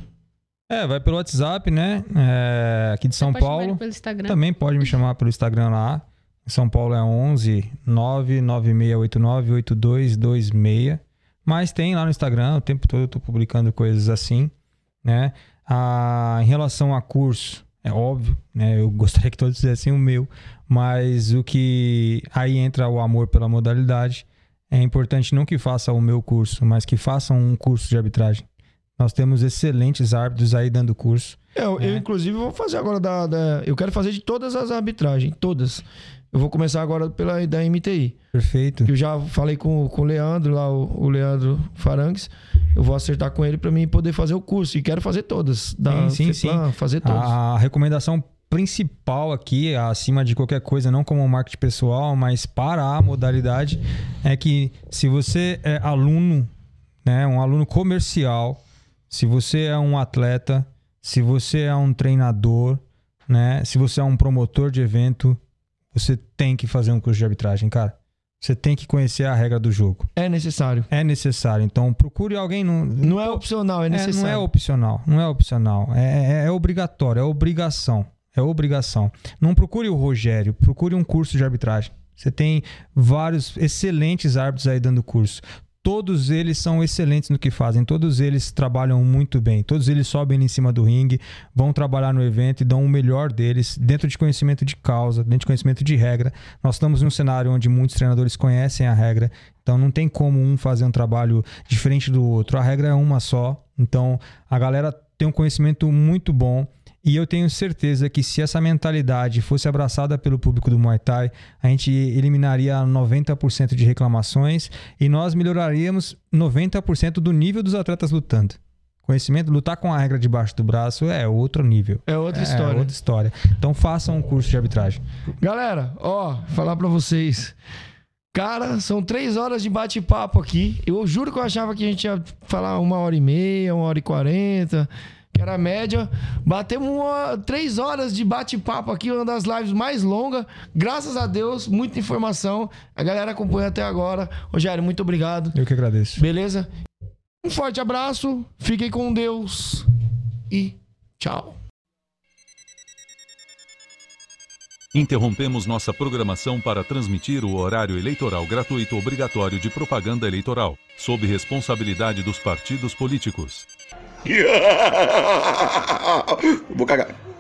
É, vai pelo WhatsApp, né? É, aqui de São Pode chamar ele Paulo. Pelo Instagram. Também pode me chamar pelo Instagram lá. Em São Paulo é 11 99689 8226. Mas tem lá no Instagram, o tempo todo eu tô publicando coisas assim, né? Ah, em relação a curso, é óbvio, né? Eu gostaria que todos fizessem o meu, mas o que aí entra o amor pela modalidade. É importante não que faça o meu curso, mas que façam um curso de arbitragem. Nós temos excelentes árbitros aí dando curso. Eu, eu, É. inclusive, vou fazer agora da, da- Eu quero fazer de todas as arbitragens, todas. Eu vou começar agora pela da MTI. Perfeito. Eu já falei com, com o Leandro, lá, o, o Leandro Farangues. Eu vou acertar com ele pra mim poder fazer o curso. E quero fazer todas. Da Sim, sim, FEPLAN, Fazer todas. A recomendação principal aqui, acima de qualquer coisa, não como marketing pessoal, mas para a modalidade, é que se você é aluno, né, um aluno comercial, se você é um atleta, se você é um treinador, né, se você é um promotor de evento, você tem que fazer um curso de arbitragem, cara. Você tem que conhecer a regra do jogo. É necessário. É necessário. Então, procure alguém. No, Não é opcional, é é, necessário. não é opcional, não é opcional. É, é- é obrigatório, é obrigação. É obrigação. Não procure o Rogério, procure um curso de arbitragem. Você tem vários excelentes árbitros aí dando curso. Todos eles são excelentes no que fazem, todos eles trabalham muito bem, todos eles sobem em cima do ringue, vão trabalhar no evento e dão o melhor deles dentro de conhecimento de causa, dentro de conhecimento de regra. Nós estamos num cenário onde muitos treinadores conhecem a regra, então não tem como um fazer um trabalho diferente do outro. A regra é uma só, então a galera tem um conhecimento muito bom. E eu tenho certeza que se essa mentalidade fosse abraçada pelo público do Muay Thai, a gente eliminaria 90% de reclamações e nós melhoraríamos 90% do nível dos atletas lutando. conhecimento, lutar com a regra debaixo do braço é outro nível. É outra história. É outra história. Então façam um curso de arbitragem. Galera, ó, falar pra vocês. Cara, são três horas de bate-papo aqui. Eu juro que eu achava que a gente ia falar uma hora e meia, uma hora e quarenta, era a média. Batemos uma, três horas de bate-papo aqui, uma das lives mais longas. Graças a Deus, muita informação. A galera acompanha até agora. Rogério, muito obrigado. Eu que agradeço. Beleza? Um forte abraço, fiquem com Deus e tchau. Interrompemos nossa programação para transmitir o horário eleitoral gratuito obrigatório de propaganda eleitoral, sob responsabilidade dos partidos políticos. Vou [laughs] cagar.